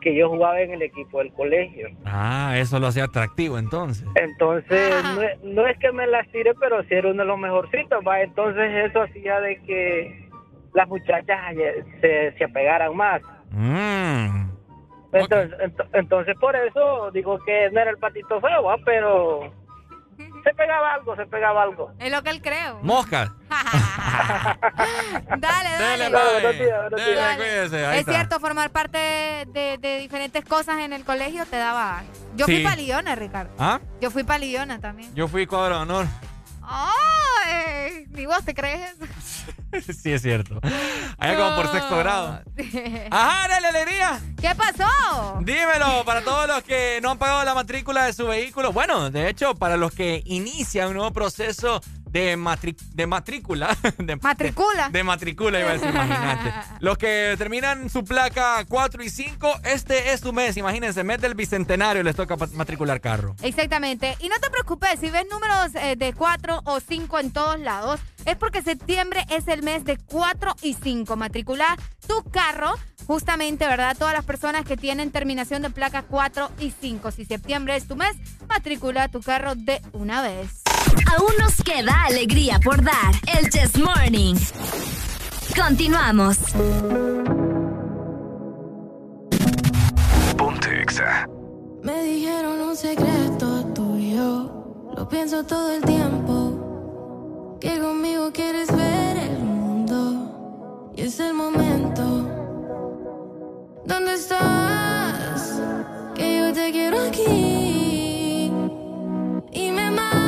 que yo jugaba en el equipo del colegio. Ah, eso lo hacía atractivo entonces. Entonces, no, es- no es que me las tire, pero sí era uno de los mejorcitos, va. Entonces, eso hacía de que las muchachas ayer se, se apegaran más. Mm. Entonces, ento- entonces, por eso digo que no era el patito feo, va, pero se pegaba algo, se pegaba algo. Es lo que él creo. Moscas. Dale, dale. Dele, buenos Dele, días. cuídese. Ahí Es está. cierto, formar parte de, de diferentes cosas en el colegio te daba... Yo fui palillona, Ricardo. ¿Ah? Yo fui palillona también. Yo fui cuadro de honor. ¡Ay! ni vos te crees sí, es cierto. Allá como por sexto grado. Ajá, la alegría. ¿Qué pasó? Dímelo, para todos los que no han pagado la matrícula de su vehículo. Bueno, de hecho, para los que inician un nuevo proceso de, de matrícula. De, ¿Matricula? De, matrícula, iba a decir, imagínate. Los que terminan su placa 4 y 5, este es su mes, imagínense, mes del bicentenario les toca matricular carro. Exactamente. Y no te preocupes, si ves números eh, de 4 o 5 en todos lados, es porque septiembre es el mes de 4 y 5. Matricula tu carro, justamente, ¿verdad? Todas las personas que tienen terminación de placa 4 y 5. Si septiembre es tu mes, matricula tu carro de una vez. Aún nos queda alegría por dar. El Chess Morning. Continuamos. Ponte Me dijeron un secreto tuyo. Lo pienso todo el tiempo que conmigo quieres ver el mundo y es el momento. ¿Dónde estás? Que yo te quiero aquí y me matan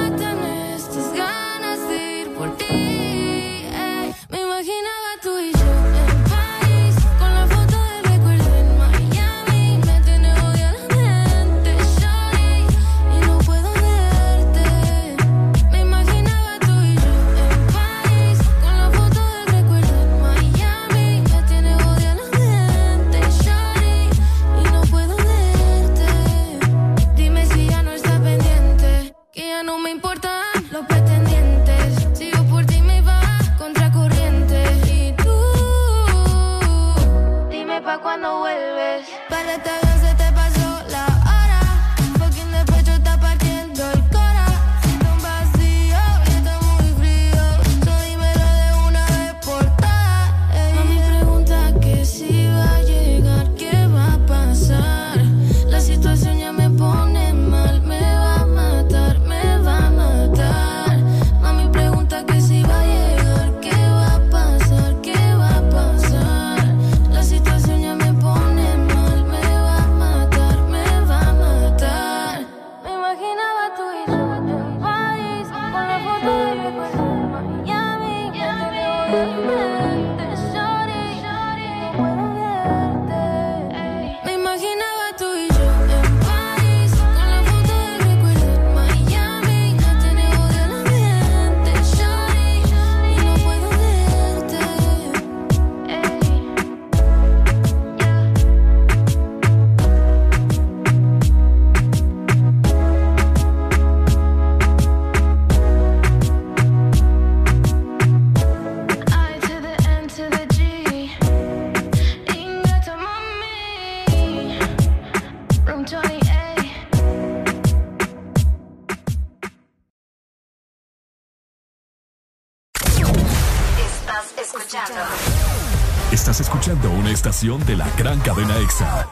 de la gran cadena EXA.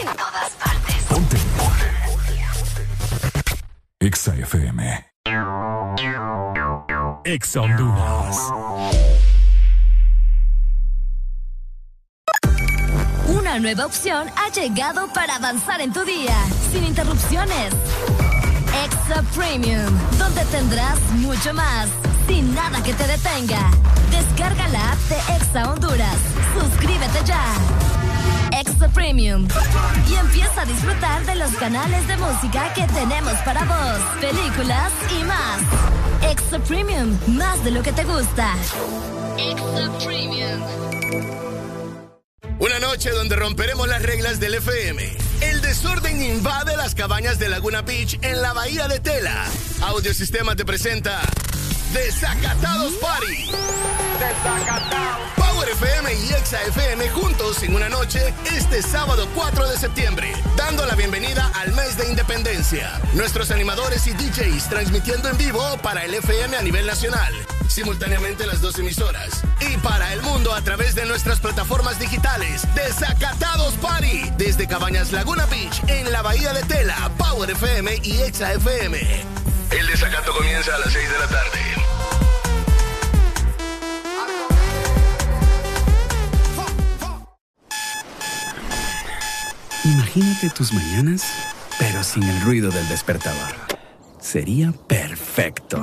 En todas partes. Ponte. EXA FM. EXA Honduras. Una nueva opción ha llegado para avanzar en tu día, sin interrupciones. Extra Premium, donde tendrás mucho más, sin nada que te detenga. Descarga la app de Exa Honduras. Suscríbete ya. Extra Premium. Y empieza a disfrutar de los canales de música que tenemos para vos, películas y más. Extra Premium, más de lo que te gusta. Extra Premium. Una noche donde romperemos las reglas del FM. El desorden invade las cabañas de Laguna Beach en la bahía de Tela. Audiosistema te presenta Desacatados Party. Desacatados. Power FM y Exa FM juntos en una noche este sábado 4 de septiembre, dando la bienvenida al mes de independencia. Nuestros animadores y DJs transmitiendo en vivo para el FM a nivel nacional, simultáneamente las dos emisoras. Y para el mundo a través de nuestras plataformas digitales. Desacatados Party. Desde Cabañas Laguna Beach en la Bahía de Tela, Power FM y Exa FM. El desacato comienza a las 6 de la tarde. Imagínate tus mañanas, pero sin el ruido del despertador. Sería perfecto.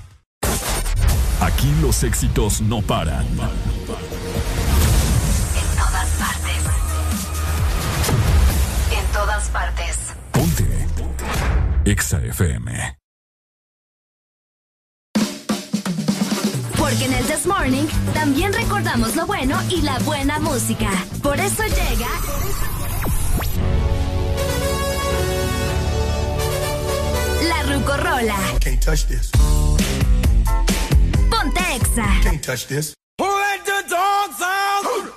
Aquí los éxitos no paran. En todas partes. En todas partes. Ponte. Exa FM. Porque en el This Morning también recordamos lo bueno y la buena música. Por eso llega. La Rucorola. Can't touch this. Ponte Exa. Can't touch this. Who let the dogs out? Who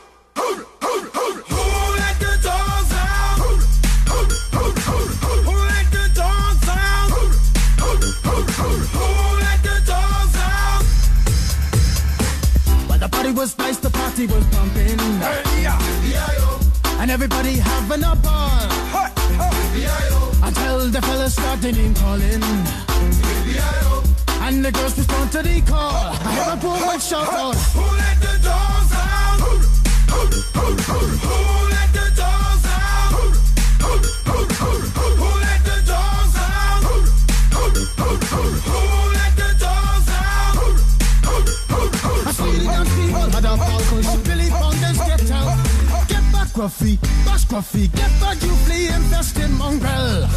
let the dogs out? Who let the dogs out? Who let the dogs out? While the party was nice, the party was pumping. And everybody having a ball. Until the fellas started name calling. And the girls respond to the call. I hear a woman shout out. Who let the dogs out? Who let the dogs out? Who let the dogs out? Who let the dogs out? I see the young people had a cause Billy Fountains get out. Get back, Gruffy, bash Gruffy, get back, you flea infested mongrel.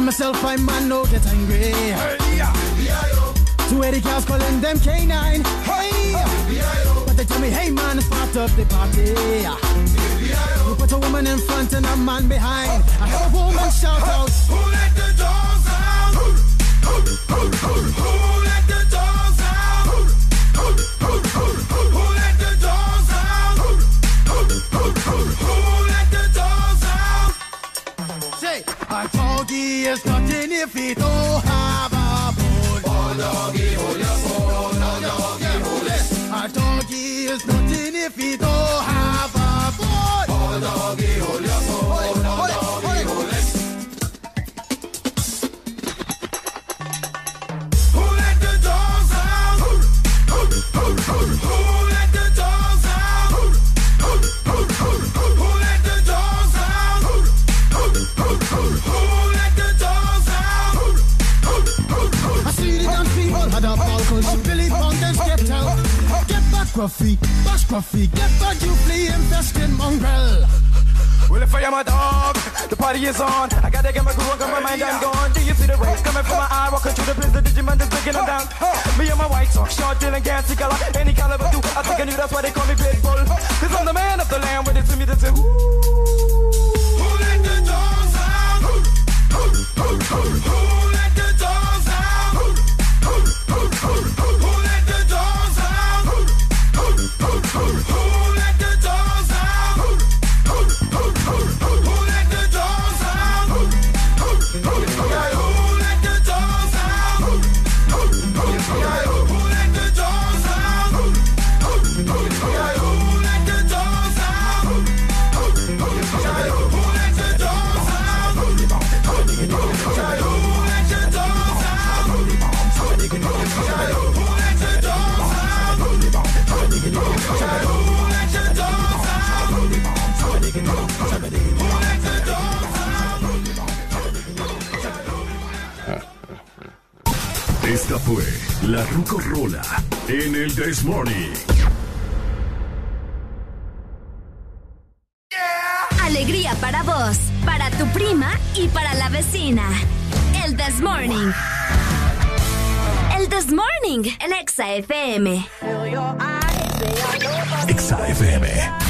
Tell myself I'm man no get angry. Two Eddie cows calling them K9. Hey, but they tell me, hey man, it's part of the party. You put a woman in front and a man behind. I heard a woman shout out. Who let the dogs out? Who let the dogs My body is nothing if we don't oh, have a. Get back, Gruffy, get back, you flea infested mongrel. Well, if I am a dog, the party is on. I gotta get my groove on, got my mind, I'm gone. Do you see the rays coming from my eye? Walking through the the Digimon just breaking them down. Me and my white talk, short, dealing, gassy color. Any caliber, do I think I knew that's why they call me Pitbull. Cause I'm the man of the land with it to me, that's it. Who let the dogs out? Who let the dogs la Rucorola en el This Morning. Alegría para vos, para tu prima y para la vecina. El This Morning. El This Morning, el Exa FM. Exa FM.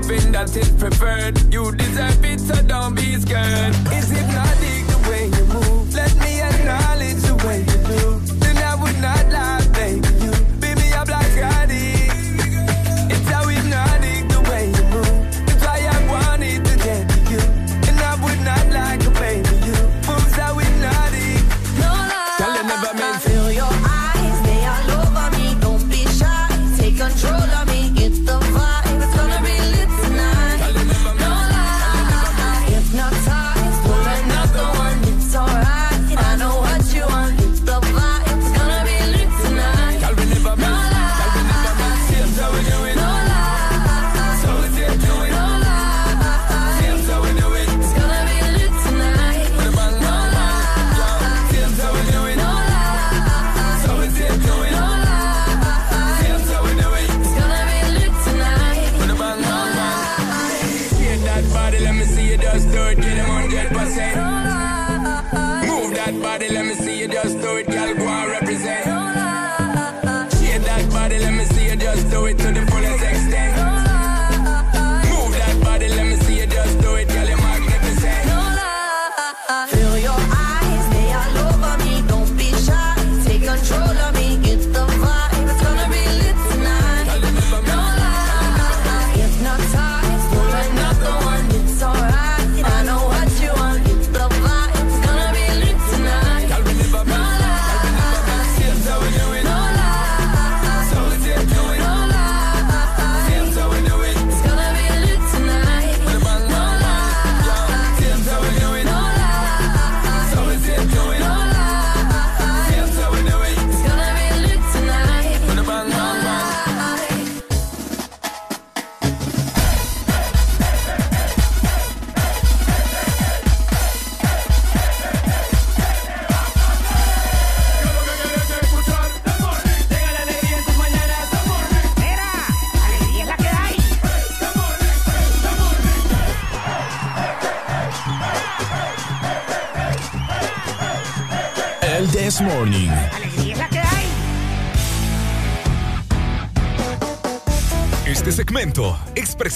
loving that is preferred. You deserve it, so don't be scared. Is it not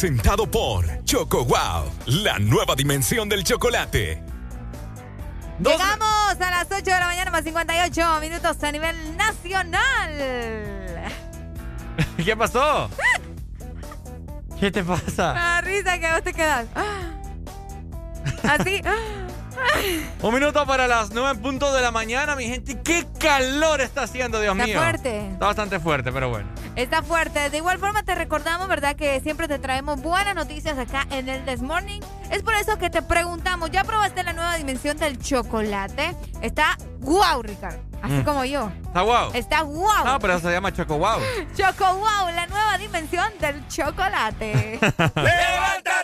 presentado por Choco Wow, la nueva dimensión del chocolate. Llegamos a las 8 de la mañana más 58 minutos a nivel nacional. ¿Qué pasó? ¿Qué te pasa? La risa que vos te quedas. Así. Un minuto para las 9 puntos de la mañana, mi gente. ¡Qué calor está haciendo, Dios mío! Está fuerte. Está bastante fuerte, pero bueno. Está fuerte. De igual forma te recordamos, ¿verdad? Que siempre te traemos buenas noticias acá en el This Morning. Es por eso que te preguntamos, ¿ya probaste la nueva dimensión del chocolate? Está guau, Ricardo. Así mm. como yo. Está guau. Está guau. No, pero eso se llama Choco Wow. Choco Wow, la nueva dimensión del chocolate. ¡Levántate!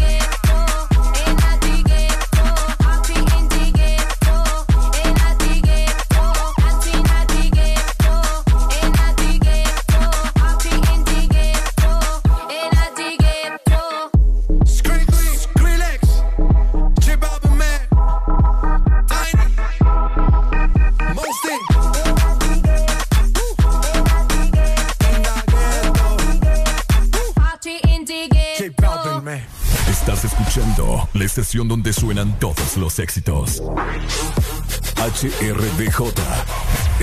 Estás escuchando la estación donde suenan todos los éxitos. HRDJ,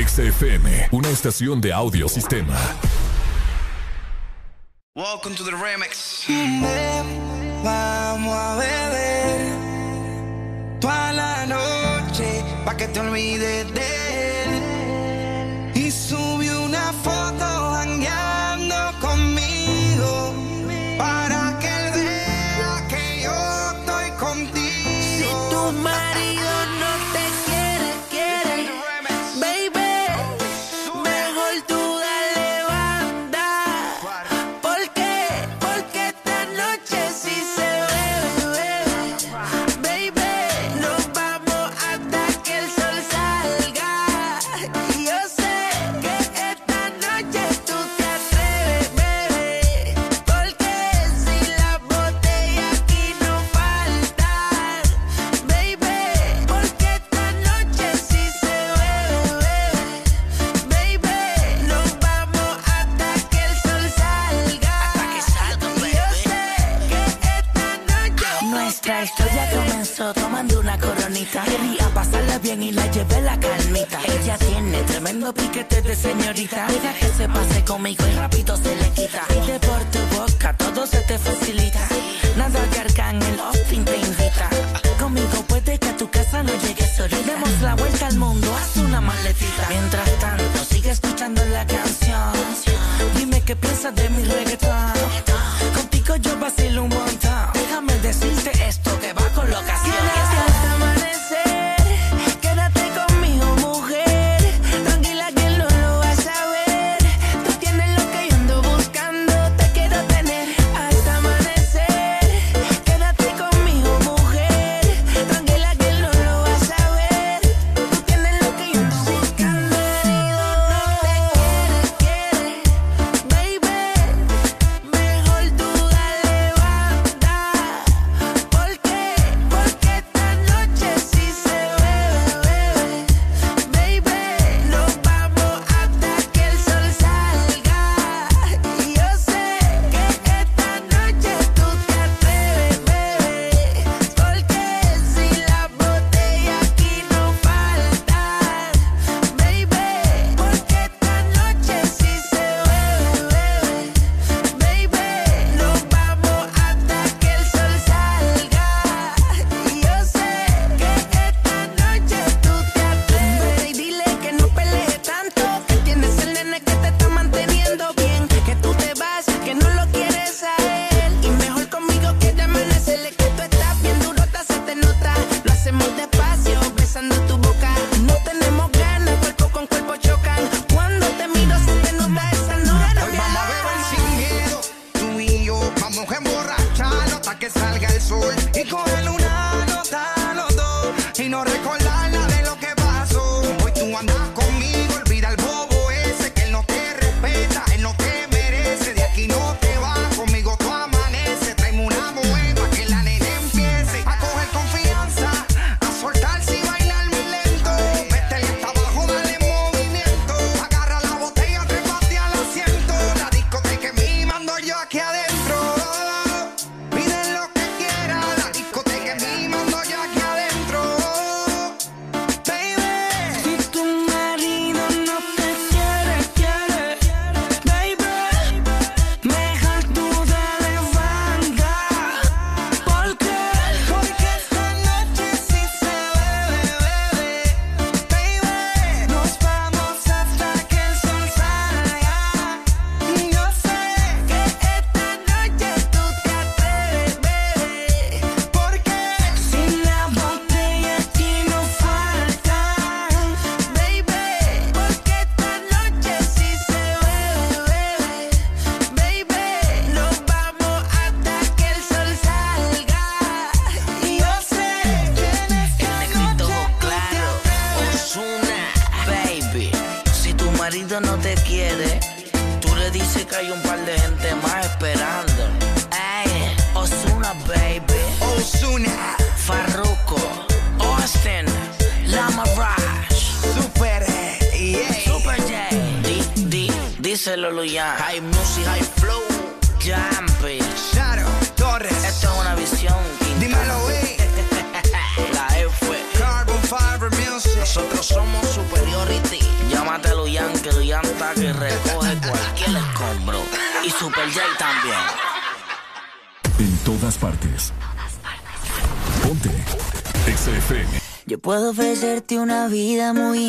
XFM, una estación de audio sistema. Welcome to the remix. Vamos a beber toda la noche pa' que te olvides de tomando una coronita. Quería pasarla bien y la llevé la calmita. Ella tiene tremendo piquete de señorita. Deja que se pase conmigo y rápido se le quita. Pide por tu boca, todo se te facilita. Nada que el Austin te invita. Conmigo puede que a tu casa no llegues solita. Demos la vuelta al mundo, haz una maletita. Mientras tanto, sigue escuchando la canción. Dime qué piensas de mi reggaetón.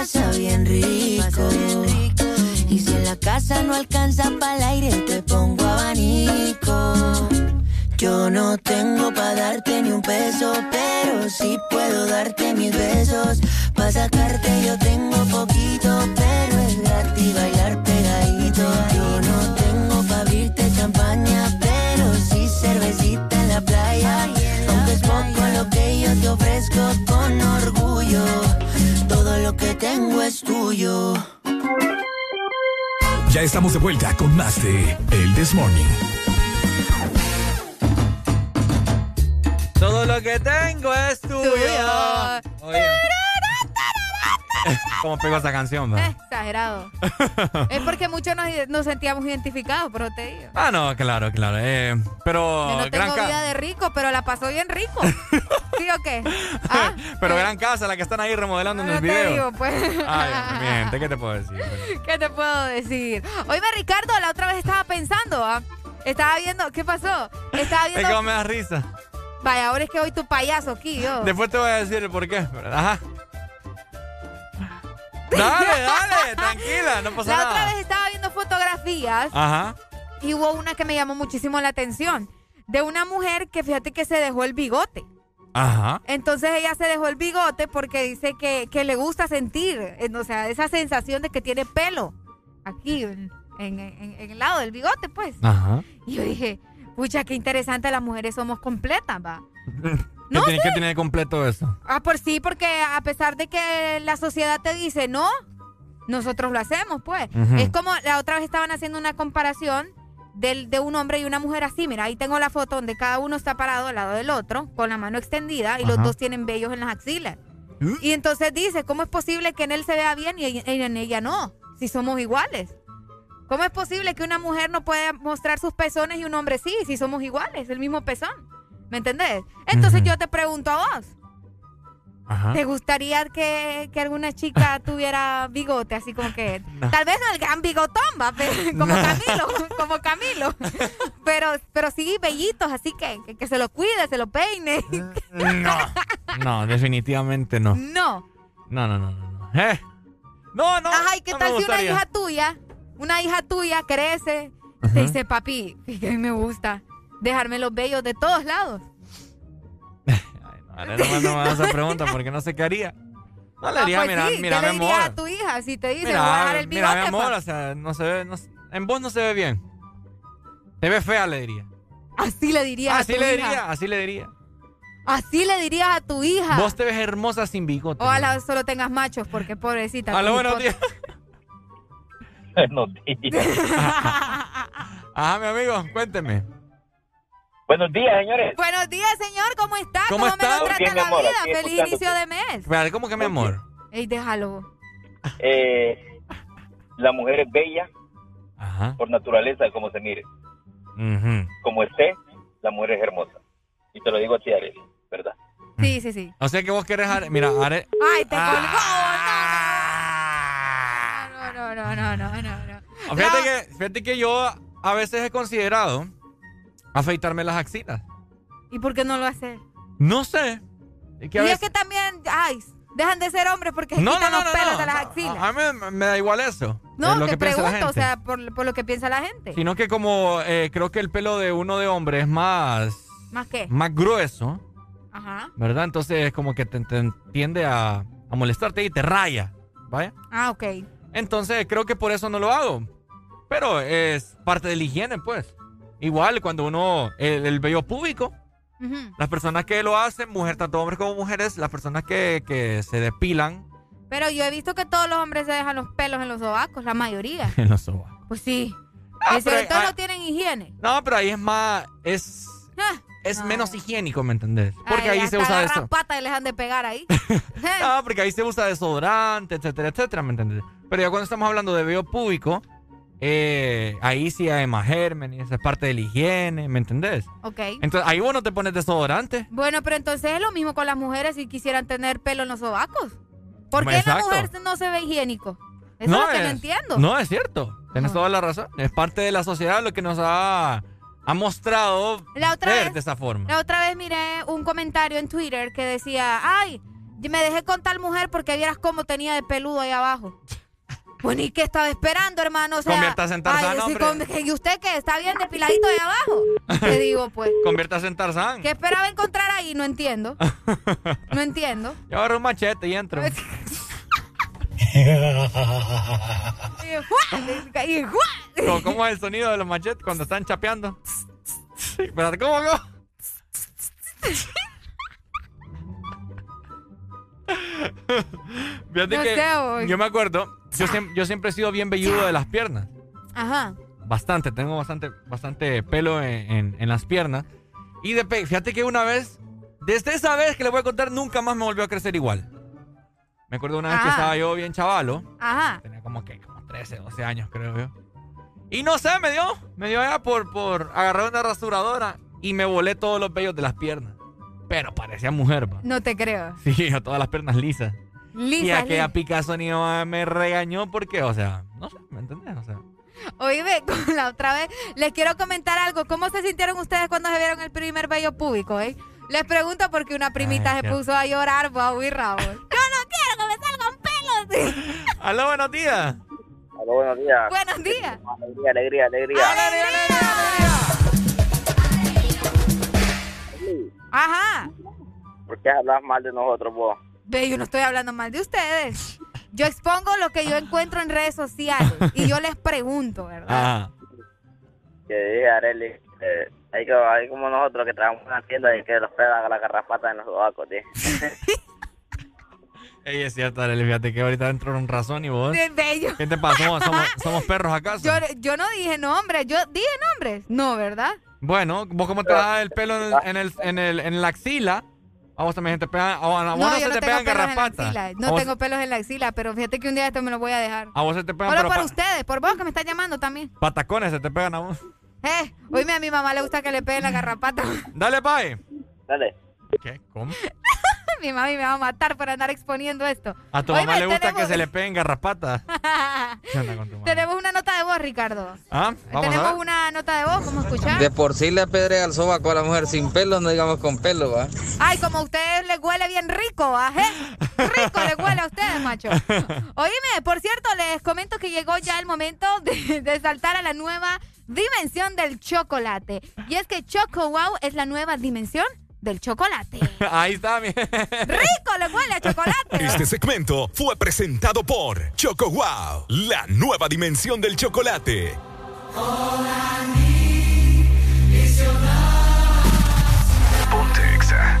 Pasa bien rico. Y si en la casa no alcanza para el aire, te pongo abanico. Yo no tengo para darte ni un peso, pero sí puedo darte mis besos. Para sacarte yo tengo poquito, pero es gratis bailar Ya estamos de vuelta con más de El This Morning. Todo lo que tengo es tuyo. tuyo. ¿Cómo pegó esa canción, va? Exagerado. es porque muchos nos, nos sentíamos identificados, pero te digo. Ah, no, claro, claro. eh, pero Yo no gran tengo vida de rico, pero la pasó bien rico. ¿Sí o qué? Ah, Pero gran casa, la que están ahí remodelando en el no te video. digo, pues. Ay, mi gente, ¿qué te puedo decir? ¿Qué te puedo decir? Oíme, Ricardo, la otra vez estaba pensando, ¿ah? Estaba viendo, ¿qué pasó? Estaba Es que viendo. me da risa. Vaya, ahora es que hoy tu payaso aquí, yo. Después te voy a decir el por qué. Ajá. Dale, dale, tranquila, no pasa La nada. otra vez estaba viendo fotografías Ajá. y hubo una que me llamó muchísimo la atención. De una mujer que fíjate que se dejó el bigote. Ajá. Entonces ella se dejó el bigote porque dice que, que le gusta sentir, eh, o sea, esa sensación de que tiene pelo aquí, en, en- en- en el lado del bigote, pues. Ajá. Y yo dije, pucha, qué interesante, las mujeres somos completas, va. ¿Qué, tiene, qué tiene de completo eso? Ah, por sí, porque a pesar de que la sociedad te dice no, nosotros lo hacemos, pues. Es como la otra vez estaban haciendo una comparación del, de un hombre y una mujer así. Mira, ahí tengo la foto donde cada uno está parado al lado del otro, con la mano extendida, y los dos tienen vellos en las axilas. Y entonces dice, ¿cómo es posible que en él se vea bien y en- y en ella no? Si somos iguales. ¿Cómo es posible que una mujer no pueda mostrar sus pezones y un hombre sí, si somos iguales, el mismo pezón? ¿Me entendés? Entonces yo te pregunto a vos, Ajá. ¿te gustaría que, que alguna chica tuviera bigote? Así como que, No. tal vez no el gran bigotón, va, pero- como Camilo, como Camilo. Pero, pero sí bellitos, así que, que, que se lo cuide, se lo peine. No. No, definitivamente no. No. No, no, no, no. no. Eh. No, no. Ajá, ¿y qué no tal si una hija tuya, una hija tuya crece, Ajá. te dice, papi, que a mí me gusta dejarme los vellos de todos lados? Ahora no me no me hagas esa pregunta porque no sé qué haría. No le Ah, diría, pues mira, sí, mira, ¿qué mi le dirías amor. a tu hija si te dice, voy a dejar Mira, el mira, bigote? mi amor, pa"? o sea, no se ve, no en vos no se ve bien. Te ve fea, le diría. Así le dirías Así a tu le hija. diría, así le diría. Así le dirías a tu hija. Vos te ves hermosa sin bigote. Ojalá solo tengas machos, porque pobrecita. Aló, buenos días. Buenos días. Ajá, mi amigo, cuénteme. Buenos días, señores. Buenos días, señor. ¿Cómo está? ¿Cómo me está? lo trata Bien, mi la amor, vida? Feliz inicio de mes. Espérate, ¿cómo que mi amor? Ey, déjalo. Eh, la mujer es bella Ajá. por naturaleza, como se mire. Ujú. Como esté, la mujer es hermosa. Y te lo digo a ti, Arely, ¿verdad? Sí, sí, sí. O sea que vos querés... Are- Mira, Are... Ay, te Ah. colgó. No, no, no, no, no, no, no. Fíjate No. que, fíjate que yo a veces he considerado afeitarme las axilas. ¿Y por qué no lo haces? No sé. Es que a y es veces- que también, ay, dejan de ser hombres porque se No, quitan no, no, los pelos de las axilas. A mí me, me da igual eso. No, es lo te que pregunto, o sea, por, por lo que piensa la gente. Sino que como eh, creo que el pelo de uno de hombre es más, ¿Más qué? más grueso, Ajá. ¿verdad? Entonces es como que te, te tiende a, a molestarte y te raya, ¿vaya? Ah, ok. Entonces creo que por eso no lo hago. Pero es parte de la higiene, pues. Igual cuando uno, el, el vello público, las personas que lo hacen, mujer, tanto hombres como mujeres, las personas que, que se depilan Pero yo he visto que todos los hombres se dejan los pelos en los sobacos, la mayoría. en los sobacos. Pues sí. Ah, y sobre pero, todo ah, no tienen higiene. No, pero ahí es más, es, Ah, es menos higiénico, ¿me entendés? Porque ay, ahí se usa eso. patas y les han de pegar ahí. No, porque ahí se usa desodorante, etcétera, etcétera, ¿me entendés? Pero ya cuando estamos hablando de vello público, eh, ahí sí hay más gérmenes, es parte de la higiene, ¿me entendés? ok. Entonces, ahí vos no te pones desodorante. Bueno, pero entonces es lo mismo con las mujeres si quisieran tener pelo en los sobacos. ¿Por qué la mujer no se ve higiénico? Eso es lo que no entiendo. No, es cierto. Tienes toda la razón. Es parte de la sociedad lo que nos ha, ha mostrado La otra ver vez- de esa forma. La otra vez miré un comentario en Twitter que decía, ay, me dejé con tal mujer porque vieras cómo tenía de peludo ahí abajo. Pues ni qué estaba esperando, hermano. O sea, Conviértase en Tarzán, ay, sí, ¿Y usted qué? ¿Está bien depiladito ahí abajo? Te digo, pues. Conviértase en Tarzán. ¿Qué esperaba encontrar ahí? No entiendo. No entiendo. Yo agarro un machete y entro. Y. Y. ¿Cómo, cómo es el sonido de los machetes cuando están chapeando? Espérate, ¿cómo, cómo? Fíjate No que sé, yo me acuerdo, yo, siem- yo siempre he sido bien velludo de las piernas. Ajá. Bastante, tengo bastante, bastante pelo en, en- en las piernas. Y de fíjate que una vez Desde esa vez que le voy a contar, nunca más me volvió a crecer igual. Me acuerdo una vez que Ajá. estaba yo bien chavalo. Ajá. Tenía como que como 13, 12 años, creo yo. Y no sé, me dio. Me dio ya por, por agarrar una rasuradora y me volé todos los vellos de las piernas. Pero parecía mujer. No te creo. Sí, a todas las piernas lisas. Lisa, y aquella Lisa. Picasso ni me regañó porque, o sea, no sé, ¿me entendés? O sea, Oíme, con la otra vez, les quiero comentar algo. ¿Cómo se sintieron ustedes cuando se vieron el primer vello público, eh? Les pregunto porque una primita Ay, se qué- puso a llorar, Bau y Raúl. Yo no quiero que me salgan pelos. Aló, buenos días. Aló, buenos días. Buenos días. Alegría, alegría, alegría. Ajá. ¿Por qué hablas mal de nosotros vos? Ve, yo no estoy hablando mal de ustedes. Yo expongo lo que yo encuentro en redes sociales y yo les pregunto, ¿verdad? Ajá. Que dije, Areli, eh, hay, que, hay como nosotros que trabajamos en una tienda y que los pedan a la garrapata en los sobacos, tío. Ey, es cierto, Arely, fíjate que ahorita entró en razón y vos. Bello. ¿Qué te pasa? ¿Somos, somos, somos perros acaso? Yo, yo no dije nombres, yo dije nombres. No, ¿verdad? Bueno, vos como te das el pelo en, el, en, el, en, el- en la axila, a vos también se te pegan, a vos, no, se te pegan garrapatas. No vos- tengo pelos en la axila, pero fíjate que un día esto me lo voy a dejar. A vos se te pegan, Solo pero por pa- ustedes, por vos que me estás llamando también. patacones se te pegan a vos. Eh, oíme, a mi mamá le gusta que le peguen la garrapata. Dale, pai. Dale. ¿Qué? ¿Cómo? mi mami me va a matar por andar exponiendo esto. A tu mamá le gusta tenemos- que se le peguen garrapatas. Tenemos una nota de voz, Ricardo. ¿Ah? Vamos a Tenemos ver. una nota de voz, ¿cómo escuchar? De por sí le apedrea el sobaco a la mujer sin pelo, no digamos con pelo, ¿va? Ay, como a ustedes les huele bien rico, ¿ajé? Rico les huele a ustedes, macho. Oíme, por cierto, les comento que llegó ya el momento de, de saltar a la nueva dimensión del chocolate. Y es que Choco Wow es la nueva dimensión del chocolate. Ahí está, mi. ¡Rico le huele a chocolate! Este segmento fue presentado por Choco Wow, la nueva dimensión del chocolate. Ponte Exa.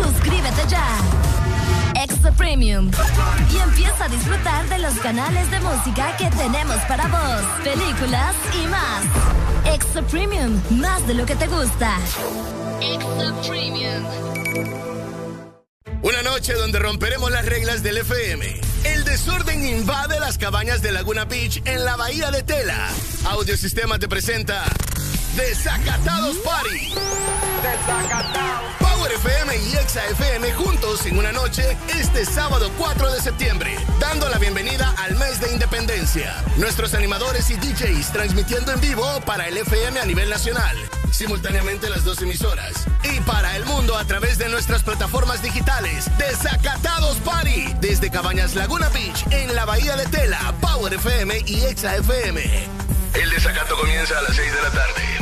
Suscríbete ya. Exa Premium. Y empieza a disfrutar de los canales de música que tenemos para vos, películas y más. Exa Premium, más de lo que te gusta. Exa Premium. Una noche donde romperemos las reglas del FM. El desorden invade las cabañas de Laguna Beach en la bahía de Tela. Audiosistema te presenta Desacatados Party. FM y Exa FM juntos en una noche este sábado 4 de septiembre, dando la bienvenida al mes de independencia. Nuestros animadores y DJs transmitiendo en vivo para el FM a nivel nacional, simultáneamente las dos emisoras. Y para el mundo a través de nuestras plataformas digitales. Desacatados Party. Desde Cabañas Laguna Beach en la Bahía de Tela, Power FM y Exa FM. El desacato comienza a las 6 de la tarde.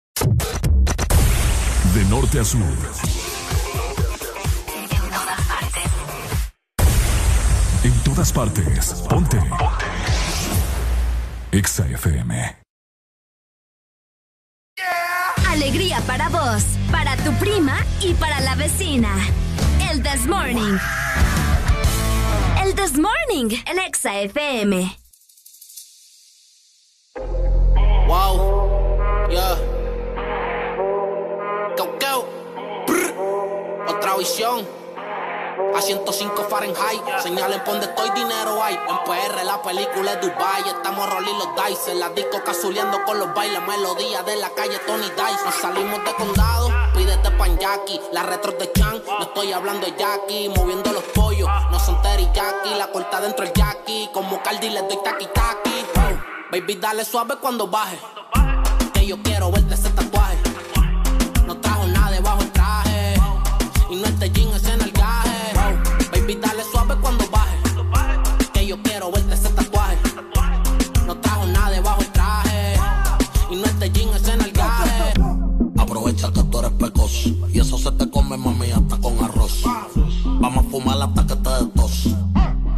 De norte a sur. En todas partes. Ponte. Exa FM. Alegría para vos, para tu prima y para la vecina. El This Morning. El This Morning en Exa FM. Wow, yeah. Otra visión. A 105 Fahrenheit. Señalen por donde estoy, dinero hay. En PR la película es Dubai. Estamos rolling los dice. La disco casuleando con los bailes. Melodía de la calle Tony Dice. Nos salimos de condado. Pídete pan Jackie. La retro de Chan. No estoy hablando de Jackie. Moviendo los pollos. No son teriyaki. La corta dentro el Jackie. Como Cardi le doy taki. Oh, Baby, dale suave cuando baje. Que yo quiero verte Vamos a fumar hasta que te tos.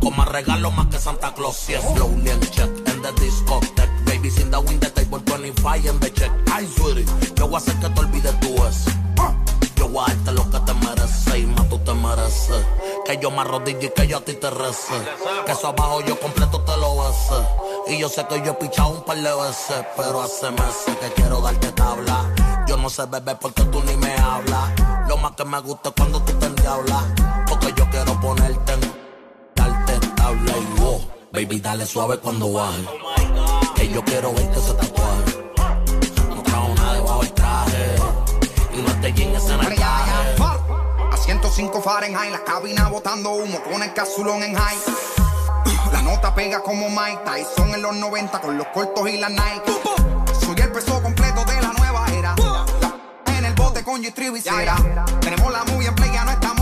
Con más regalo más que Santa Claus. Si es ni en check, en the discotheque. Baby, sin the win the table, 25 en the check. Ay, sweetie, yo voy a hacer que te olvides tú eso. Yo voy a darte lo que te mereces y más tú te mereces. Que yo me arrodille y que yo a ti te rece. Que eso abajo yo completo te lo bese. Y yo sé que yo he pichado un par de veces, pero hace meses que quiero darte tabla. Yo no sé beber porque tú ni me hablas. Lo más que me gusta es cuando tú te endiablas. Yo quiero ponerte en darte tabla y wow. Baby, dale suave cuando baje. Que yo quiero verte ese tatuaje. No trajo nada debajo del traje. Y no te en el traje. A 105 Fahrenheit, la cabina botando humo con el casulón en high. La nota pega como Mike Tyson en los 90 con los cortos y la Nike. Soy el peso completo de la nueva era. La en el bote con y cera. Tenemos la movie en play, ya no novela.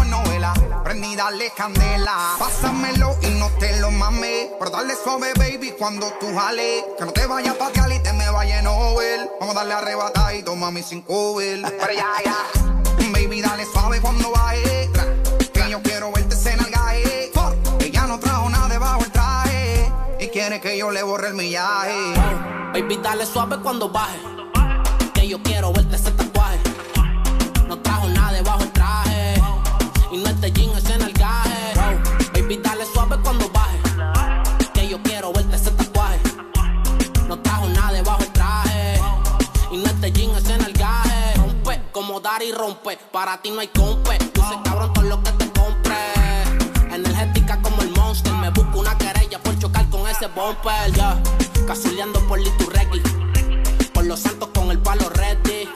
Prendí, dale candela. Pásamelo y no te lo mames. Pero dale suave, baby, cuando tú jales. Que no te vayas pa' Cali y te me vaya en Nobel. Vamos a darle arrebatadito, mami, sin cover. Pero ya, ya. Baby, dale suave cuando baje. Tra. yo quiero verte ese nalgaje. Ella no trajo nada debajo el traje. Y quiere que yo le borre el millaje. Baby, dale suave cuando baje. Que yo quiero verte ese Y rompe. Para ti no hay compe. Tú se cabrón todo lo que te compre. Energética como el monster. Me busco una querella por chocar con ese bumper. Ya, cazuleando por Liturregui. Por los santos con el palo ready.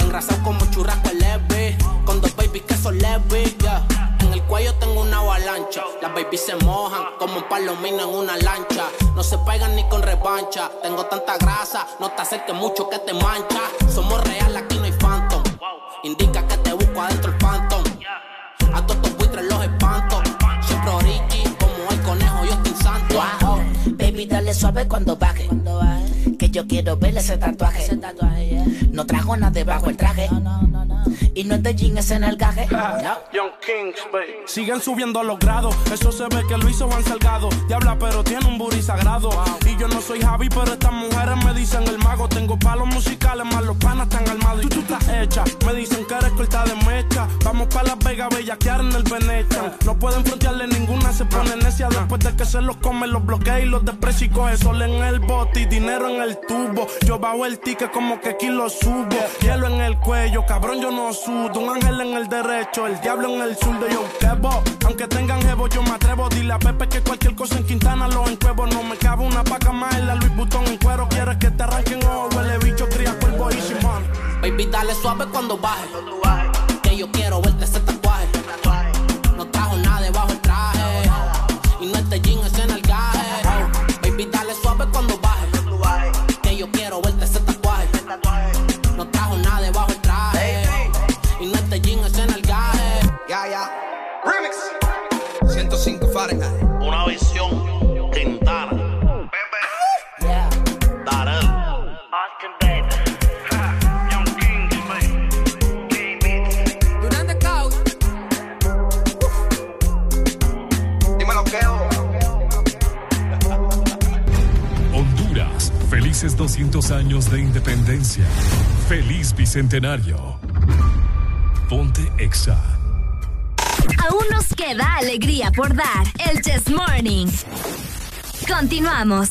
Engrasado como churrasco leve. Con dos babies que son leves. ya. En el cuello tengo una avalancha. Las babies se mojan como un palomino en una lancha. No se pegan ni con revancha. Tengo tanta grasa, no te acerques mucho que te mancha. Somos real, aquí. Indica que te busco adentro el phantom. A todos estos buitres los espanto. Siempre origi, como el conejo, yo estoy santo. Wow. Baby, dale suave cuando baje. Yo quiero ver ese tatuaje. No trajo nada debajo el traje. Y no es de jean, es en el gaje. Young Kings, baby. Siguen subiendo los grados. Eso se ve que lo hizo Van Salgado. Diabla, pero tiene un booty sagrado. Y yo no soy Javi, pero estas mujeres me dicen el mago. Tengo palos musicales, más los panas están armados. Y tú, tú estás hecha. Me dicen que eres corta de mecha. Vamos para Las Vegas, bellaquear en el Venetian. No pueden frontearle ninguna, se pone necia. Después de que se los come, los bloquea y los desprecia y coge sol en el bote y dinero en el Yo bajo el ticket como que aquí lo subo. Hielo en el cuello, cabrón, yo no sudo. Un ángel en el derecho, el diablo en el zurdo. Yo quebo, aunque tengan jevo, yo me atrevo. Dile a Pepe que cualquier cosa en Quintana lo encuevo. No me cabe una paca más en la Luis Butón en cuero. Quieres que te arranquen o huele bicho, cría cuervo y Simón. Baby, dale suave cuando baje. Que yo quiero verte ese felices 200 años de independencia. Feliz bicentenario. Ponte Exa. Aún nos queda alegría por dar. El Chess Morning. Continuamos.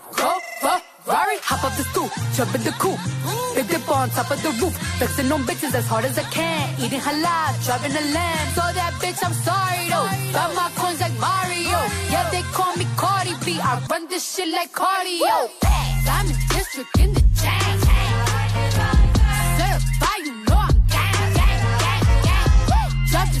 Ferrari, hop up the stoop, jump in the coupe. Big dip on top of the roof, flexing on bitches as hard as I can. Eating halal, driving a lamb. So that bitch, I'm sorry though. Got my coins like Mario. Yeah, they call me Cardi B. I run this shit like cardio. Diamond district in the chain. Certified, you know I'm gang, gang, gang, gang. Drop the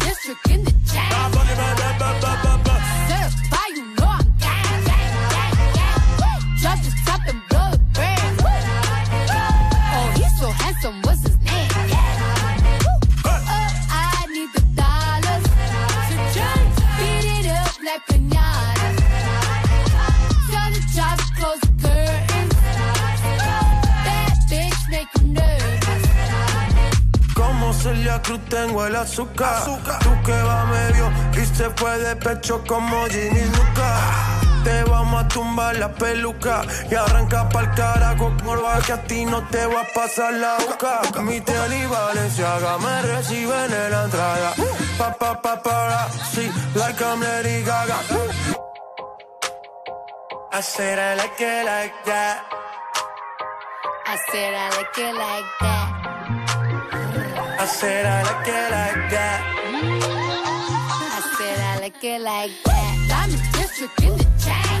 District in the chain. Certified, you know I'm gang, gang, Celia Cruz tengo el azúcar. Tú que va medio y se fue de pecho como Ginny Luca. Te vamos a tumbar la peluca y arranca pa'l carajo corva que a ti no te va a pasar la boca. Mi tele y Valenciaga me reciben en la entrada. Pa pa pa para sí, like I'm Lady Gaga. I said I like it like that. I said I like it like that. I said I like it like that. I said I like it like that. Diamond District in the chain.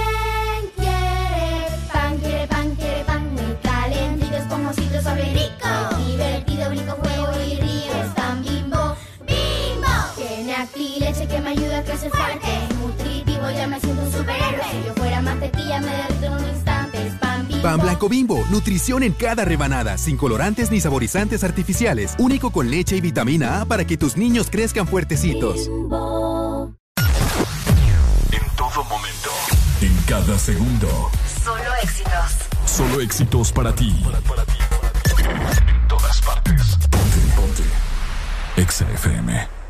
superhéroe. Si yo fuera mantequilla, me derrito en un instante. Es pan bimbo. Pan blanco bimbo, nutrición en cada rebanada, sin colorantes ni saborizantes artificiales, único con leche y vitamina A para que tus niños crezcan fuertecitos. En todo momento. En cada segundo. Solo éxitos. Solo éxitos para ti. En todas partes. Ponte, ponte. Exa FM.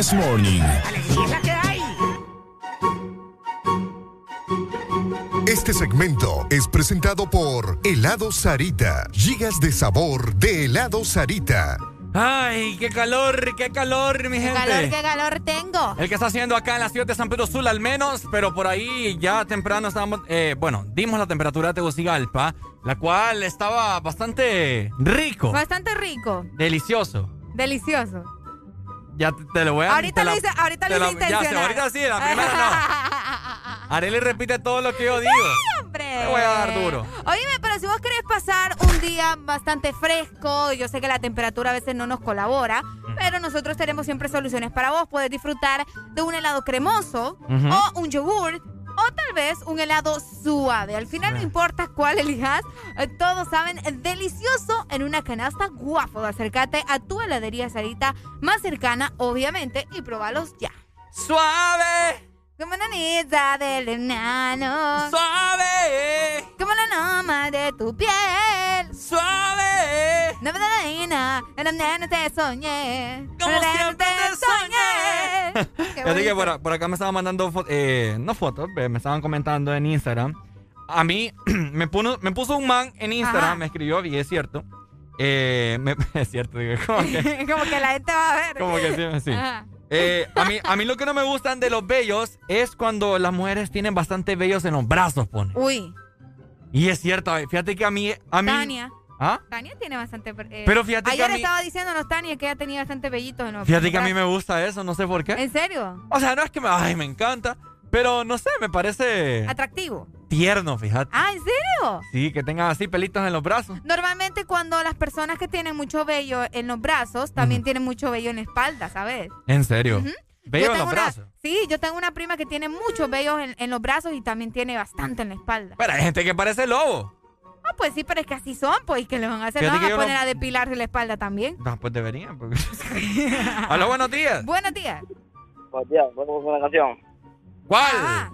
This Morning. Este segmento es presentado por Helado Sarita. Gigas de sabor de helado Sarita. Ay, qué calor, qué calor, mi Qué gente. calor, qué calor tengo. El que está haciendo acá en la ciudad de San Pedro Sula al menos, pero por ahí ya temprano estábamos, eh, bueno, dimos la temperatura de Tegucigalpa, la cual estaba bastante rico, Bastante rico. delicioso. Delicioso. Ya te, te lo voy a Ahorita hice, ahorita ya, sí, intencional. ahorita sí, la primera no. Arely repite todo lo que yo digo. hombre! Te voy a dar duro. Oíme, pero si vos querés pasar un día bastante fresco, yo sé que la temperatura a veces no nos colabora, pero nosotros tenemos siempre soluciones para vos. Puedes disfrutar de un helado cremoso o un yogur. O tal vez un helado suave. Al final no importa cuál elijas, eh, todos saben delicioso en una canasta guapo. Acércate a tu heladería Sarita más cercana, obviamente, y probalos ya. ¡Suave! Como la niza del enano. ¡Suave! Como la noma de tu piel. ¡Suave! No me da la nena te soñé. Como siempre te soñé. Fíjate que por, acá me estaban mandando, fo- eh, no fotos, me estaban comentando en Instagram. A mí me, puso, me puso un man en Instagram, Ajá. me escribió, y es cierto. Eh, me- es cierto, digo, como que, Como que la gente va a ver. como que sí, sí. Eh, a, mí, a mí lo que no me gustan de los vellos es cuando las mujeres tienen bastante vellos en los brazos, pone. Uy, Y es cierto, fíjate que a mí... A mí Tania. ¿Ah? Tania tiene bastante. eh, Pero fíjate que Ayer a mí- estaba diciéndonos Tania que ella tenía bastante vellitos en los Fíjate que a mí me gusta eso, no sé por qué. ¿En serio? O sea, no es que me, ay, me encanta, pero no sé, me parece Atractivo. tierno, fíjate. Ah, ¿en serio? Sí, que tengan así pelitos en los brazos. Normalmente cuando las personas que tienen mucho vello en los brazos también tienen mucho vello en la espalda, ¿sabes? En serio. Vello Yo en los una- brazos. Sí, yo tengo una prima que tiene muchos vellos en, en los brazos y también tiene bastante en la espalda. Pero hay gente que parece lobo. Ah, pues sí, pero es que así son, pues, ¿y que le van a hacer? Fíjate ¿No van a poner no- a depilarse la espalda también? No, pues deberían. porque- Hola, buenos días. Buenos días. Buenos días, vamos con canción. ¿Cuál?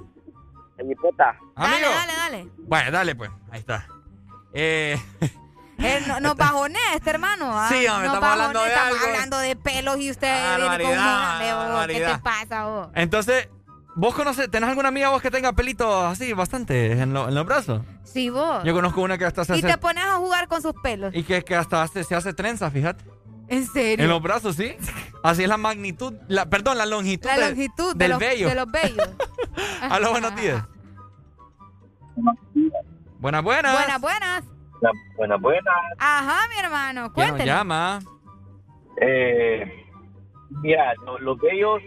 El hipota. Amigo. Dale, dale. Bueno, dale pues. Ahí está. Eh, Eh, no, nos bajonea este hermano. ¿ah? Sí, hombre, Nos estamos hablando bajonea, de estamos algo. hablando de pelos y usted viene con una oh, ¿Qué te pasa, vos? entonces, ¿vos conoces, tenés alguna amiga vos que tenga pelitos así bastante en, lo- en los brazos? Sí, vos. Yo conozco una que hasta se y hace... te pones a jugar con sus pelos. Y que, que hasta hace- se hace trenza, fíjate. ¿En serio? En los brazos, sí. Así es la magnitud, la, perdón, la longitud, La de- longitud de del los, vello. de los vellos. Aló, buenos días. Buenas, buenas. Buenas, buenas. Buenas, buenas. Ajá, mi hermano. ¿Quién nos Cuénteme. llama? Eh, mira, lo- los vellos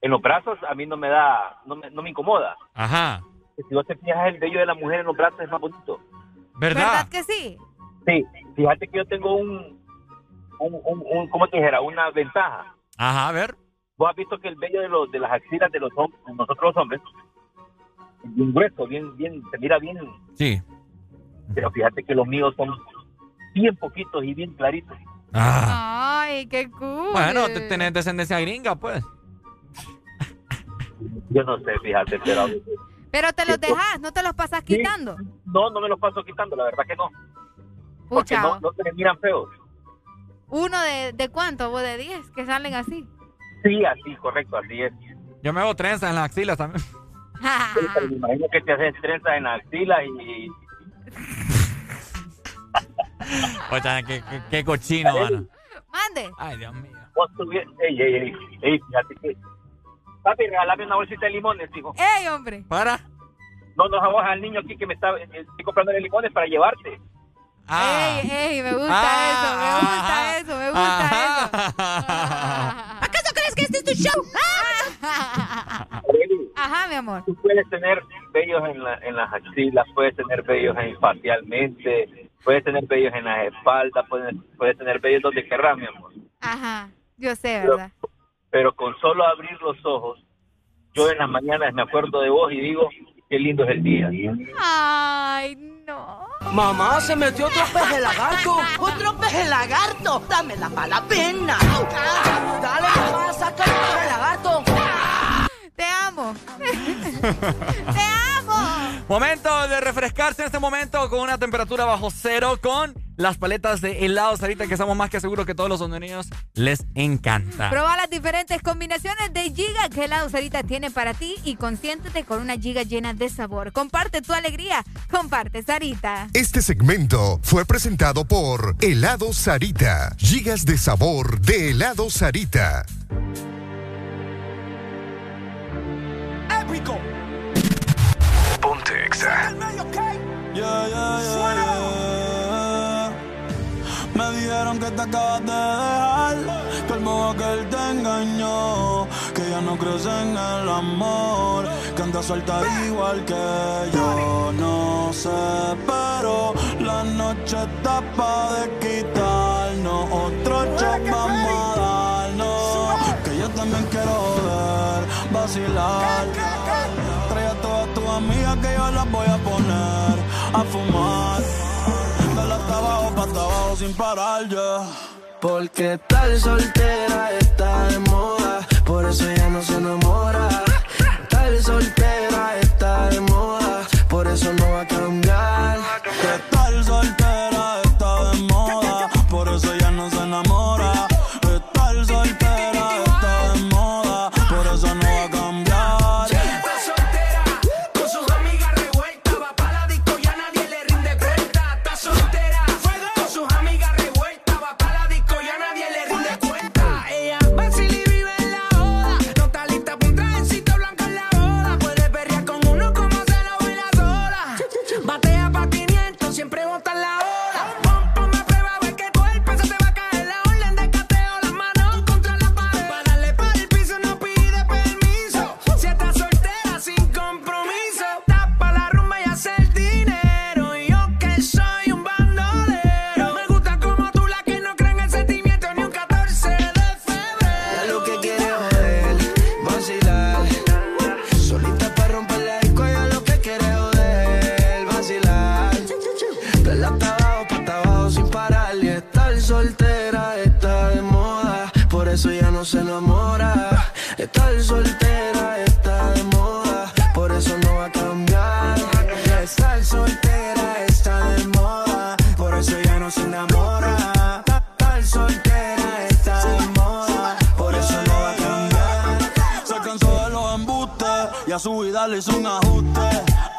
en los brazos a mí no me da, no me, no me incomoda. Ajá. Si vos te fijas, el vello de la mujer en los brazos es más bonito. ¿Verdad? ¿Verdad que sí? Sí, fíjate que yo tengo un, un, un, un- ¿cómo te dijera? Una ventaja. Ajá, a ver. Vos has visto que el vello de, los, de las axilas de los hom- de nosotros los hombres es bien grueso, bien, bien, se mira bien. Sí. Pero fíjate que los míos son bien poquitos y bien claritos. Ah. Ay, qué cool. Bueno, te- tenés descendencia gringa, pues. Yo no sé, fíjate, pero Pero te los dejas, no te los pasas quitando. no, no me los paso quitando, la verdad que no. Porque Pucha, no, no se me miran feos. uno de, de cuánto, vos de 10 que salen así. Sí, así, correcto, así es. Yo me hago trenza en las axilas también. Sí, pero me imagino que te haces trenza en la axila y O sea, qué, qué- qué cochino, mano. Mande. Ay, Dios mío. vos tuvieras... Ey, ey, ey, ey, fíjate que... Papi, regálame una bolsita de limones, hijo. ¡Ey, hombre! ¿Para? No nos vamos al niño aquí que me está... Estoy comprando limones para llevarte. Ah. ¡Ey, ey! Me gusta eso, me gusta eso, me gusta eso. ¿Acaso crees que este es tu show? Ajá, mi amor. Tú puedes tener vellos en, la- en las axilas, puedes tener vellos en facialmente, puedes tener vellos en las espaldas, puedes, puedes tener vellos donde querrás, mi amor. Ajá, yo sé, ¿verdad? Pero con solo abrir los ojos, yo en las mañanas me acuerdo de vos y digo, qué lindo es el día. Ay, no. Mamá, se metió otro pez lagarto. Otro pez lagarto. Dámela para la pena. Dale, mamá, saca el pez lagarto. Te amo. Te amo. Momento de refrescarse en este momento con una temperatura bajo cero con las paletas de helados ahorita que estamos más que seguros que todos los hondureños les encanta. Proba las diferentes combinaciones de giga que la Sarita tiene para ti y consiéntete con una giga llena de sabor. Comparte tu alegría. Comparte Sarita. Este segmento fue presentado por Helado Sarita. Gigas de sabor de helado Sarita. Épico. Ponte Yeah, yeah, yeah, yeah. Me dijeron que te acabas de dejar, que el modo que él te engañó, que ya no crees en el amor, que anda suelta igual que yo. No sé, pero la noche está pa' de quitarnos, otro shot vamos a darnos, que yo también quiero ver, vacilar. Trae a todas tus amigas que yo las voy a poner a fumar. Sin parar ya. Porque tal soltera está de moda, por eso ella no se enamora. Se enamora. Estar soltera está de moda, por eso no va a cambiar. Estar soltera está de moda, por eso ya no se enamora. Estar soltera está de moda, por eso no va a cambiar. Se cansó de los embustes y a su vida le hizo un ajuste.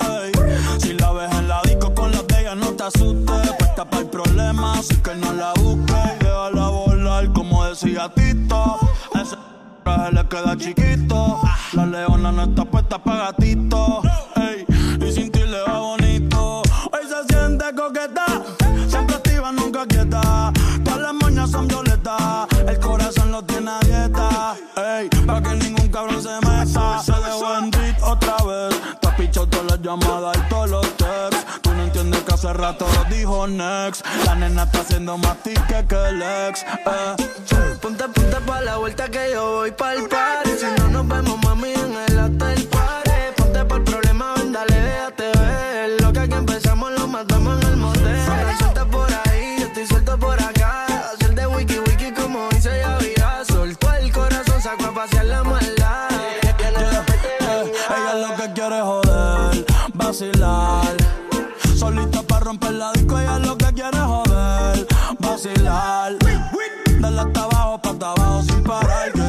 Ey, Si la ves en la disco con las de no te asustes. Puesta para el problema, así que no la busques. Y déjala volar, como decía Tito. Traje le queda chiquito. La leona no está puesta para gatito. Ey, y sin ti le va bonito. Hoy se siente coqueta, siempre activa, nunca quieta. Todas las moñas son violetas, el corazón lo tiene a dieta. Ey, para que ningún cabrón se meta. Se dejó en otra vez. Te has pichado todas las llamadas y todos los hace rato dijo Next. La nena está haciendo más ticket que el ex. Eh. Ponte, ponte pa' la vuelta que yo voy pa'l party. Si no nos vemos, mami, en el hotel romper la disco, ella lo que quiere joder, vacilar. Dale hasta abajo, pa' hasta sin parar.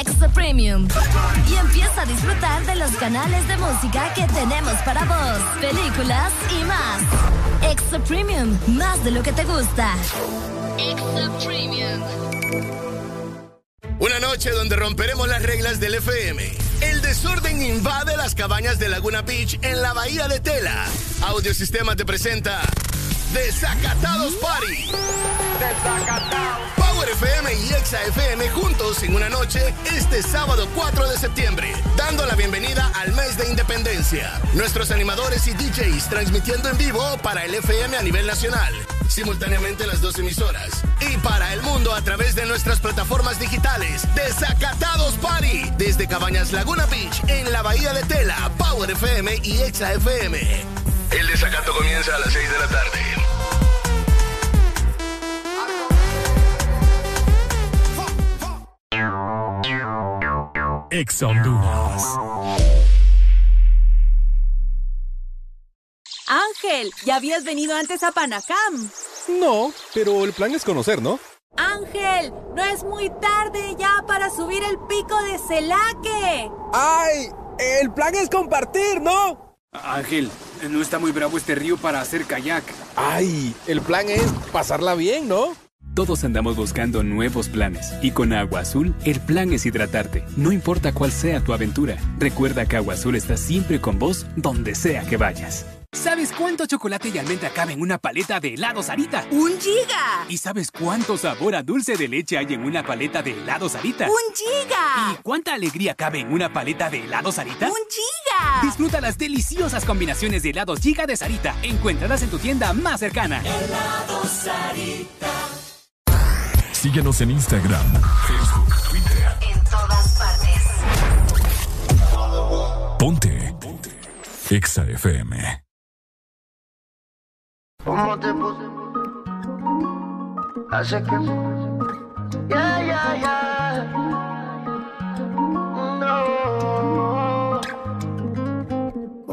Extra Premium. Y empieza a disfrutar de los canales de música que tenemos para vos, películas y más. Extra Premium, más de lo que te gusta. Extra Premium. Una noche donde romperemos las reglas del FM. El desorden invade las cabañas de Laguna Beach en la bahía de Tela. Audiosistema te presenta Desacatados Party. Desacatados. Power FM y Exa FM juntos en una noche este sábado 4 de septiembre, dando la bienvenida al mes de independencia. Nuestros animadores y DJs transmitiendo en vivo para el FM a nivel nacional, simultáneamente las dos emisoras. Y para el mundo a través de nuestras plataformas digitales. Desacatados Party. Desde Cabañas Laguna Beach en la Bahía de Tela, Power FM y Exa FM. El desacato comienza a las 6 de la tarde. Ex Honduras. Ángel, ¿ya habías venido antes a Panacam? No, pero el plan es conocer, ¿no? Ángel, no es muy tarde ya para subir el pico de Celaque. ¡Ay! El plan es compartir, ¿no? Ángel, no está muy bravo este río para hacer kayak. ¡Ay! El plan es pasarla bien, ¿no? Todos andamos buscando nuevos planes y con Agua Azul el plan es hidratarte, no importa cuál sea tu aventura. Recuerda que Agua Azul está siempre con vos donde sea que vayas. ¿Sabes cuánto chocolate y almendra cabe en una paleta de helado Sarita? ¡Un giga! ¿Y sabes cuánto sabor a dulce de leche hay en una paleta de helado Sarita? ¡Un giga! ¿Y cuánta alegría cabe en una paleta de helado Sarita? ¡Un giga! Disfruta las deliciosas combinaciones de helados Giga de Sarita. Encuéntralas en tu tienda más cercana. Helado Sarita. Síguenos en Instagram, Facebook, Twitter. En todas partes. Ponte. Ponte. Exa FM. ¿Cómo te puse? Hace que. Ya, ya, ya. No.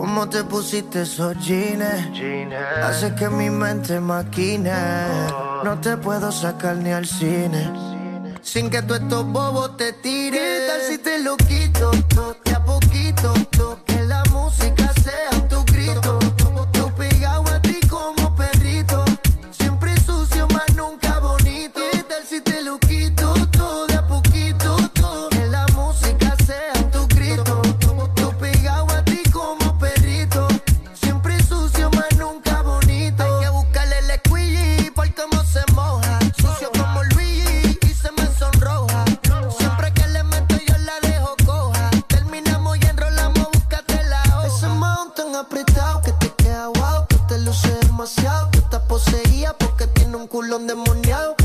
¿Cómo te pusiste esos jeans? Hace que mi mente maquine. No te puedo sacar ni al cine. Sin que tú estos bobos te tires. ¿Qué tal si te lo quito? de a poquito. Que la música sea tu grito. Tiene un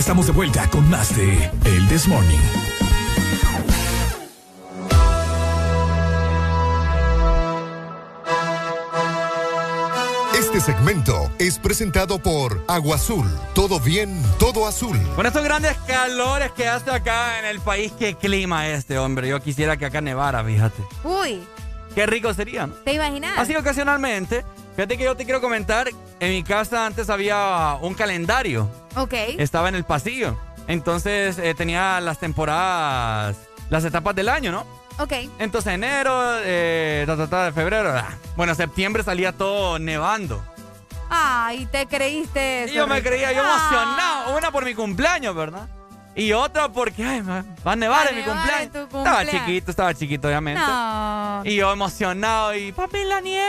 estamos de vuelta con más de El This Morning. Este segmento es presentado por Agua Azul. Todo bien, todo azul. Con estos grandes calores que hace acá en el país, qué clima este, hombre. Yo quisiera que acá nevara, fíjate. Uy, Qué rico sería, ¿no? ¿te imaginas? Así ocasionalmente. Fíjate que yo te quiero comentar, en mi casa antes había un calendario. Ok. Estaba en el pasillo. Entonces eh, tenía las temporadas, las etapas del año, ¿no? Ok. Entonces enero, eh, ta, ta, ta, de febrero. ah. Bueno, septiembre salía todo nevando. Ay, te creíste eso. Y yo me creía yo Ah. emocionado. Una por mi cumpleaños, ¿verdad? Y otra porque ay, va a nevar en mi cumpleaños. Estaba chiquito, estaba chiquito, obviamente. No. Y yo emocionado y, papi, ¿la nieve?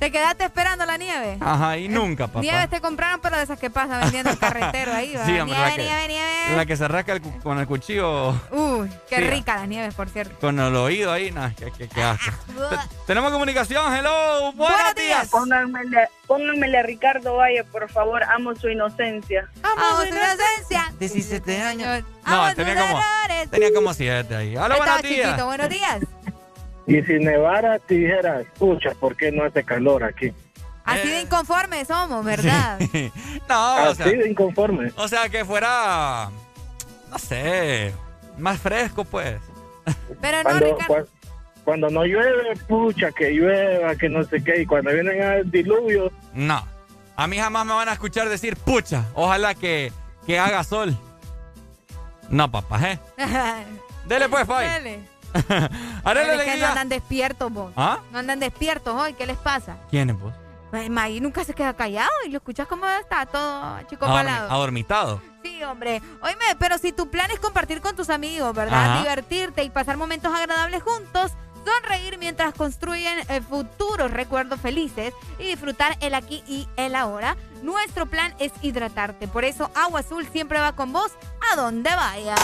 ¿Te quedaste esperando la nieve? Ajá, y nunca, papá. Nieves te compraron, pero de esas que pasan vendiendo el carretero ahí, ¿va? Sí, hombre, nieve, la que- nieve, nieve. La que se rasca el cu- con el cuchillo, Uy, qué Sí. rica las nieves, por cierto. con el oído ahí, nada, qué, qué, qué asco. Te- Tenemos comunicación, hello, buenos, días. Pónganmele, pónganmele a Ricardo Valle, por favor. Amo su inocencia. Amo su inocencia. 17 años. Amo No, tenía como, tenía como 7 ahí. Hola, buenos días. chiquito, buenos días. Y si nevara, te dijera, escucha, ¿por qué no hace calor aquí? Así Eh. de inconformes somos, ¿verdad? no, o Así sea, de inconforme. o sea, que fuera no sé, más fresco pues. Pero no, Cuando, Ricardo. cua- cuando no llueve, pucha, que llueva, que no sé qué. Y cuando vienen a diluvios, No. A mí jamás me van a escuchar decir, pucha, ojalá que, que haga sol. No, papá, ¿eh? Dele pues, Fai. Dele. La Es que no alegría. andan despiertos, vos. ¿Ah? No andan despiertos hoy. ¿Qué les pasa? ¿Quién es vos? Pues nunca se queda callado y lo escuchas como está todo chico palado. adormitado. Sí, hombre. Oíme, pero si tu plan es compartir con tus amigos, ¿verdad? Ajá. Divertirte y pasar momentos agradables juntos, sonreír mientras construyen eh, futuros recuerdos felices y disfrutar el aquí y el ahora, nuestro plan es hidratarte. Por eso Agua Azul siempre va con vos a donde vaya.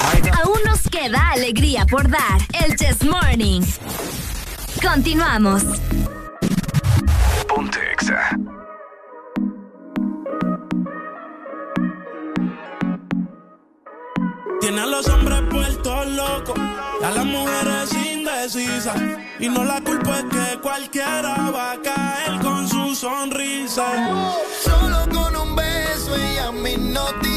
Aún nos queda alegría por dar. El Chess Morning. Continuamos. Ponte Exa. Tiene a los hombres puestos locos, a las mujeres indecisas. Y no la culpa es que cualquiera va a caer con su sonrisa. Solo con un beso ella me hipnotizó.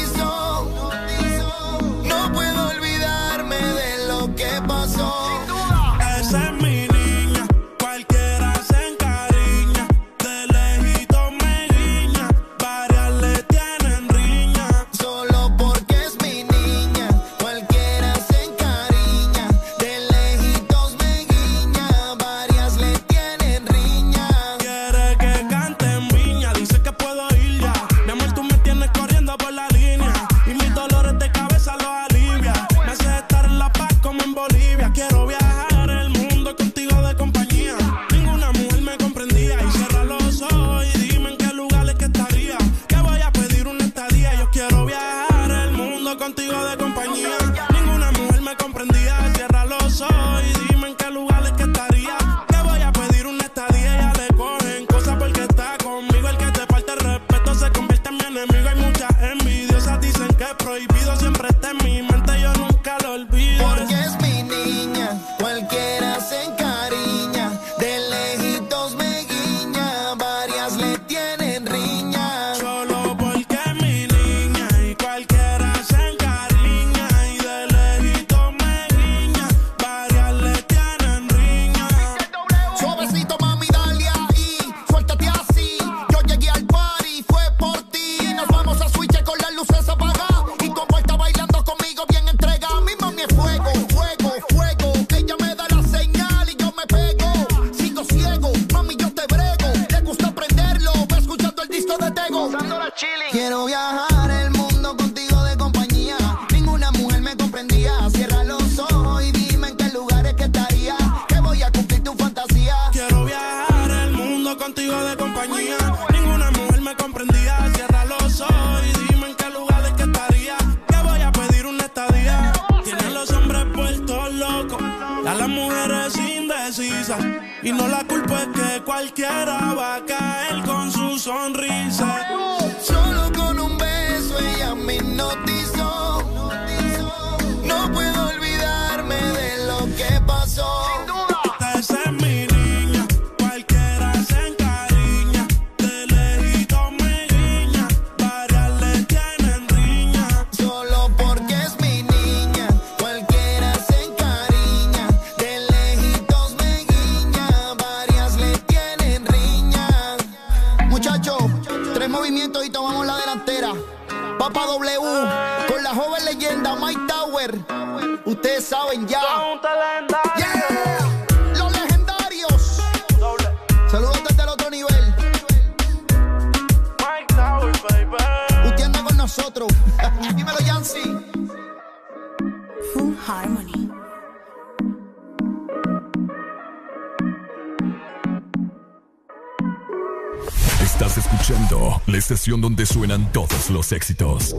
Suenan todos los éxitos.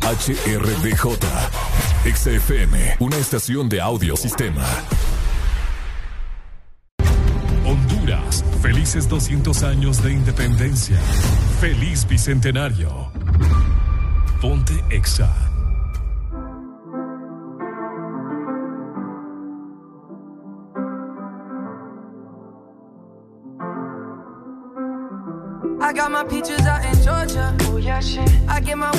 HRDJ, XFM, una estación de audio sistema. Honduras, felices 200 años de independencia. Feliz bicentenario. Ponte Exa. I got my peaches get my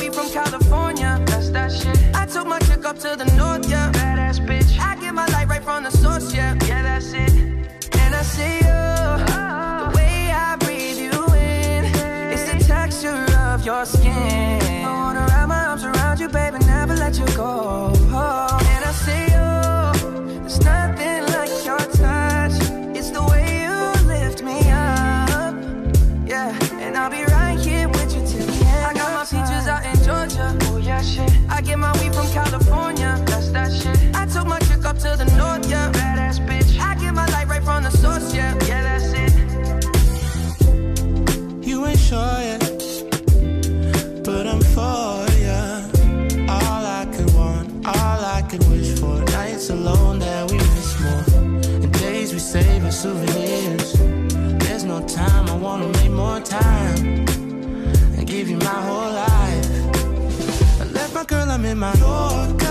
my girl, I'm in my Yorker.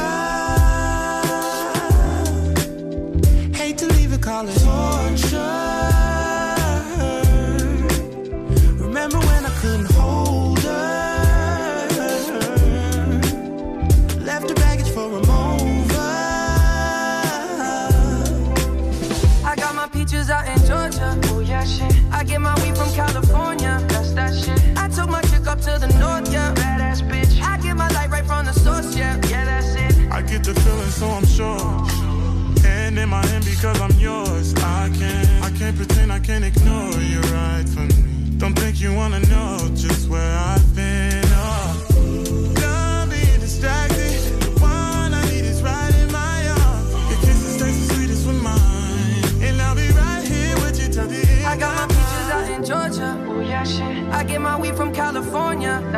Hate to leave it, call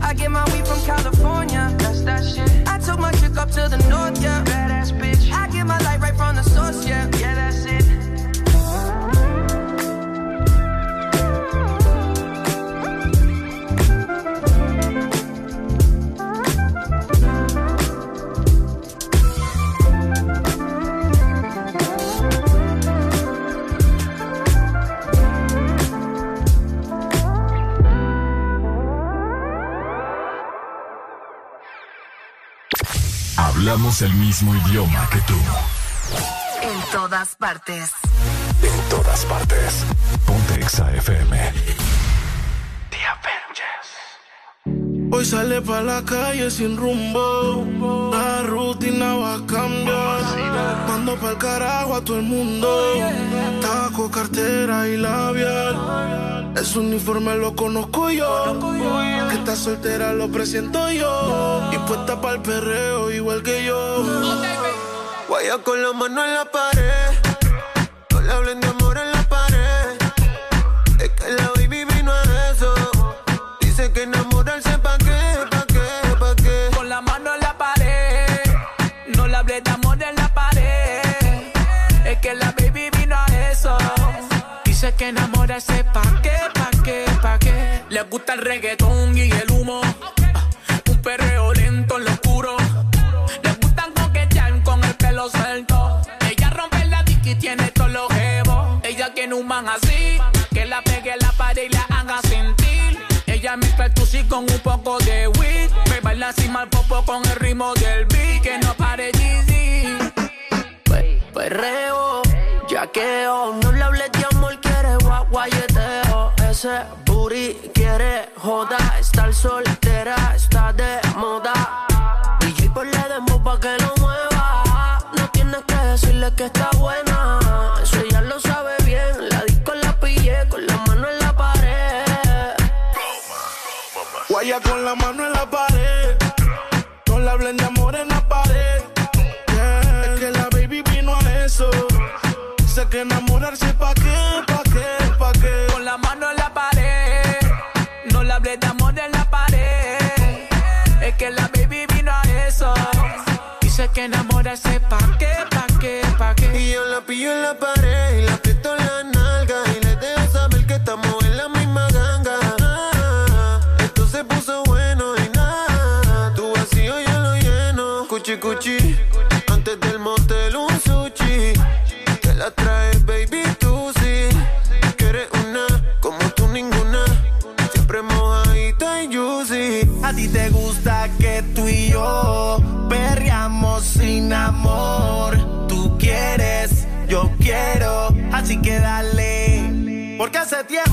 I get my weed from California. That's that shit. I took my chick up to the north, yeah. El mismo idioma que tú. En todas partes. En todas partes. Ponte Exa FM. Hoy sale pa' la calle sin rumbo. La rutina va a cambiar. Mando pa'l carajo a todo el mundo. Cartera y labial. Ese uniforme lo conozco yo. Que está soltera lo presiento yo. Y puesta pa'l perreo igual que yo. Guaya con la mano en la pared. Enamorarse pa' qué, pa' qué, pa' qué. Le gusta el reggaetón y el humo. Ah, Un perreo lento en lo oscuro. Le gustan coquetear con el pelo suelto. Ella rompe la dick y tiene todos los jevos. Ella tiene un man así. Que la pegue en la pared y la haga sentir. Ella mezcla el con un poco de weed. Me baila así mal popo con el ritmo del beat. Que no pare Jeezy. Perreo, yaqueo, no le hables guayeteo. Ese booty quiere joda, estar soltera está de moda. DJ por le demo pa' que lo mueva. No tienes que decirle que está buena. Eso ella lo sabe bien. La disco la pillé con la mano en la pared. Guaya con la mano en la pared. No le hablen de amor en la pared. Es que la baby vino a eso. Sé que enamorarse qué, pa' qué, pa' qué. Y yo la pillo en la pared y la aprieto en la nalga y le dejo saber que estamos en la misma ganga. Esto se puso bueno y nada, tu vacío yo lo lleno. Cuchi, cuchi. así que dale. Porque hace tiempo.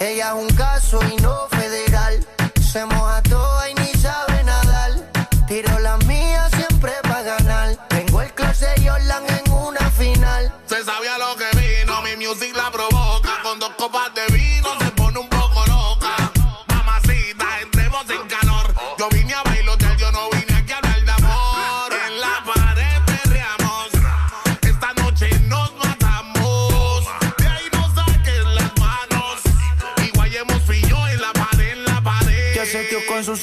Ella es un caso y no federal.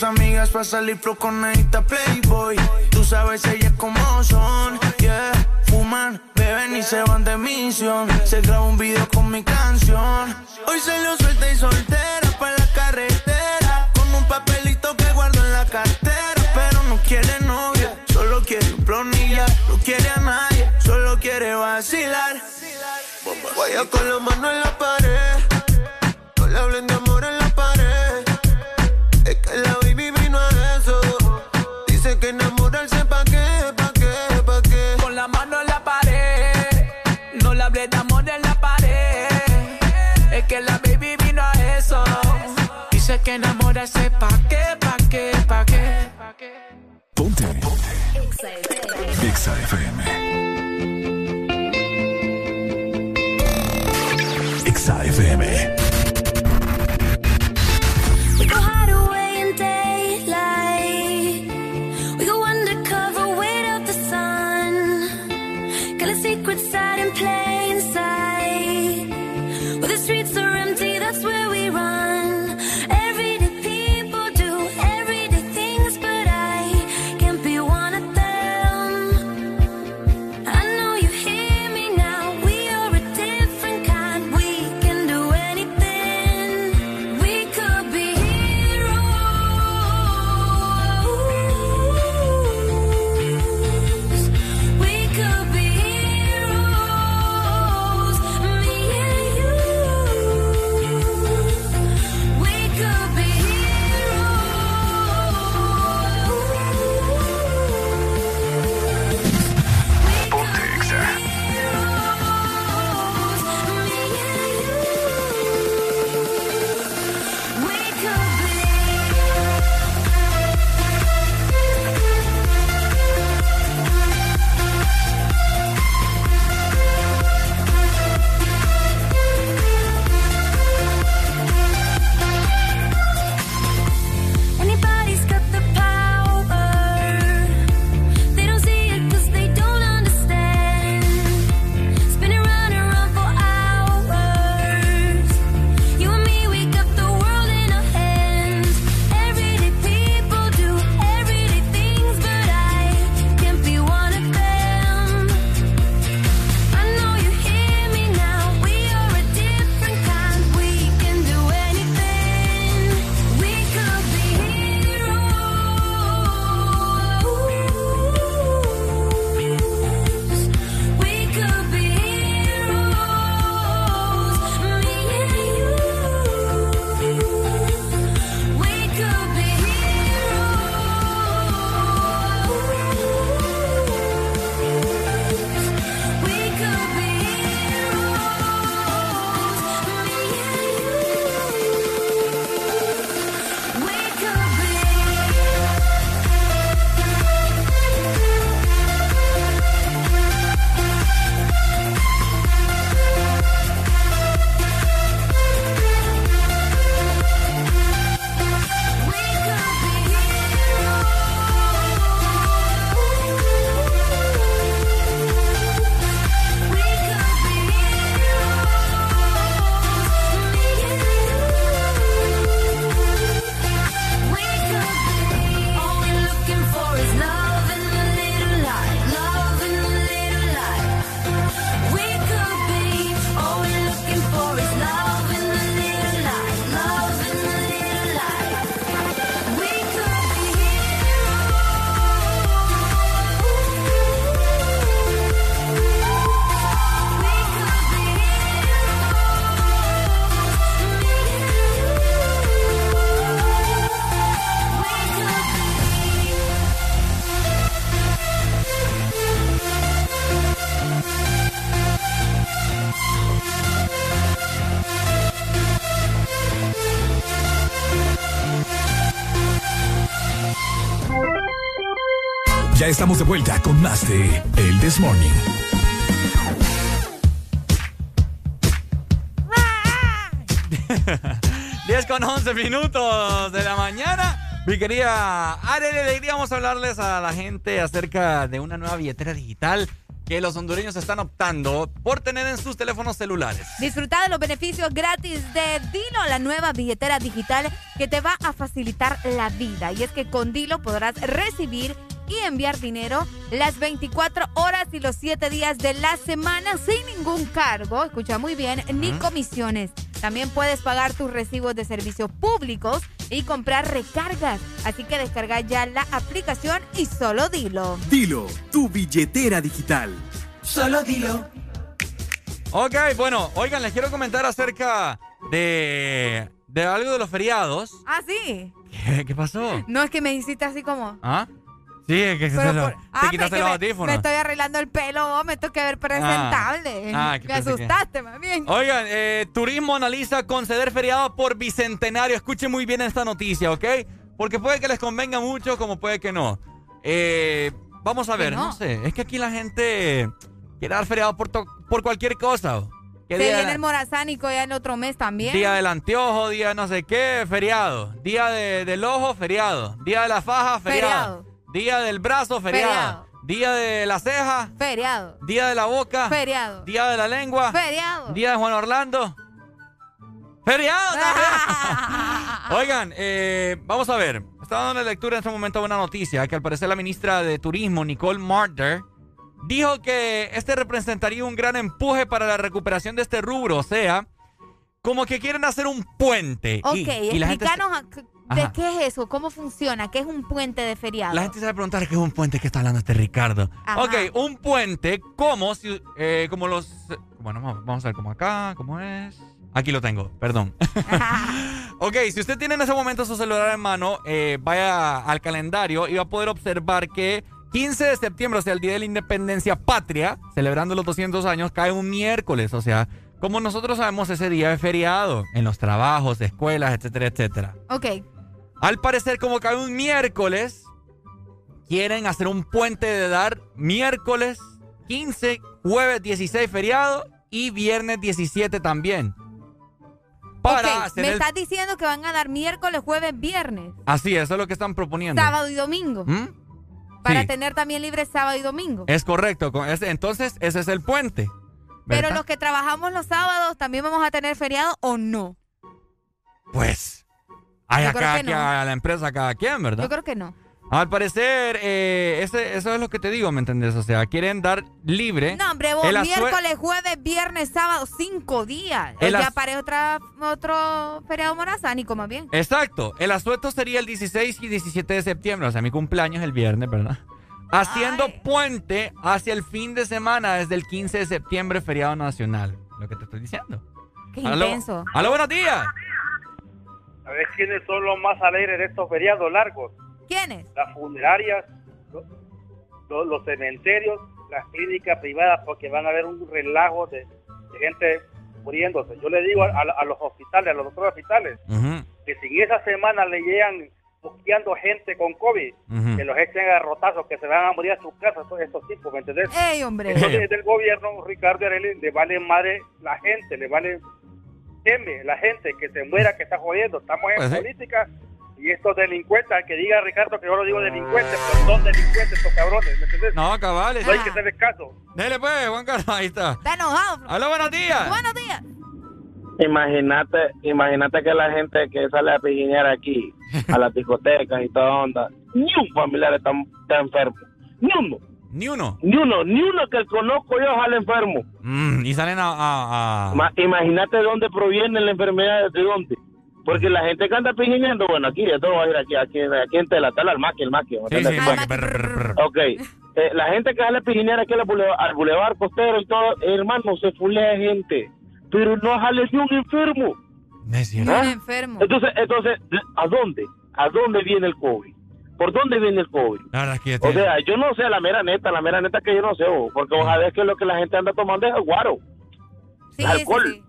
amigas para salir pro con Anita Playboy. Tú sabes ellas como son, yeah. Fuman, beben y se van de misión. Se graba un video con mi canción. Hoy salió suelta y soltera pa la carretera. Con un papelito que guardo en la cartera. Pero no quiere novia, solo quiere un plonilla. No quiere a nadie, solo quiere vacilar. Vaya con la mano en la pared Sorry for you. Estamos de vuelta con más de El This Morning. 10 con 11 minutos de la mañana. Mi querida Arely, vamos a hablarles a la gente acerca de una nueva billetera digital que los hondureños están optando por tener en sus teléfonos celulares. Disfruta de los beneficios gratis de Dilo, la nueva billetera digital que te va a facilitar la vida. Y es que con Dilo podrás recibir y enviar dinero las 24 horas y los 7 días de la semana sin ningún cargo, escucha muy bien, ni comisiones. También puedes pagar tus recibos de servicios públicos y comprar recargas. Así que descarga ya la aplicación y solo dilo. Dilo, tu billetera digital. Solo dilo. Ok, bueno, oigan, les quiero comentar acerca de, de algo de los feriados. Ah, sí. ¿Qué, qué pasó? No es que me hiciste así como. ¿Ah? Sí, es que se lo- por- te Ah, quitaste me- los me- audífonos. Me estoy arreglando el pelo, vos, me toca ver presentable. Ah, que me pensé que- asustaste, más bien. Oigan, eh, Turismo analiza conceder feriado por bicentenario. Escuchen muy bien esta noticia, ¿ok? Porque puede que les convenga mucho, como puede que no. Eh, vamos a ver, no. no. sé. Es que aquí la gente quiere dar feriado por, por cualquier cosa. ¿Qué Se viene el morazánico ya en otro mes también. día del anteojo, día no sé qué, feriado. Día de- del ojo, feriado. Día de la faja, feriado. Día del brazo, feriado. Feriado. Día de la ceja, Feriado. día de la boca. Feriado. Día de la lengua. Feriado. Día de Juan Orlando. ¡Feriado! Oigan, eh, vamos a ver. Estaba dando lectura en este momento de una noticia que al parecer la ministra de Turismo, Nicole Marder, dijo que este representaría un gran empuje para la recuperación de este rubro. O sea, como que quieren hacer un puente. Ok, Y- y la gente se- de qué es eso, cómo funciona, qué es un puente de feriado. La gente se va a preguntar qué es un puente que está hablando este Ricardo. Ajá. Ok, un puente como si, eh, como los, bueno, vamos vamos a ver como acá, cómo es. Aquí lo tengo, perdón. ok, si usted tiene en ese momento su celular en mano, eh, vaya al calendario y va a poder observar que 15 de septiembre, o sea, el Día de la Independencia Patria, celebrando los 200 años, cae un miércoles. O sea, como nosotros sabemos, ese día es feriado en los trabajos, escuelas, etcétera, etcétera. Ok. Al parecer, como cae un miércoles, quieren hacer un puente de dar miércoles 15, jueves 16 feriado y viernes 17 también. Para hacer me el- estás diciendo que van a dar miércoles, jueves, viernes, Así, eso es lo que están proponiendo. sábado y domingo. ¿Mm? Para Sí. tener también libre sábado y domingo. Es correcto. Entonces, ese es el puente. Pero los que trabajamos los sábados, ¿también vamos a tener feriado o no? Pues, Yo a cada no. a la empresa, a cada quien, ¿verdad? Yo creo que no. Al parecer, eh, ese- eso es lo que te digo, ¿me entendés? O sea, quieren dar libre. No, hombre, vos, miércoles, jueves, viernes, sábado, cinco días. El ya as- parece otra, otro feriado morazánico más bien. Exacto. El asueto sería el 16 y 17 de septiembre. O sea, mi cumpleaños es el viernes, ¿verdad? Haciendo puente hacia el fin de semana desde el 15 de septiembre, feriado nacional. Lo que te estoy diciendo. Qué Aló. intenso. Aló, buenos días. A ver quiénes son los más alegres de estos feriados largos. ¿Quiénes? Las funerarias, los, los- los cementerios, las clínicas privadas, porque van a haber un relajo de, de gente muriéndose. Yo le digo a, a- a los hospitales, a los doctores hospitales, que si en esa semana le llegan buscando gente con COVID, que los echen a rotazos, que se van a morir a sus casas, todos estos tipos, ¿me entendés? ¡Ey, hombre! Entonces, del gobierno, Ricardo Arely, le vale madre la gente, le vale teme la gente que se muera, que está jodiendo. Estamos en Pues sí. política y estos delincuentes, al que diga Ricardo que yo lo digo delincuentes, pero son delincuentes estos cabrones, ¿me entendés? No, cabales. No hay que hacerle caso. Dele pues, Juan Carlos, ahí está. Está enojado. Aló, buenos días. Buenos días. Imagínate, imagínate que la gente que sale a pijinear aquí, a las discotecas y toda onda, ni un familiar está, está enfermo. Ni uno. Ni uno. Ni uno, ni uno que conozco yo sale enfermo. Mm, y salen a... a- a- Ma- imagínate de dónde proviene la enfermedad, de dónde. Porque la gente que anda pijineando, bueno, aquí, esto va a ir aquí, aquí, aquí en Tela, tal, al maqui, el maqui. ¿me Sí, sí. Ok. Eh, la gente que sale pijinear aquí al bulevar, al bulevar costero y todo, hermano, se fulea gente. Pero no sale ni un enfermo. Es Ni un ¿Ah? enfermo. Entonces, entonces, ¿a dónde? ¿A dónde viene el COVID? ¿Por dónde viene el COVID? La verdad es que ya O sea, yo no sé la mera neta, la mera neta que yo no sé, porque ojalá es que lo que la gente anda tomando es el guaro. Sí, alcohol. sí, sí.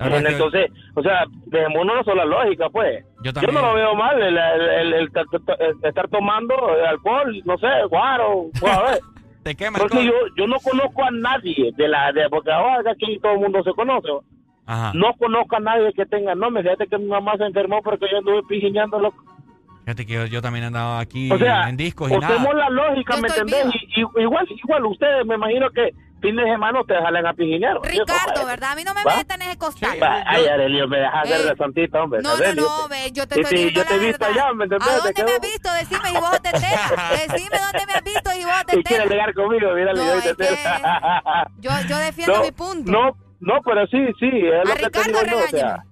Entonces, o sea, dejemos una sola lógica, pues. Yo, no lo veo mal, el, el- el- el estar tomando alcohol, no sé, guaro, pues, a ver. Te quema Porque yo, yo no conozco a nadie de la de porque ahora aquí todo el mundo se conoce. Ajá. No conozco a nadie que tenga nombre. Fíjate que mi mamá se enfermó porque yo anduve pijiñando loco. Fíjate que yo, yo también andaba aquí O sea, en discos y usemos nada. la lógica, ¿me entendés? Y- y- igual, igual ustedes, me imagino que fin de semana ustedes salen a pijinear. Ricardo, ¿verdad? A mí no me ¿Va? metan en ese costal. Va, Ay, Arelio, me dejas hacer la santita, hombre. No, no, Arelio. no, ve, yo te estoy si diciendo yo te he visto allá, ¿me entendés? ¿A Te dónde me has visto? Decime y vos te enteras. Decime dónde me has visto y vos te Y quiere enteras. alegar conmigo, mira, No, yo te- Yo, yo defiendo no, mi punto. No, no, pero sí, sí, es A lo que te Ricardo digo yo, o sea,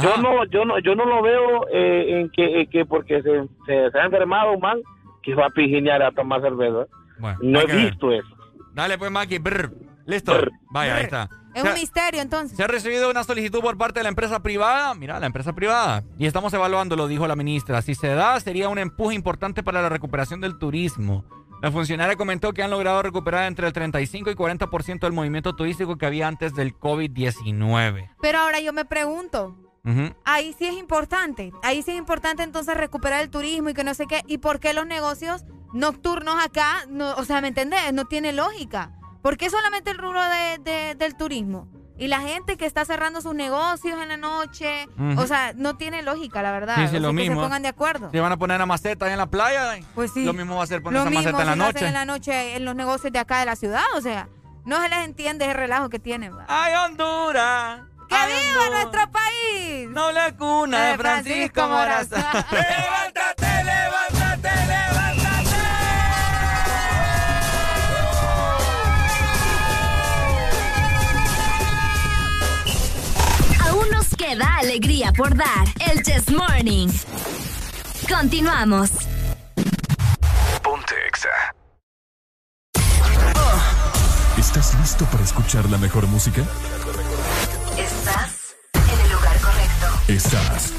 yo no, yo no, yo no lo veo eh, en que, en que porque se, se, se ha enfermado man que va a pijinear a tomar cerveza. Bueno, no he ver. visto eso. Dale, pues, Maki. brr. Listo. Vaya, ahí está. Es Se ha- un misterio, entonces. Se ha recibido una solicitud por parte de la empresa privada. Mira, la empresa privada. Y estamos evaluando, lo dijo la ministra. Si se da, sería un empuje importante para la recuperación del turismo. La funcionaria comentó que han logrado recuperar entre el 35 y 40% del movimiento turístico que había antes del COVID-19. Pero ahora yo me pregunto, Ujú. ahí sí es importante. Ahí sí es importante entonces recuperar el turismo y que no sé qué. ¿Y por qué los negocios nocturnos acá, no, o sea, ¿me entendés? No tiene lógica. ¿Por qué solamente el rubro de- de- del turismo? Y la gente que está cerrando sus negocios en la noche, Ujú. o sea, no tiene lógica, la verdad. Sí, sí, O sea, lo que mismo. se pongan de acuerdo. Si van a poner una maceta en la playa, Pues sí. lo mismo va a ser poner Lo esa mismo maceta en la noche. en la noche en los negocios de acá de la ciudad, o sea, no se les entiende ese relajo que tienen. ¿va? ¡Ay, Honduras! ¡Que viva nuestro país! Noble cuna de Francisco Morazán. levántate, levántate, levántate. Aún nos queda alegría por dar. El Chess Morning. Continuamos. Ponte Exa. ¿Estás listo para escuchar la mejor música? Estás en el lugar correcto. Estás.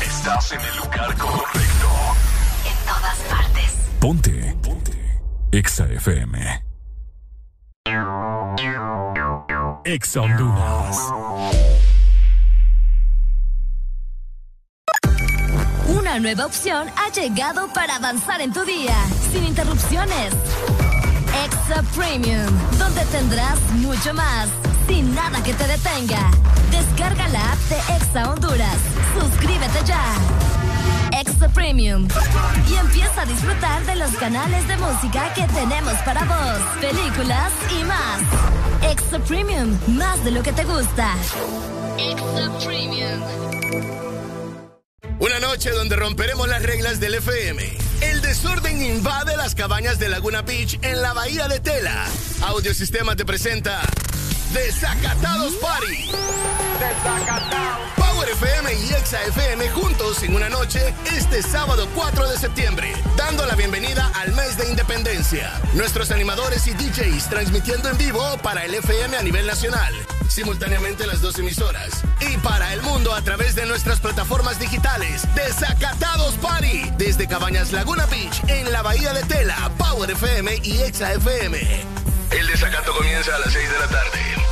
Estás en el lugar correcto. En todas partes. Ponte. Ponte. Exa FM. Exa Honduras. Una nueva opción ha llegado para avanzar en tu día, sin interrupciones. Extra Premium, donde tendrás mucho más, sin nada que te detenga. Descarga la app de Exa Honduras. Suscríbete ya. Extra Premium. Y empieza a disfrutar de los canales de música que tenemos para vos, películas y más. Extra Premium, más de lo que te gusta. Extra Premium. Una noche donde romperemos las reglas del FM. El desorden invade las cabañas de Laguna Beach en la bahía de Tela. Audiosistema te presenta Desacatados Party. Power FM y Exa FM juntos en una noche este sábado 4 de septiembre, dando la bienvenida al mes de independencia. Nuestros animadores y DJs transmitiendo en vivo para el FM a nivel nacional, simultáneamente las dos emisoras. Y para el mundo a través de nuestras plataformas digitales. Desacatados Party, desde Cabañas Laguna Beach en la Bahía de Tela, Power FM y Exa FM. El desacato comienza a las 6 de la tarde.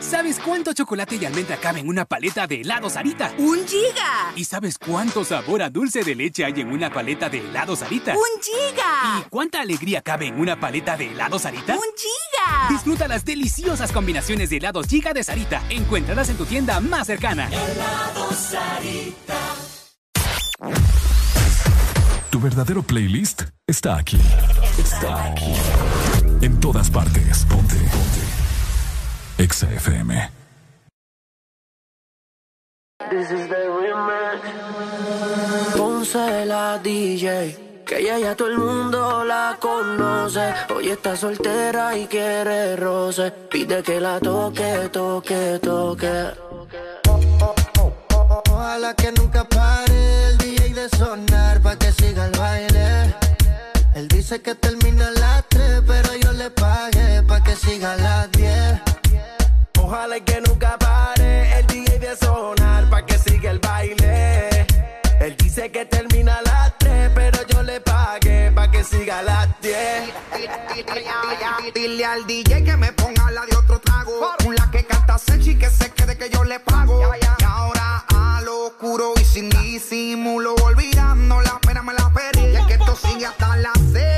¿Sabes cuánto chocolate y almendra cabe en una paleta de helado Sarita? ¡Un giga! ¿Y sabes cuánto sabor a dulce de leche hay en una paleta de helado Sarita? ¡Un giga! ¿Y cuánta alegría cabe en una paleta de helado Sarita? ¡Un giga! Disfruta las deliciosas combinaciones de helados Giga de Sarita. Encuéntralas en tu tienda más cercana. Helado Sarita. Tu verdadero playlist está aquí. Está aquí. En todas partes. Ponte. Ponte. Exa FM. This is the remix. Ponce la DJ. Que ella ya todo el mundo la conoce. Hoy está soltera y quiere roce. Pide que la toque, toque, toque. Ojalá que nunca pare el DJ de sonar pa' que siga el baile. Él dice que termina a las 3, pero yo le pagué pa' que siga las 10. Ojalá y que nunca pare el DJ de sonar pa' que siga el baile. Él dice que termina a las 3, pero yo le pagué pa' que siga a las 10. Dile al DJ que me ponga la de otro trago. Con la que canta Sechi que se quede que yo le pago. Y ahora a lo oscuro y sin disimulo, olvidando la pena me la perdí. Y es que esto sigue hasta las 6.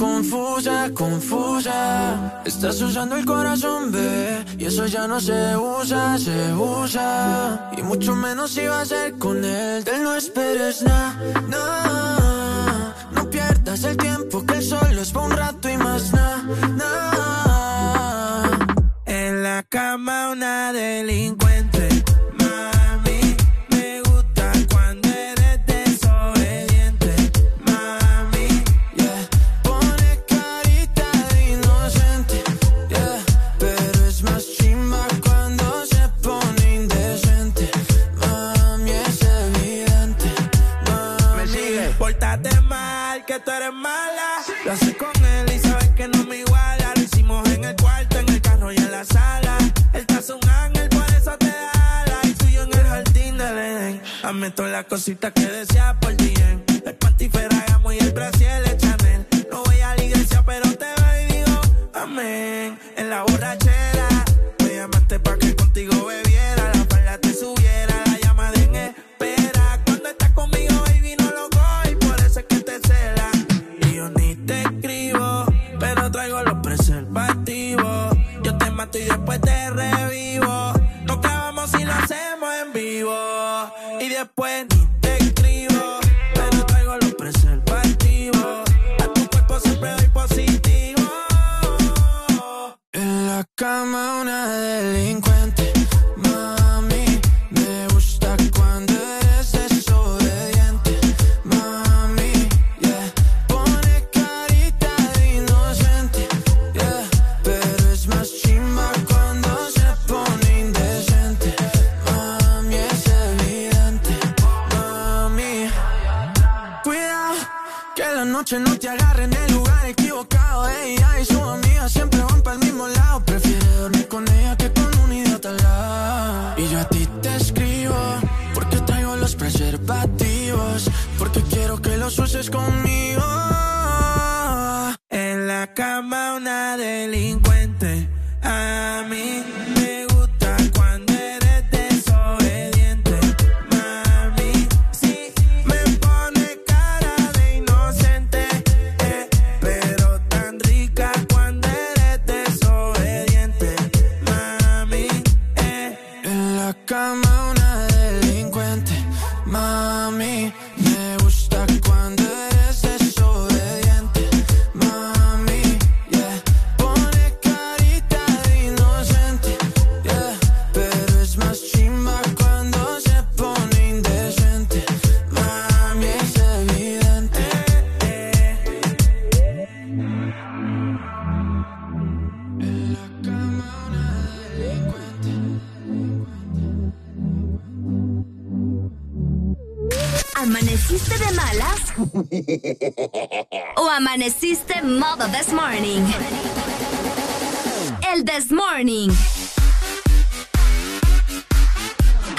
confusa, confusa. Estás usando el corazón, ve, y eso ya no se usa, se usa. Y mucho menos si a ser con él. Él no esperes nada, na. No pierdas el tiempo que el sol es pa' un rato y más nada, na. En la cama una delincuente todas las cositas que deseas por ti.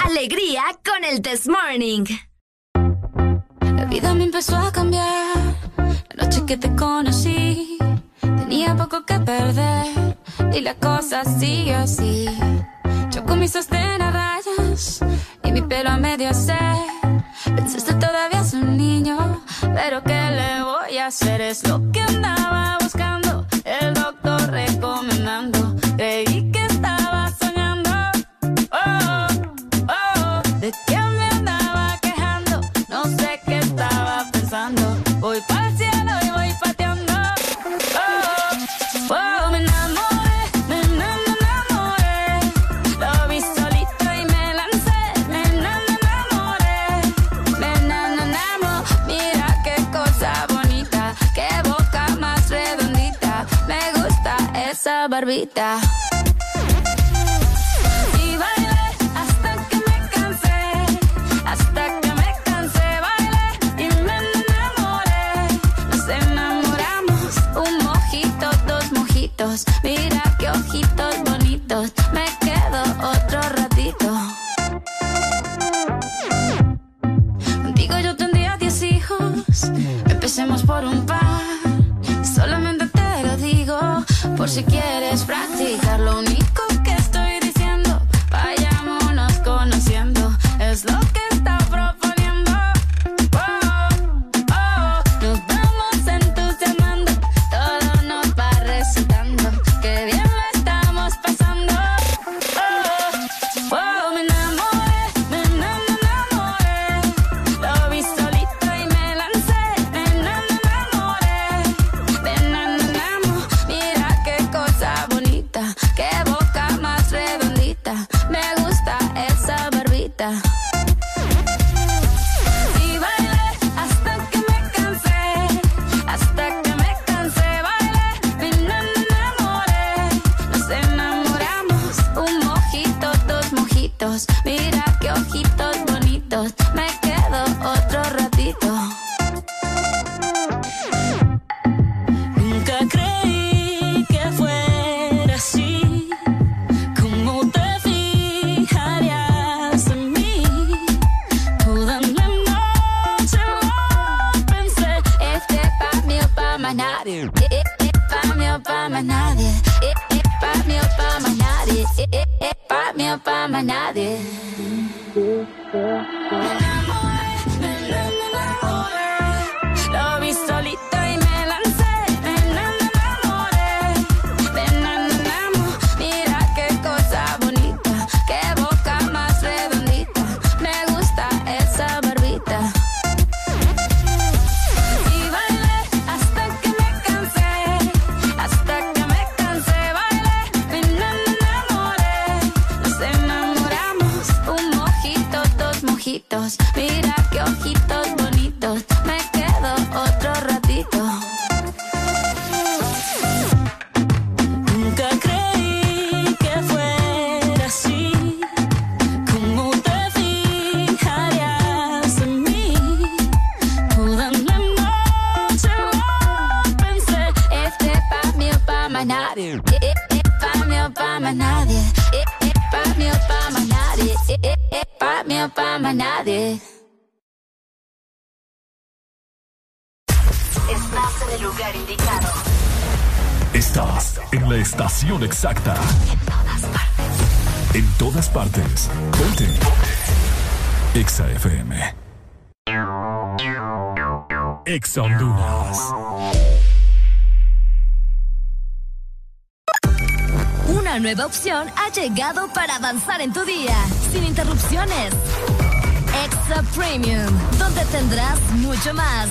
Alegría con el This Morning. La vida me empezó a cambiar. La noche que te conocí, tenía poco que perder. Y la cosa sigue así. Yo con mis sostén a rayas y mi pelo a medio se. Pensaste todavía es un niño, pero ¿qué le voy a hacer? Es lo que andaba buscando. El doctor recomendó. Voy pa'l cielo y voy pateando. Oh, oh, me enamoré, me enamoré. Lo vi solito y me lancé, me enamoré. Me enamoré, mira qué cosa bonita, qué boca más redondita. Me gusta esa barbita. Estás en la estación exacta. En todas partes. Ponte. Exa FM. Exa Honduras. Una nueva opción ha llegado para avanzar en tu día, sin interrupciones. Extra Premium, donde tendrás mucho más,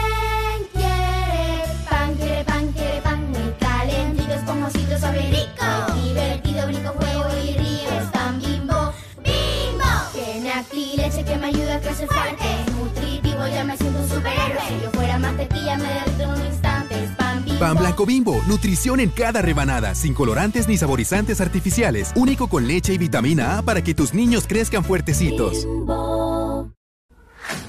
mantequilla, me derrito en un instante. Es pan bimbo. Pan blanco bimbo, nutrición en cada rebanada, sin colorantes ni saborizantes artificiales, único con leche y vitamina A para que tus niños crezcan fuertecitos.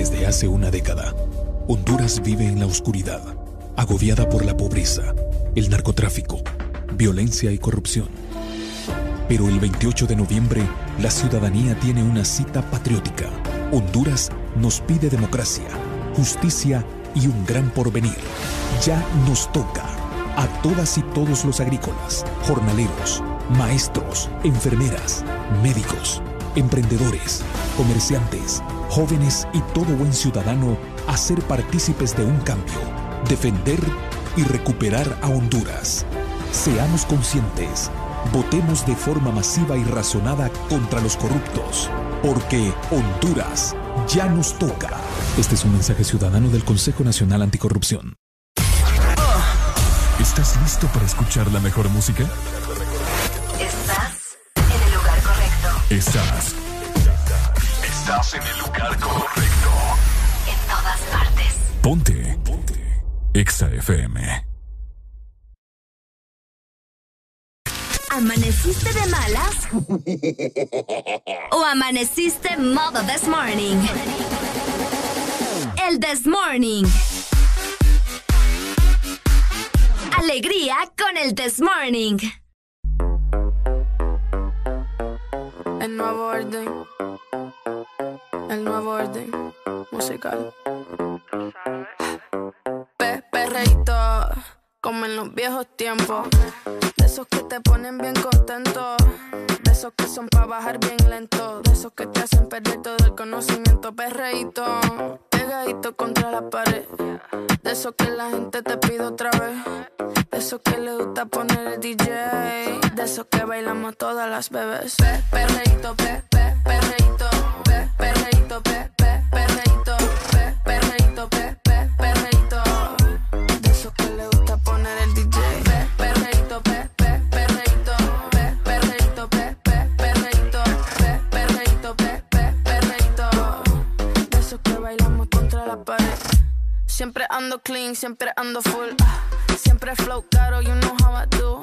Desde hace una década, Honduras vive en la oscuridad, agobiada por la pobreza, el narcotráfico, violencia y corrupción. Pero el 28 de noviembre, la ciudadanía tiene una cita patriótica. Honduras nos pide democracia, justicia y un gran porvenir. Ya nos toca a todas y todos los agrícolas, jornaleros, maestros, enfermeras, médicos, emprendedores, comerciantes, jóvenes y todo buen ciudadano a ser partícipes de un cambio, defender y recuperar a Honduras. Seamos conscientes, votemos de forma masiva y razonada contra los corruptos, porque Honduras ya nos toca. Este es un mensaje ciudadano del Consejo Nacional Anticorrupción. ¿Estás listo para escuchar la mejor música? Estás en el lugar correcto. Estás. Estás en el lugar correcto. En todas partes. Ponte. Ponte. Exa FM. ¿Amaneciste de malas? ¿O amaneciste modo this morning? El this morning. Alegría con el this morning. El nuevo orden. El nuevo orden musical. Pe perreíto, como en los viejos tiempos. De esos que te ponen bien contento. De esos que son para bajar bien lento. De esos que te hacen perder todo el conocimiento. Perreíto, pegadito contra la pared. De esos que la gente te pide otra vez. De esos que le gusta poner el DJ. De esos que bailamos todas las bebés. Pe perreíto, pe, pe, perreíto. Pe perreíto, pe, pe, perreíto. Pe perreíto, pe, pe, perreíto. De esos que le gusta poner el DJ. Pe perreíto, pe, pe, perreíto. Pe perreíto, pe, pe, perreíto. Pe perreíto, pe, pe, perreíto. De esos que bailamos contra la pared. Siempre ando clean, siempre ando full. ah. Siempre flow caro, you know how I do.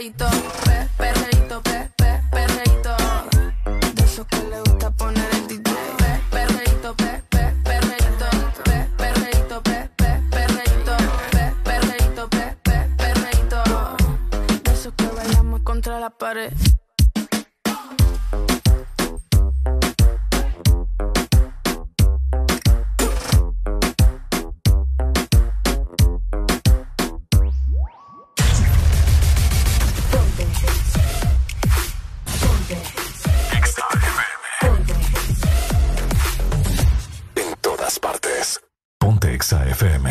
perreíto, pe, perreíto, pe, pe, perreíto. De que le gusta poner el DJ. Pe, perreíto, pe, pe, perreíto, pe, perreíto, pe, pe, perreíto, pe, perreíto, pe, pe, perreíto. De que bailamos contra la pared. Exa FM.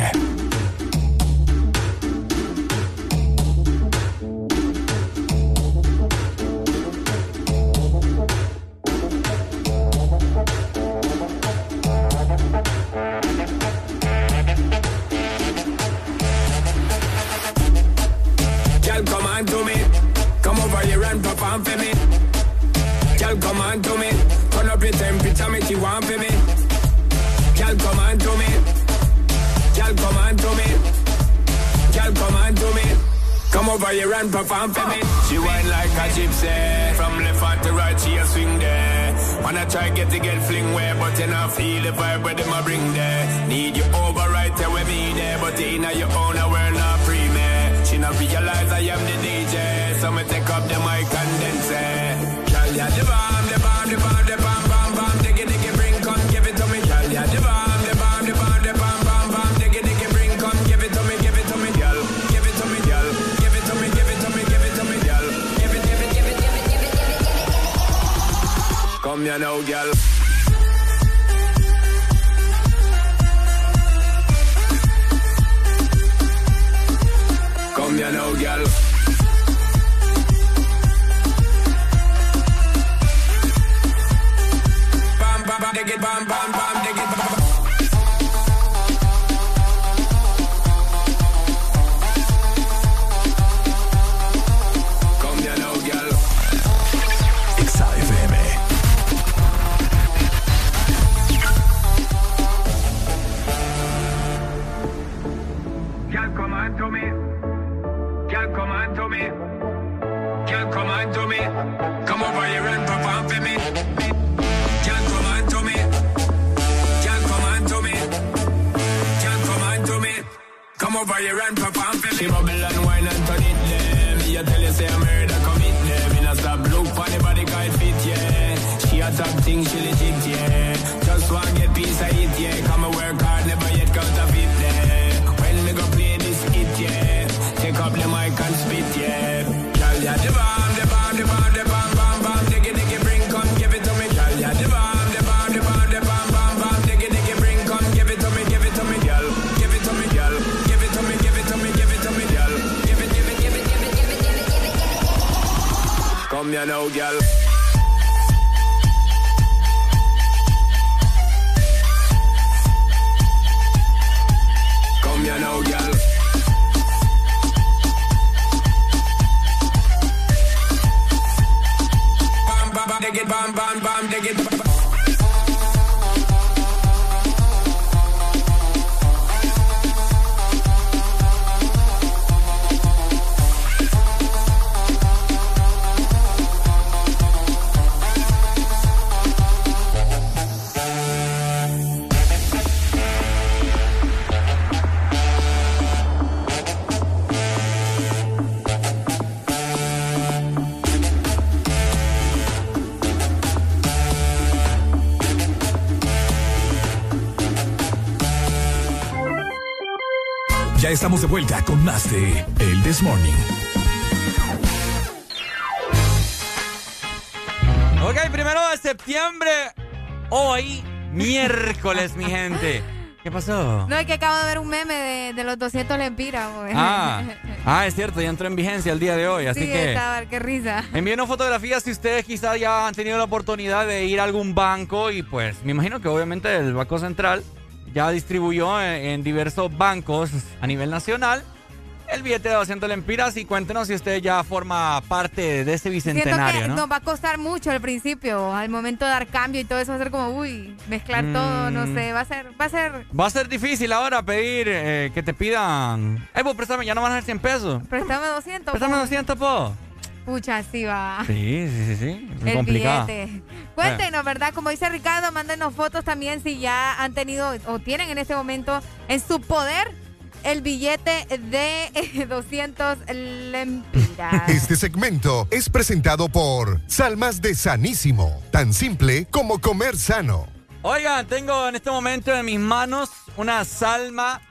Come on to me. Come over here and perform for me. Girl, come on to me. Come over here and perform for me. She whine like a gypsy. From left hand to right, she a swing there. Wanna try get to get fling where, but you not feel the vibe where them a bring there. Need you over right there with me there, but in your own, I we're not free, man. She not realize I am the DJ, so me take up the mic and then it. Come here now, girl. Come here now, girl. Bam, bam, bam, over here and pop and fill it. She bubble it. Come here now, girl. Come here now, girl. Bam, bam, bam, it, bam, bam, bam, dig it. Bam, Ya estamos de vuelta con más de El This Morning. Ok, primero de septiembre. Hoy, miércoles, mi gente. ¿Qué pasó? No, es que acabo de ver un meme de, de los 200 lempiras. Ah, ah, es cierto, ya entró en vigencia el día de hoy, así sí, que estaba, qué risa. envíenos fotografías si ustedes quizás ya han tenido la oportunidad de ir a algún banco y pues me imagino que obviamente el Banco Central ya distribuyó en, en diversos bancos a nivel nacional el billete de 200 lempiras y cuéntenos si usted ya forma parte de ese Siento bicentenario, que ¿no? nos va a costar mucho al principio, al momento de dar cambio y todo eso va a ser como, uy, mezclar todo, no Mm. sé, va a ser, va a ser, Va a ser difícil ahora pedir eh, que te pidan. Eh, pues préstame, ya no van a ser 100 pesos. préstame 200. Préstame po. 200, po. Pucha, sí va. Sí, sí, sí, sí. El complicado. billete. Cuéntenos, ¿verdad? Como dice Ricardo, mándenos fotos también si ya han tenido o tienen en este momento en su poder el billete de eh, 200 lempiras. Este segmento es presentado por Salmas de Sanísimo, tan simple como comer sano. Oigan, tengo en este momento en mis manos una salma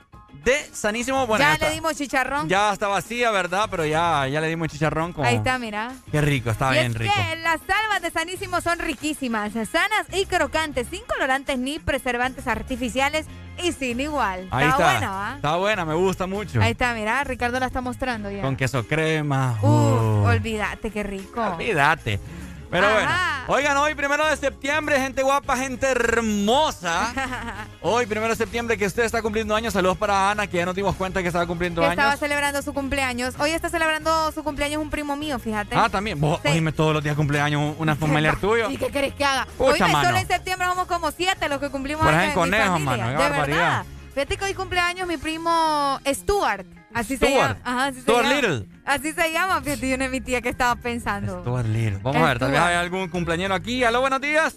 de sanísimo. Bueno, ya está- le dimos chicharrón. Ya está vacía, ¿verdad? Pero ya, ya le dimos chicharrón. Como... Ahí está, mira. Qué rico, está y bien es rico. que las salvas de Sanísimo son riquísimas, sanas y crocantes, sin colorantes ni preservantes artificiales y sin igual. Ahí está, está. buena, ¿va? Está buena, me gusta mucho. Ahí está, mira, Ricardo la está mostrando ya. Con queso crema. Uh, uh. olvídate, qué rico. Olvídate. Pero Ajá. bueno, oigan, hoy primero de septiembre, gente guapa, gente hermosa. Hoy primero de septiembre que usted está cumpliendo años. Saludos para Ana, que ya nos dimos cuenta que estaba cumpliendo que años. estaba celebrando su cumpleaños. Hoy está celebrando su cumpleaños un primo mío, fíjate. Ah, también. Vos, Sí. oíme, todos los días cumpleaños una familiar tuyo. ¿Y qué querés que haga? Pucha, Oíme, mano. solo en septiembre somos como siete los que cumplimos años en en mi Conejo, familia. mano, qué De barbaridad. verdad. Fíjate que hoy cumpleaños mi primo Stuart. Así se Stuart. llama. Ajá, así Stuart se llama. Little. Así se llama. Fíjate, yo no es mi tía que estaba pensando. Stuart Little. Vamos a ver, tal vez hay algún cumpleañero aquí. Aló, buenos días.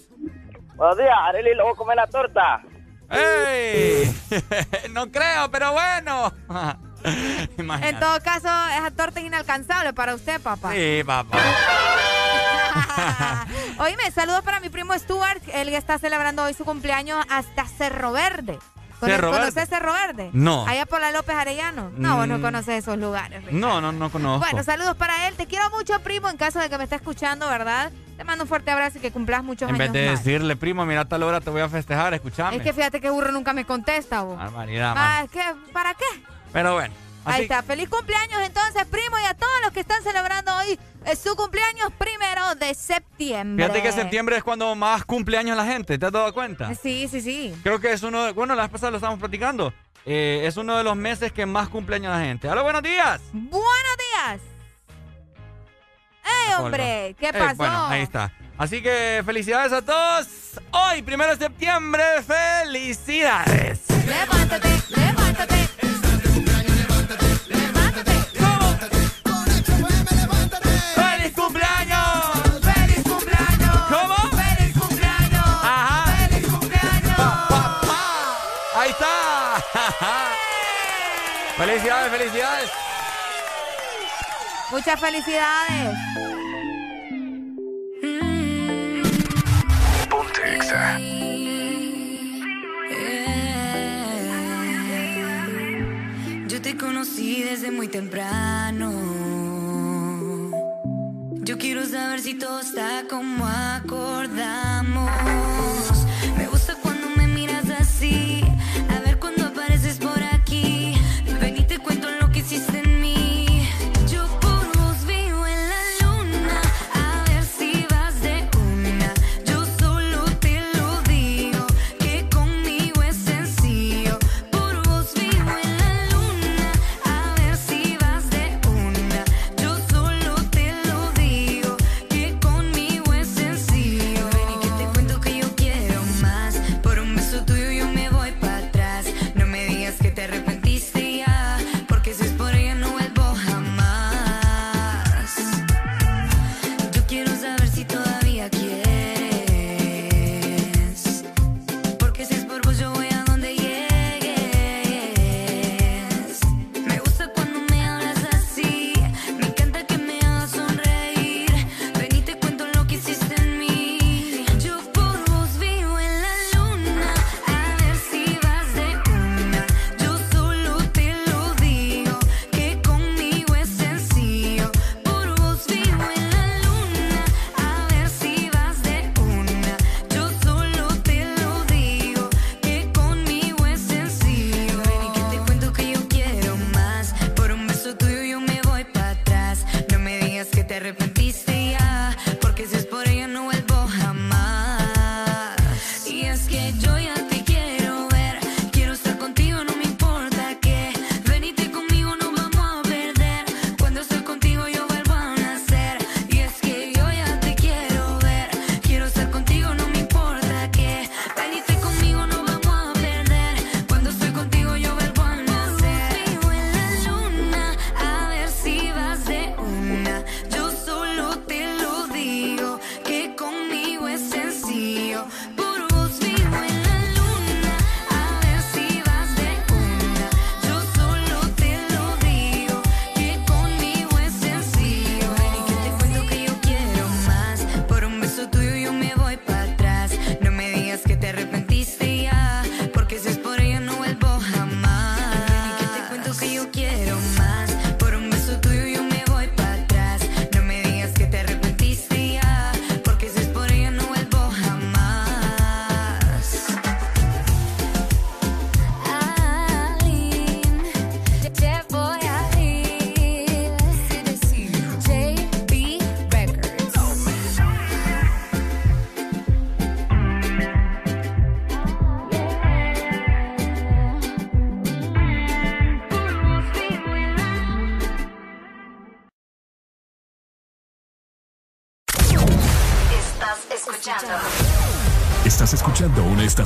Buenos días, Arely, luego comer la torta. ¡Ey! no creo, pero bueno. En todo caso, esa torta es inalcanzable para usted, papá. Sí, papá. Oíme, saludos para mi primo Stuart. Él ya está celebrando hoy su cumpleaños hasta Cerro Verde. ¿Cono- Cerro Verde. ¿Conoces Cerro Verde? No. Allá por la López Arellano. No, vos no Mm. conoces esos lugares. Ricardo. No, no, no conozco. Bueno, saludos para él. Te quiero mucho, primo, en caso de que me esté escuchando, ¿verdad? Te mando un fuerte abrazo y que cumplas muchos en vez años de más. decirle, primo, mira, a tal hora te voy a festejar, escúchame. Es que fíjate que burro nunca me contesta, vos. Barbaridad, Ah, es que, ¿para qué? Pero bueno. Ahí está. Feliz cumpleaños entonces, primo, y a todos los que están celebrando hoy eh, su cumpleaños primero de septiembre. fíjate que septiembre es cuando más cumpleaños la gente, ¿te has dado cuenta? Sí, sí, sí. Creo que es uno de, bueno, la vez pasada lo estábamos platicando. Eh, es uno de los meses que más cumpleaños la gente. ¡Hola, buenos días! Buenos días. ¡Ey, hombre! ¿Qué Eh, pasó? bueno, ahí está. Así que felicidades a todos. Hoy, primero de septiembre, felicidades. Levántate, levántate. ¡Felicidades, felicidades! Muchas felicidades. Yo te conocí desde muy temprano. Yo quiero saber si todo está como acordamos.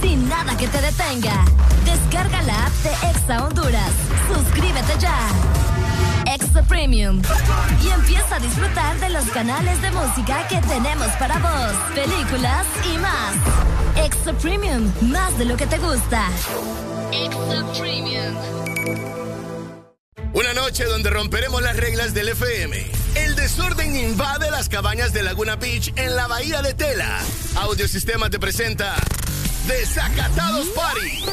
sin nada que te detenga. Descarga la app de Exa Honduras. Suscríbete ya. Extra Premium. Y empieza a disfrutar de los canales de música que tenemos para vos, películas y más. Extra Premium, más de lo que te gusta. Extra Premium. Una noche donde romperemos las reglas del FM. El desorden invade las cabañas de Laguna Beach en la bahía de Tela. Audiosistema te presenta Desacatados Party.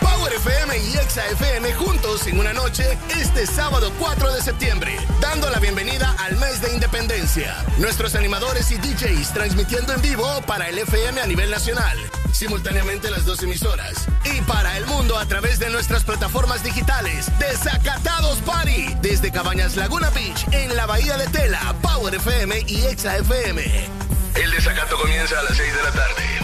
Power FM y Exa FM juntos en una noche este sábado 4 de septiembre, dando la bienvenida al mes de independencia. Nuestros animadores y DJs transmitiendo en vivo para el FM a nivel nacional, simultáneamente las dos emisoras, y para el mundo a través de nuestras plataformas digitales. Desacatados Party, desde Cabañas Laguna Beach, en la Bahía de Tela, Power FM y Exa FM. El desacato comienza a las 6 de la tarde.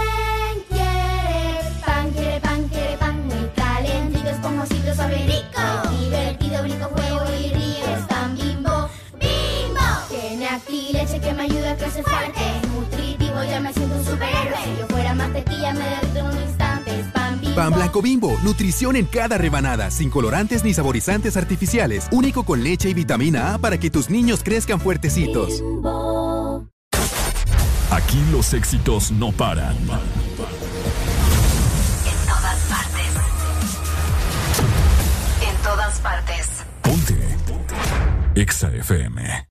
ayuda a crecer fuerte. Nutritivo, ya me siento un superhéroe. Si yo fuera mantequilla, me derrito en un instante. Es pan bimbo. Pan blanco bimbo, nutrición en cada rebanada, sin colorantes ni saborizantes artificiales, único con leche y vitamina A para que tus niños crezcan fuertecitos. Aquí los éxitos no paran. En todas partes. En todas partes. Ponte. EXA FM.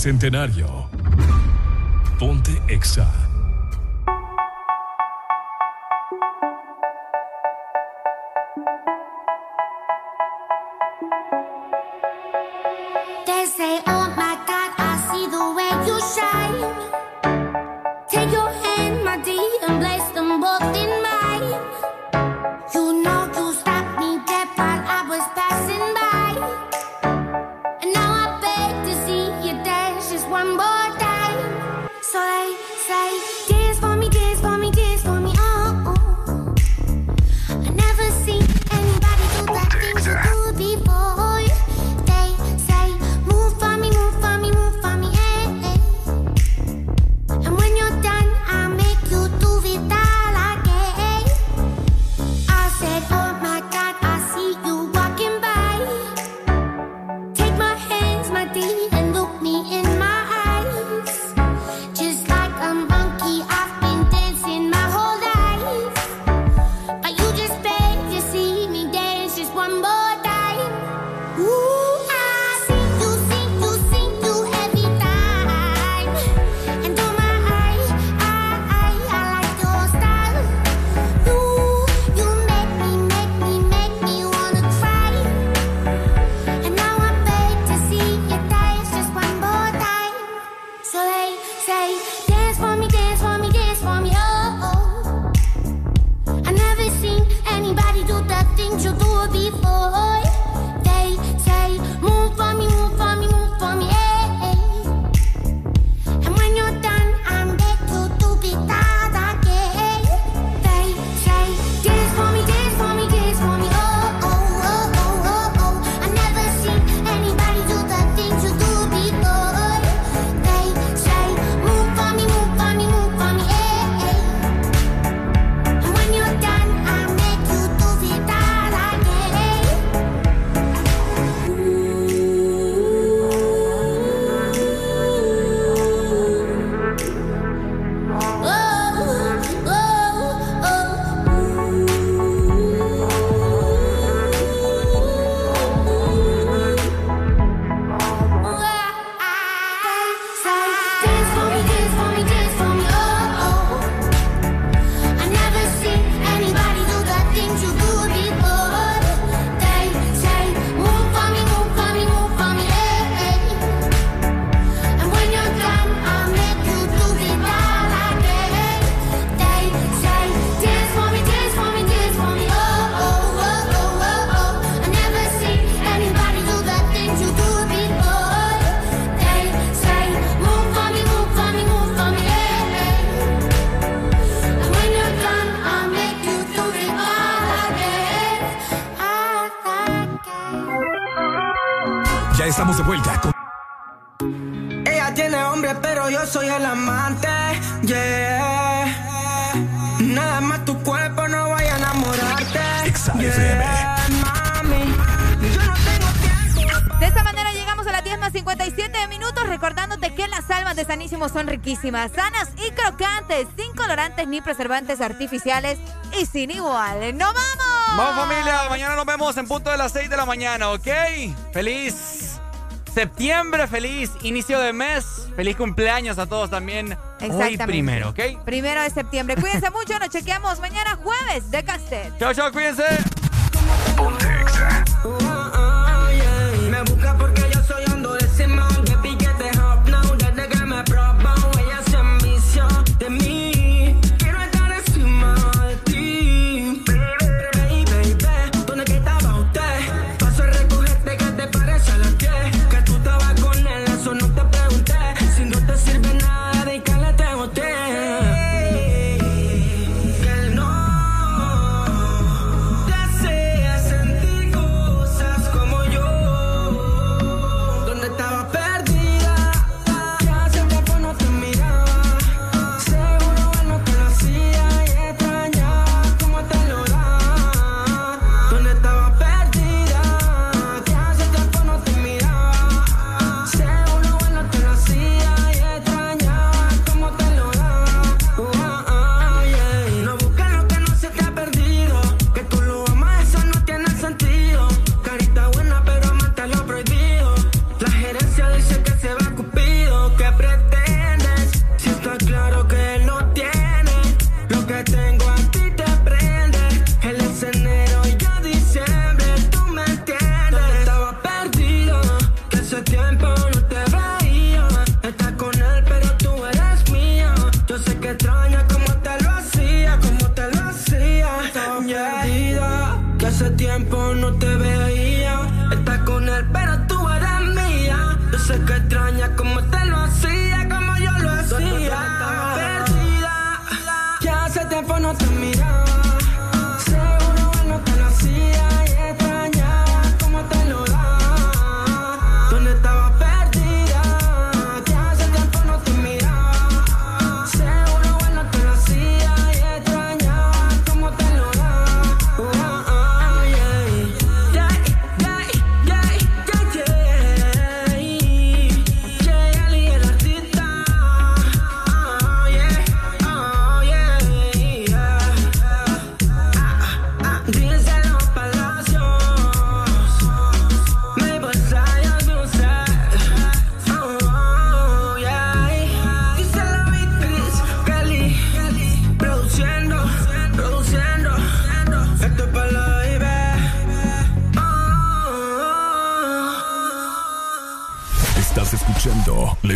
bicentenario. riquísimas, sanas y crocantes, sin colorantes ni preservantes artificiales y sin igual. ¡No vamos! Vamos familia, mañana nos vemos en punto de las 6 de la mañana, ¿ok? Feliz septiembre, feliz inicio de mes, feliz cumpleaños a todos también. Hoy primero, ¿ok? Primero de septiembre. Cuídense mucho, nos chequeamos mañana jueves de Castet. Chao, chao, cuídense.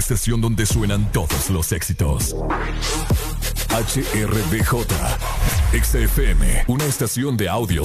estación donde suenan todos los éxitos. HRDJ. XFM, una estación de audio